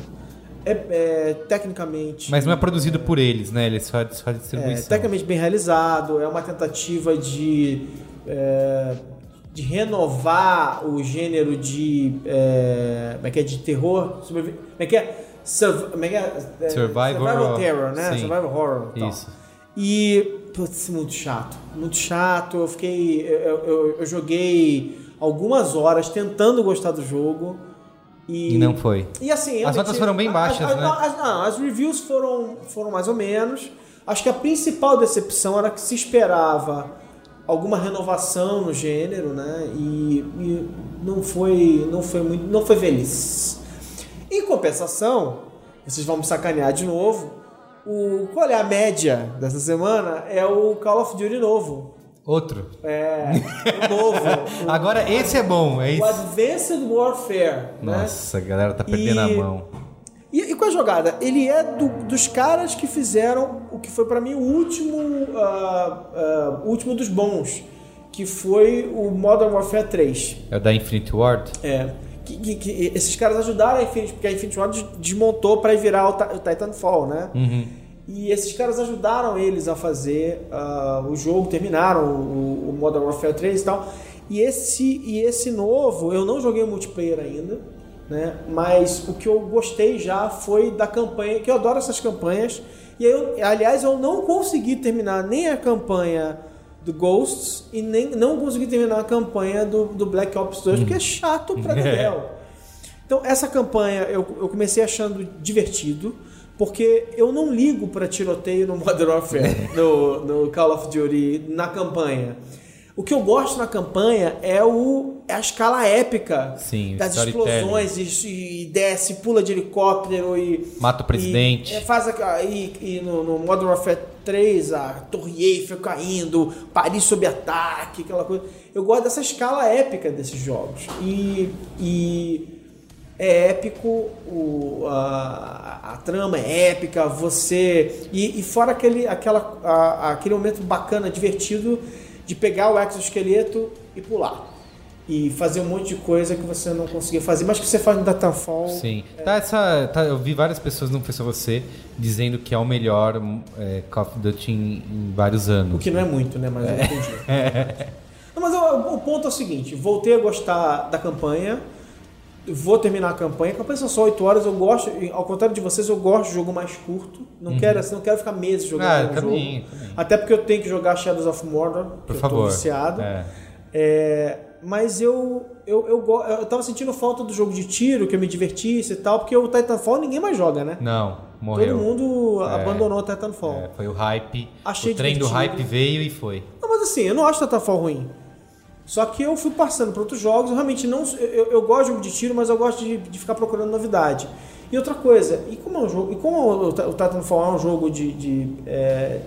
É, é, tecnicamente. mas não é produzido por eles, né? Eles fazem fazem É, distribuição. tecnicamente bem realizado, é uma tentativa de, é, de renovar o gênero de. É, como é que é? De terror. Como é que é? Surv- como é que é? É, Survival- terror, né? sim. Survival horror. e tal. Isso. E, putz, muito chato. Muito chato. Eu fiquei. Eu, eu- eu joguei algumas horas tentando gostar do jogo. E, E não foi. e assim, As notas foram bem baixas, as, as- né? não, as, não, as reviews foram, foram mais ou menos. Acho que a principal decepção era que se esperava alguma renovação no gênero, né? E, e não foi, não foi muito, não foi feliz. Em compensação, vocês vão me sacanear de novo. O qual é a média dessa semana? É o Call of Duty novo. Outro. É, o novo. o- Agora, esse é bom. É o isso. Advanced Warfare, né? Nossa, a galera tá perdendo E- a mão. E, e com a jogada? Ele é do- dos caras que fizeram o que foi pra mim o último, ah, o último dos bons, que foi o Modern Warfare 3. É o da Infinity Ward? É. Que, que- que esses caras ajudaram a Infinity, porque a Infinity Ward des- desmontou para virar o, o Titanfall, né? E esses caras ajudaram eles a fazer ah, o jogo, terminaram o, o Modern Warfare 3 e tal. E esse, e esse novo, eu não joguei o multiplayer ainda, né? Mas o que eu gostei já foi da campanha, que eu adoro essas campanhas. E eu, aliás, eu não consegui terminar nem a campanha do Ghosts e nem não consegui terminar a campanha do, do Black Ops 2, porque é chato pra Dedéu. Então, essa campanha eu, eu comecei achando divertido, porque eu não ligo para tiroteio no Modern Warfare, no, no Call of Duty, na campanha. O que eu gosto na campanha é, o, é a escala épica Sim, das explosões e, e desce, pula de helicóptero e. Mata o presidente. E, é, faz a, e, e no, no Modern Warfare 3, a Torre Eiffel caindo, Paris sob ataque, aquela coisa. Eu gosto dessa escala épica desses jogos. E. e é épico, o, a, a trama é épica, você. E, e fora aquele, aquela, a- aquele momento bacana, divertido, de pegar o exoesqueleto e pular. E fazer um monte de coisa que você não conseguia fazer, mas que você faz no Titanfall. Sim. Tá essa, tá, eu vi várias pessoas, não foi só você, dizendo que é o melhor é, Call of Duty em, em vários anos. O que não é muito, né? Mas eu entendi. Não, mas o, o ponto é o seguinte: voltei a gostar da campanha. Vou terminar a campanha. A campanha são só 8 horas. Eu gosto, ao contrário de vocês, eu gosto de jogo mais curto. Não quero assim, não quero ficar meses jogando Ah, um também, jogo. também. Até porque eu tenho que jogar Shadows of Mordor. Por que Eu favor. tô viciado. É. É, mas eu, eu, eu, go- eu tava sentindo falta do jogo de tiro, que eu me divertisse e tal, porque o Titanfall ninguém mais joga, né? Não, morreu. Todo mundo É. abandonou o Titanfall. É, foi o hype. Achei o trem do divertido. hype veio e foi. Não, mas assim, eu não acho Titanfall ruim. Só que eu fui passando para outros jogos, eu realmente não. Eu, eu gosto de jogo de tiro, mas eu gosto de, de ficar procurando novidade. E outra coisa, e como é um jogo. E como o, Ti- o Titanfall é um jogo de, de, é,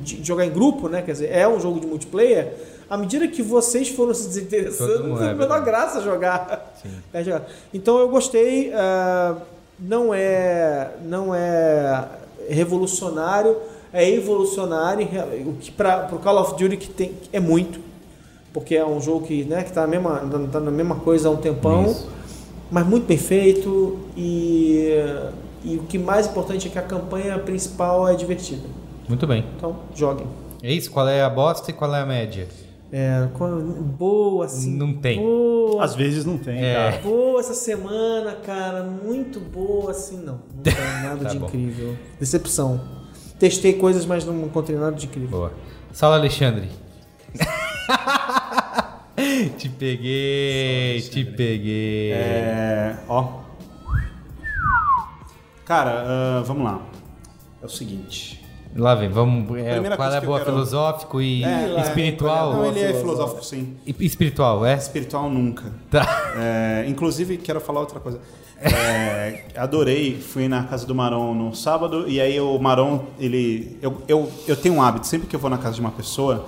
de jogar em grupo, né? Quer dizer, é um jogo de multiplayer, à medida que vocês foram se desinteressando, não é menor verdade. graça jogar. É jogar. Então eu gostei. ah, não é. Não é revolucionário, é evolucionário, o que para o Call of Duty que tem é muito, porque é um jogo que, né, que tá na mesma tá na mesma coisa há um tempão, Isso. mas muito bem feito e e o que mais importante é que a campanha principal é divertida. Muito bem. Então, joguem. É isso? Qual é a bosta e qual é a média? É, boa assim. Não tem. Boa, Às vezes não tem, É. cara. boa essa semana, cara, muito boa assim, não. Não tem nada Tá de bom. incrível. Decepção. Testei coisas, mas não encontrei nada de incrível. Boa. Sala Alexandre. te peguei, te peguei. É, ó. Cara, ah, vamos lá. É o seguinte. Lá vem, vamos. é, qual é eu boa quero- filosófico e É, espiritual? Não, ele é filosófico, sim. E- Espiritual, é? Espiritual nunca. Tá. É, inclusive, quero falar outra coisa. É, adorei, fui na casa do Marão no sábado e aí o Marão, ele. Eu, eu, eu tenho um hábito, sempre que eu vou na casa de uma pessoa,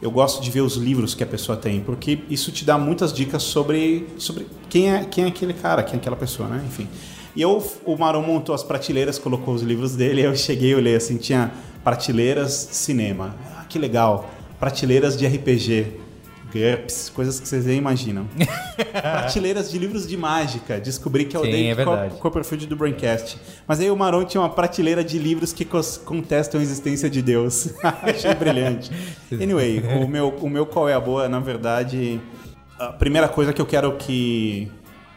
eu gosto de ver os livros que a pessoa tem, porque isso te dá muitas dicas sobre, sobre quem, é, quem é aquele cara, quem é aquela pessoa, né? Enfim. E eu, o Marão montou as prateleiras, colocou os livros dele, eu cheguei, eu olhei assim, tinha prateleiras cinema. Ah, que legal. Prateleiras de RPG. GURPS, coisas que vocês nem imaginam. prateleiras de livros de mágica. Descobri que é o Sim, David é verdade. Co- Copperfield do Braincast. Mas aí o Maron tinha uma prateleira de livros que contestam a existência de Deus. Achei brilhante. Anyway, o meu, o meu qual é a boa, na verdade, a primeira coisa que eu quero que,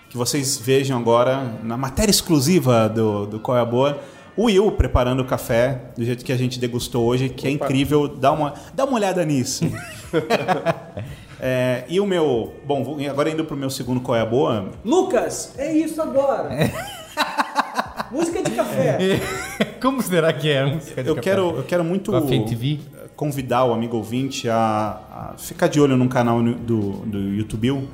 que vocês vejam agora, na matéria exclusiva do, do qual é a boa, o Will preparando o café do jeito que a gente degustou hoje, que é incrível. Dá uma, dá uma olhada nisso. É, e o meu. Bom, agora indo pro meu segundo qual é a boa. Lucas, é isso agora. Música de café. Como será que é? a música de Eu café? quero, eu quero muito convidar o amigo ouvinte a, a ficar de olho num canal no- do, do YouTube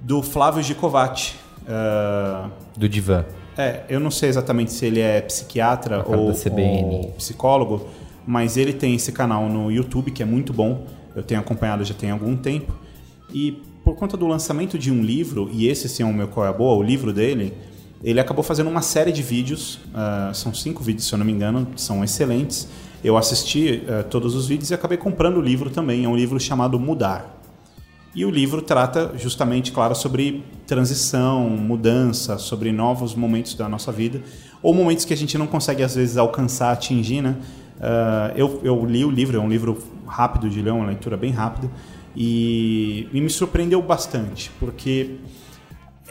do Flávio Gicovati. Ah, Do Divan. É, eu não sei exatamente se ele é psiquiatra ou, ou psicólogo, mas ele tem esse canal no YouTube que é muito bom. Eu tenho acompanhado já tem algum tempo. E por conta do lançamento de um livro, e esse sim é o meu qual é a boa, o livro dele, ele acabou fazendo uma série de vídeos. ah, são cinco vídeos, se eu não me engano, são excelentes. eu assisti eh, todos os vídeos e acabei comprando o livro também. É um livro chamado Mudar. E o livro trata justamente, claro, sobre transição, mudança, sobre novos momentos da nossa vida, ou momentos que a gente não consegue às vezes alcançar, atingir, né? Ah, eu, eu li o livro, é um livro rápido de ler, uma leitura bem rápida, e, e me surpreendeu bastante, porque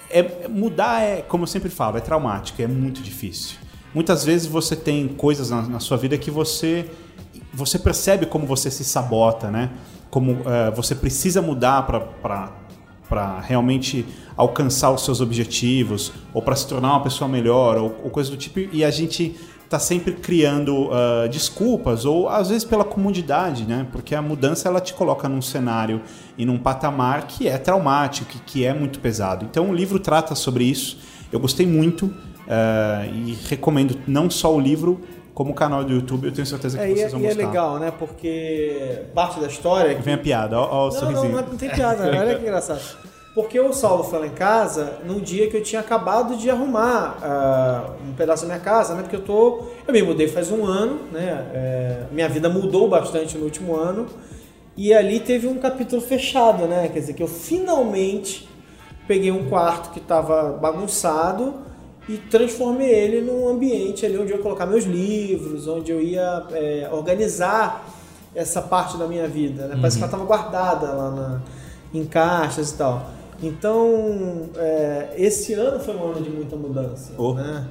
é, mudar é, como eu sempre falo, é traumático, é muito difícil. Muitas vezes você tem coisas na, na sua vida que você você percebe como você se sabota, né? Como eh, você precisa mudar para realmente alcançar os seus objetivos ou para se tornar uma pessoa melhor ou, ou coisa do tipo. E a gente está sempre criando ah, desculpas ou às vezes pela comodidade, né? Porque a mudança ela te coloca num cenário e num patamar que é traumático, que, que é muito pesado. Então o livro trata sobre isso. Eu gostei muito ah, e recomendo não só o livro como canal do YouTube. Eu tenho certeza que É, e, é, vocês vão e é gostar. legal, né? Porque parte da história. é que- Vem a piada, ó, o Não, não, sorrisinho. não, não tem piada, olha que engraçado. Porque o Saulo foi lá em casa num dia que eu tinha acabado de arrumar ah, um pedaço da minha casa, né? Porque eu tô. Eu me mudei faz um ano, né? É, minha vida mudou bastante no último ano. E ali teve um capítulo fechado, né? Quer dizer, que eu finalmente peguei um quarto que estava bagunçado e transformei ele num ambiente ali onde eu ia colocar meus livros, onde eu ia é, organizar essa parte da minha vida. Né? Parece que ela estava guardada lá na- em caixas e tal. Então, é, esse ano foi um ano de muita mudança. Oh. Né?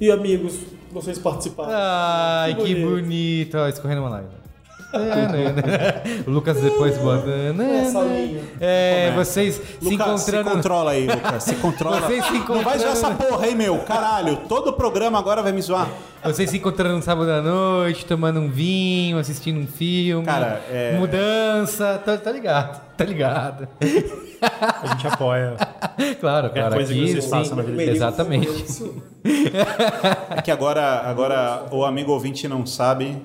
E amigos, vocês participaram. Ai, que bonito. Ó, escorrendo uma live. O Lucas depois bota. É, Saulinho. É, vocês se Lucas, se encontrando. controla aí, Lucas. Se controla. Vocês se Não vai zoar essa encontrando. porra aí, meu. Caralho. Todo o programa agora vai me zoar. Vocês se encontrando no sábado à noite, tomando um vinho, assistindo um filme. Cara, é- Mudança. Tá, tá ligado, tá ligado. A gente apoia. Claro, claro. coisa que Aqui, vocês sim, façam na vida Exatamente. É que agora, agora o amigo ouvinte não sabe,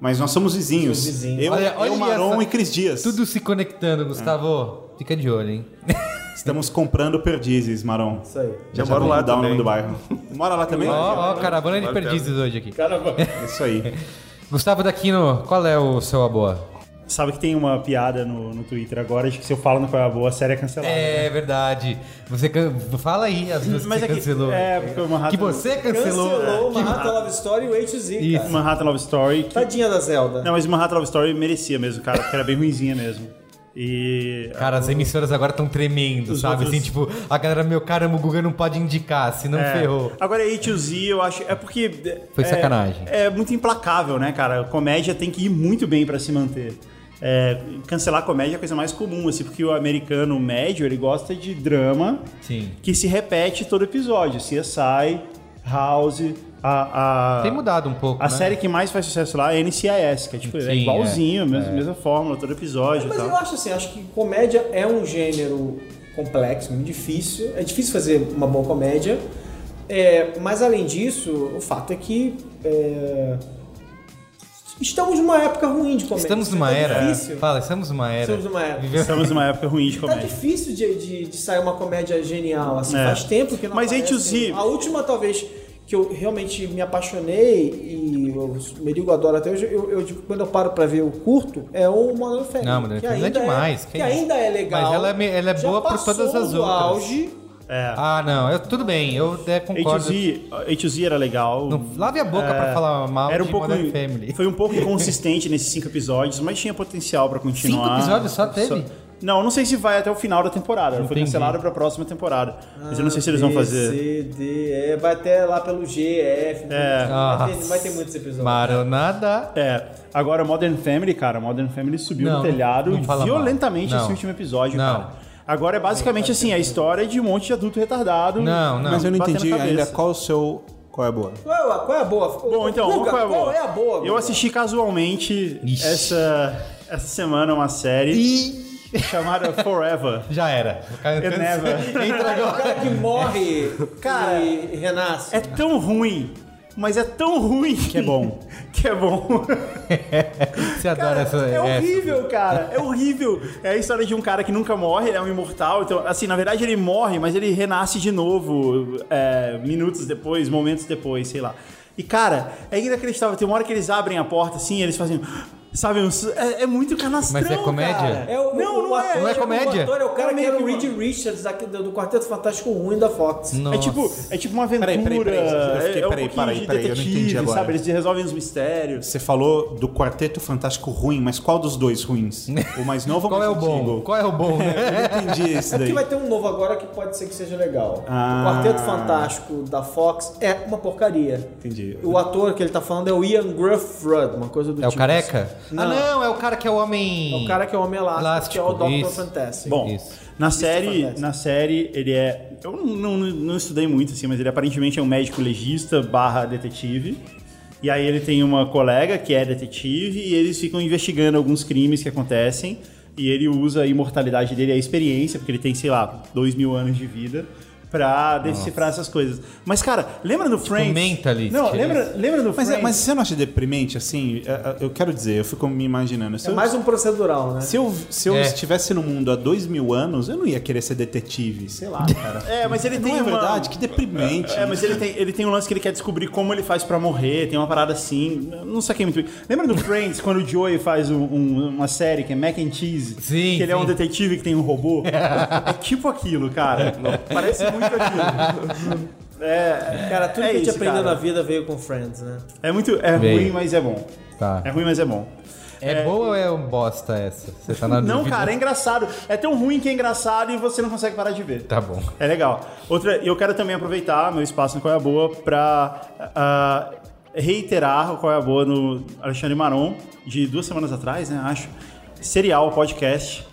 mas nós somos vizinhos. Somos vizinhos. Eu, Olha- olha eu Maron essa- e Cris Dias. Tudo se conectando, Gustavo. Fica de olho, hein? Estamos comprando perdizes, Maron. Isso aí. Já, já moro lá mudar o nome do bairro. Mora lá também? Ó, ó, caravana de pena. perdizes hoje aqui. Caramba. Isso aí. Gustavo Daquino, qual é o seu aboa? Sabe que tem uma piada no, no Twitter agora de que se eu falo no Qual é a Boa, a série é cancelada. É verdade. Você can... fala aí as duas que Mas você é que- cancelou. é, porque o Manhattan- Que você cancelou. Cancelou o Que- Manhattan Love Story e o A to Z, Isso. cara. Manhattan Love Story. que- Tadinha da Zelda. Não, mas Manhattan Love Story merecia mesmo, cara, porque era bem ruinzinha mesmo. E. Cara, as emissoras agora estão tremendo, Os sabe? outros- Assim, tipo, a galera, meu caramba, o Guga não pode indicar, se não É. ferrou. Agora A to Z, eu acho. É porque. Foi é- sacanagem. É, muito implacável, né, cara? A comédia tem que ir muito bem pra se manter. É, cancelar comédia é a coisa mais comum, assim, porque o americano médio ele gosta de drama Sim. que se repete todo episódio. CSI, House, a. a Tem mudado um pouco, A né? série que mais faz sucesso lá é NCIS, que é tipo, é Sim, igualzinho, é, mesma, é. mesma fórmula, todo episódio Mas tal. eu acho assim, acho que comédia é um gênero complexo, muito difícil. É difícil fazer uma boa comédia. É, mas além disso, o fato é que é, estamos numa época ruim de comédia. Estamos numa Tá era. Difícil. Fala, estamos numa era. Estamos numa era. Estamos numa época ruim de Tá comédia. difícil de, de, de sair uma comédia genial. Assim, É. Faz tempo que não Mas aparece. A2Z A última, talvez, que eu realmente me apaixonei e o Merigo adora até hoje, eu, eu digo, quando eu paro pra ver o curto, é o Modern Family. Não, Modern que Family é ainda demais, Que, que ainda é legal. Mas ela é ela é boa por todas as outras. auge. É. Ah, não, eu, tudo bem, eu até concordo. A2Z, A2Z era legal. Não lave a boca pra falar mal era um de pouco, Modern Family. Foi um pouco inconsistente nesses cinco episódios, mas tinha potencial pra continuar. Cinco episódios só teve? Não, não sei se vai até o final da temporada. Foi cancelado pra próxima temporada. Mas eu não sei se eles vão B, fazer. C, D, E, vai até lá pelo G, F. É. Vai, ter, vai ter muitos episódios. Maronada. É, agora Modern Family, cara, Modern Family subiu Não, no telhado não violentamente Não. esse último episódio, Não. cara. Agora é basicamente assim, a história de um monte de adulto retardado. Não, não. Mas eu não entendi ainda qual o seu. Qual é a boa? Qual é, a- qual é a boa? Bom, então, Guga, qual é a boa? Qual é a boa? Eu assisti casualmente Ixi. essa, essa semana uma série chamada Forever. Já era. O cara Eu never. Entra O agora. cara que morre Cara, e renasce. É tão ruim, mas é tão ruim que é bom. Que é bom. Você adora Cara, essa. é essa. horrível, cara. É horrível. É a história de um cara que nunca morre, ele é um imortal. Então, assim, na verdade ele morre, mas ele renasce de novo é, minutos depois, momentos depois, sei lá. E, cara, é inacreditável. Tem uma hora que eles abrem a porta assim, eles fazem. Sabe, é, é muito canastrão. Mas é comédia? cara. É o, Não, o, não o é. ator, Não é o comédia? ator é o cara É que era o meio Reed Richards aqui do, do Quarteto Fantástico ruim da Fox. Nossa. É tipo, é tipo uma aventura. Peraí, peraí, peraí. Eu fiquei- é um peraí, peraí, de peraí, eu não entendi agora. sabe? Eles resolvem os mistérios. Você falou do Quarteto Fantástico ruim, mas qual dos dois ruins? O mais novo ou Qual é mais o bom? antigo? Qual é o bom, né? Eu não entendi esse É daí. que vai ter um novo agora que pode ser que seja legal. Ah. O Quarteto Fantástico da Fox é uma porcaria. Entendi. O ator que ele tá falando é o Ian Gruffrud, uma coisa do É o tipo. careca? Não. Ah, não, é o cara que é o homem. É o cara que é o Homem Elástico, Elástico, que é o Dr. isso. Fantastic. Bom, Isso. na Mr. série, Fantastic. na série ele é. Eu não, não, não estudei muito assim, mas ele aparentemente é um médico legista barra detetive. E aí ele tem uma colega que é detetive e eles ficam investigando alguns crimes que acontecem. E ele usa a imortalidade dele, a experiência, porque ele tem, sei lá, dois mil anos de vida, pra decifrar essas coisas. Mas, cara, lembra no Friends? Mentalist, Não, é lembra, lembra no Mas, é- Friends? mas você não acha deprimente, assim? É, é, Eu quero dizer, eu fico me imaginando. Se É eu, mais um procedural, né? se eu, se eu É. estivesse no mundo há dois mil anos, eu não ia querer ser detetive. Sei lá, cara. É, mas ele não tem é uma- verdade? Que deprimente. É, mas ele tem, ele tem um lance que ele quer descobrir como ele faz pra morrer, tem uma parada assim. eu Não saquei muito bem. Lembra do Friends, quando o Joey faz um- um- uma série que é Mac and Cheese? Sim, Que ele é um detetive que tem um robô? é tipo aquilo, cara. Parece muito É, Cara, tudo é que a gente isso, aprendeu cara. na vida veio com Friends, né? É muito. É Veio. ruim, mas é bom. Tá. É ruim, mas é bom. É, boa ou é um bosta essa? Você tá na Não, dúvida? cara, é engraçado. É tão ruim que é engraçado e você não consegue parar de ver. Tá bom. É legal. Outra, eu quero também aproveitar meu espaço no Qual é a Boa pra ah, reiterar o Qual é a Boa no Alexandre Maron, de duas semanas atrás, né, acho. Serial podcast,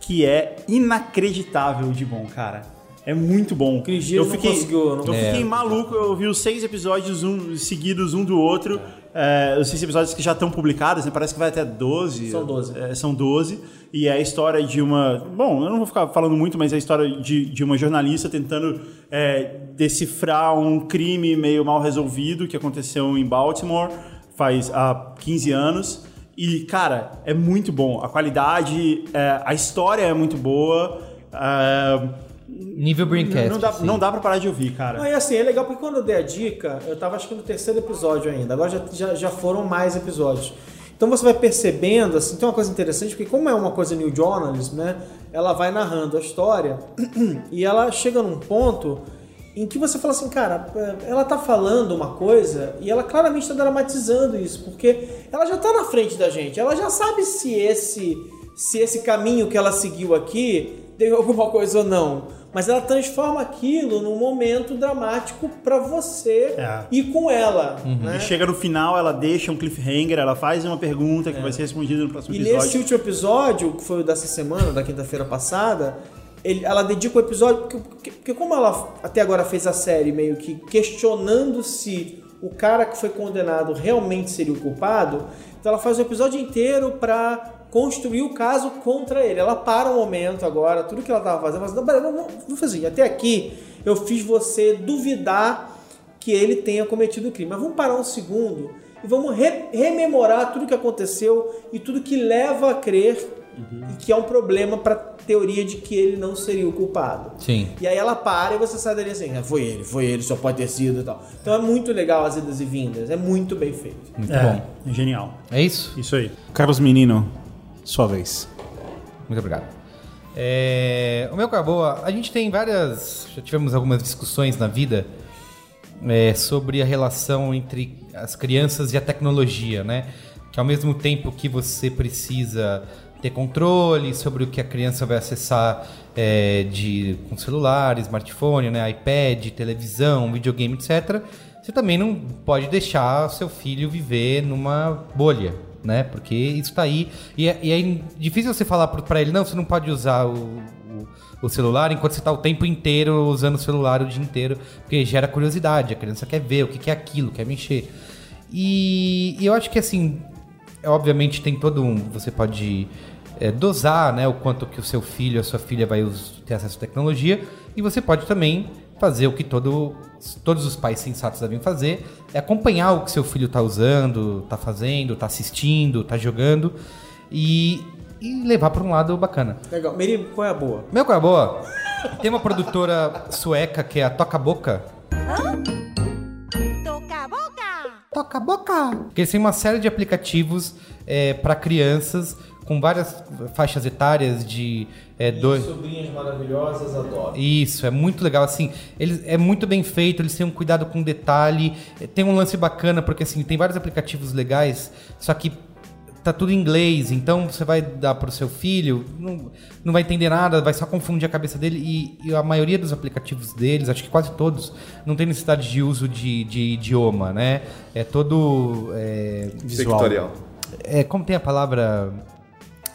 que é inacreditável de bom, cara. É muito bom. Cris Dias não conseguiu, não- eu fiquei É. maluco, eu vi os seis episódios um, seguidos um do outro. É, os seis episódios que já estão publicados, né? Parece que vai até 12. São 12. É, são 12. E é a história de uma. Bom, eu não vou ficar falando muito, mas é a história de, de uma jornalista tentando é, decifrar um crime meio mal resolvido que aconteceu em Baltimore faz há 15 anos. E, cara, é muito bom. A qualidade, é, a história é muito boa. é, Nível Braincast. não, dá, assim. não dá pra parar de ouvir, cara. Não, e assim, é legal porque quando eu dei a dica, eu tava acho que no terceiro episódio ainda. Agora já, já, já foram mais episódios. Então você vai percebendo, assim, tem uma coisa interessante, porque como é uma coisa new journalism, né? Ela vai narrando a história e ela chega num ponto em que você fala assim, cara, ela tá falando uma coisa e ela claramente tá dramatizando isso, porque ela já tá na frente da gente, ela já sabe se esse se esse caminho que ela seguiu aqui deu alguma coisa ou não. Mas ela transforma aquilo num momento dramático pra você É. ir com ela. Né? E chega no final, ela deixa um cliffhanger, ela faz uma pergunta que vai ser respondida no próximo E episódio. nesse último episódio, que foi o dessa semana, da quinta-feira passada, ele- ela dedica o episódio. Porque, porque- porque como ela até agora fez a série meio que questionando se o cara que foi condenado realmente seria o culpado, então ela faz o episódio inteiro pra construir o caso contra ele. Ela para um momento agora, tudo que ela tava fazendo, mas não, peraí, vamos, vamos fazer assim, até aqui eu fiz você duvidar que ele tenha cometido o crime. Mas vamos parar um segundo e vamos re- rememorar tudo que aconteceu e tudo que leva a crer e que é um problema para teoria de que ele não seria o culpado. Sim. E aí ela para e você sai dali assim, "Ah, foi ele, foi ele, só pode ter sido e tal. Então é muito legal as idas e vindas, é muito bem feito. Muito é, bom. é genial. É isso? Isso aí. Carlos Menino, sua vez. Muito obrigado. É, o meu Caboa, a gente tem várias. Já tivemos algumas discussões na vida é, sobre a relação entre as crianças e a tecnologia, né? Que ao mesmo tempo que você precisa ter controle sobre o que a criança vai acessar é, de com celular, smartphone, né, iPad, televisão, videogame, etc. Você também não pode deixar seu filho viver numa bolha, né? Porque isso tá aí e é, e é difícil você falar pra ele não, você não pode usar o, o- o celular enquanto você tá o tempo inteiro usando o celular o dia inteiro, porque gera curiosidade, a criança quer ver o que que é aquilo, quer mexer. E, eu acho que assim, obviamente tem todo um. Você pode é, dosar né, o quanto que o seu filho, a sua filha vai ter acesso à tecnologia. E você pode também fazer o que todo, todos os pais sensatos devem fazer, é acompanhar o que seu filho está usando, está fazendo, está assistindo, está jogando e, e levar para um lado bacana. Legal. Meri, qual é a boa? Meu qual é a boa? Tem uma produtora sueca que é a Toca Boca. Toca a boca! boca, boca. Porque eles têm uma série de aplicativos para crianças com várias faixas etárias de é, dois. Sobrinhas maravilhosas, adoro. Isso, é muito legal, assim, eles, é muito bem feito, eles têm um cuidado com detalhe, eh, tem um lance bacana, porque assim, tem vários aplicativos legais, só que tá tudo em inglês, então você vai dar pro seu filho, não, não vai entender nada, vai só confundir a cabeça dele, e, e a maioria dos aplicativos deles, acho que quase todos, não tem necessidade de uso de, de idioma, né? É todo... É, Sectorial. é, como tem a palavra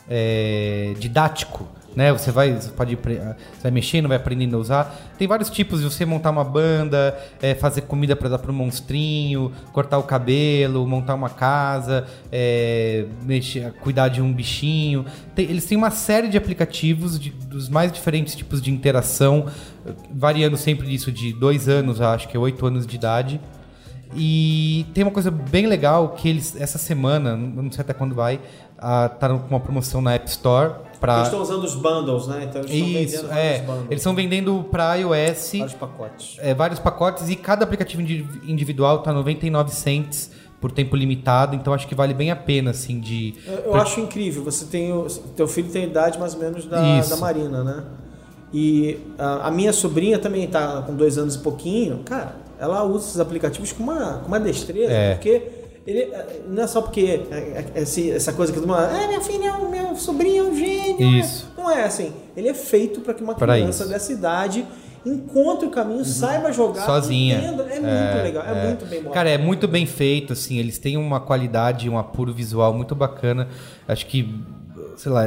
é, didático, né? Você vai, você pode você vai mexendo, vai aprendendo a usar. Tem vários tipos de você montar uma banda, é, fazer comida para dar pro monstrinho, cortar o cabelo, montar uma casa, é, mexer, cuidar de um bichinho. Tem- eles têm uma série de aplicativos de- dos mais diferentes tipos de interação, variando sempre disso de dois anos, acho que é oito anos de idade. E tem uma coisa bem legal que eles, essa semana, não sei até quando vai, ah, tá com uma promoção na App Store para Eles estão usando os bundles, né? Então eles estão Isso, vendendo é. Eles estão vendendo para iOS vários pacotes. é, vários pacotes e cada aplicativo indi- individual tá 99 cents por tempo limitado, então acho que vale bem a pena, assim, de... Eu, eu acho incrível. Você tem o, teu filho tem a idade mais ou menos da, Isso. da Marina, né? E a, a minha sobrinha também tá com dois anos e pouquinho. Cara, ela usa esses aplicativos com uma, com uma destreza, É. porque ele não é só porque é, é, essa coisa que todo mundo, ah, meu filho é um, meu sobrinho é um gênio. né?" Isso. Não é assim. Ele é feito para que uma Pra criança isso. dessa idade encontre o caminho, saiba jogar, Uhum. Sozinha. entenda. É, muito legal, é, muito bem Cara, é muito bem feito, assim, eles têm uma qualidade, um apuro visual muito bacana. Acho que, sei lá,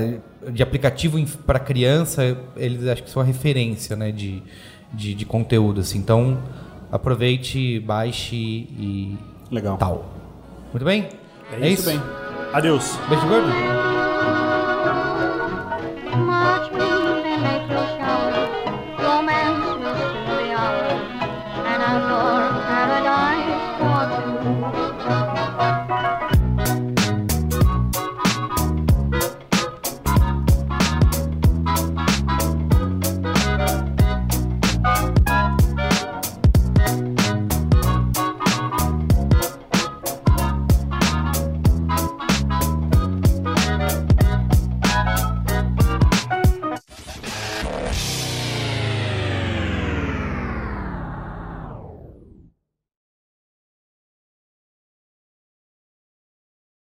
de aplicativo para criança, eles acho que são a referência, né, de, de, de conteúdo, assim. Então, aproveite, baixe e Legal. tal. Muito bem? É, isso, bem. Adeus. Beijo gordo?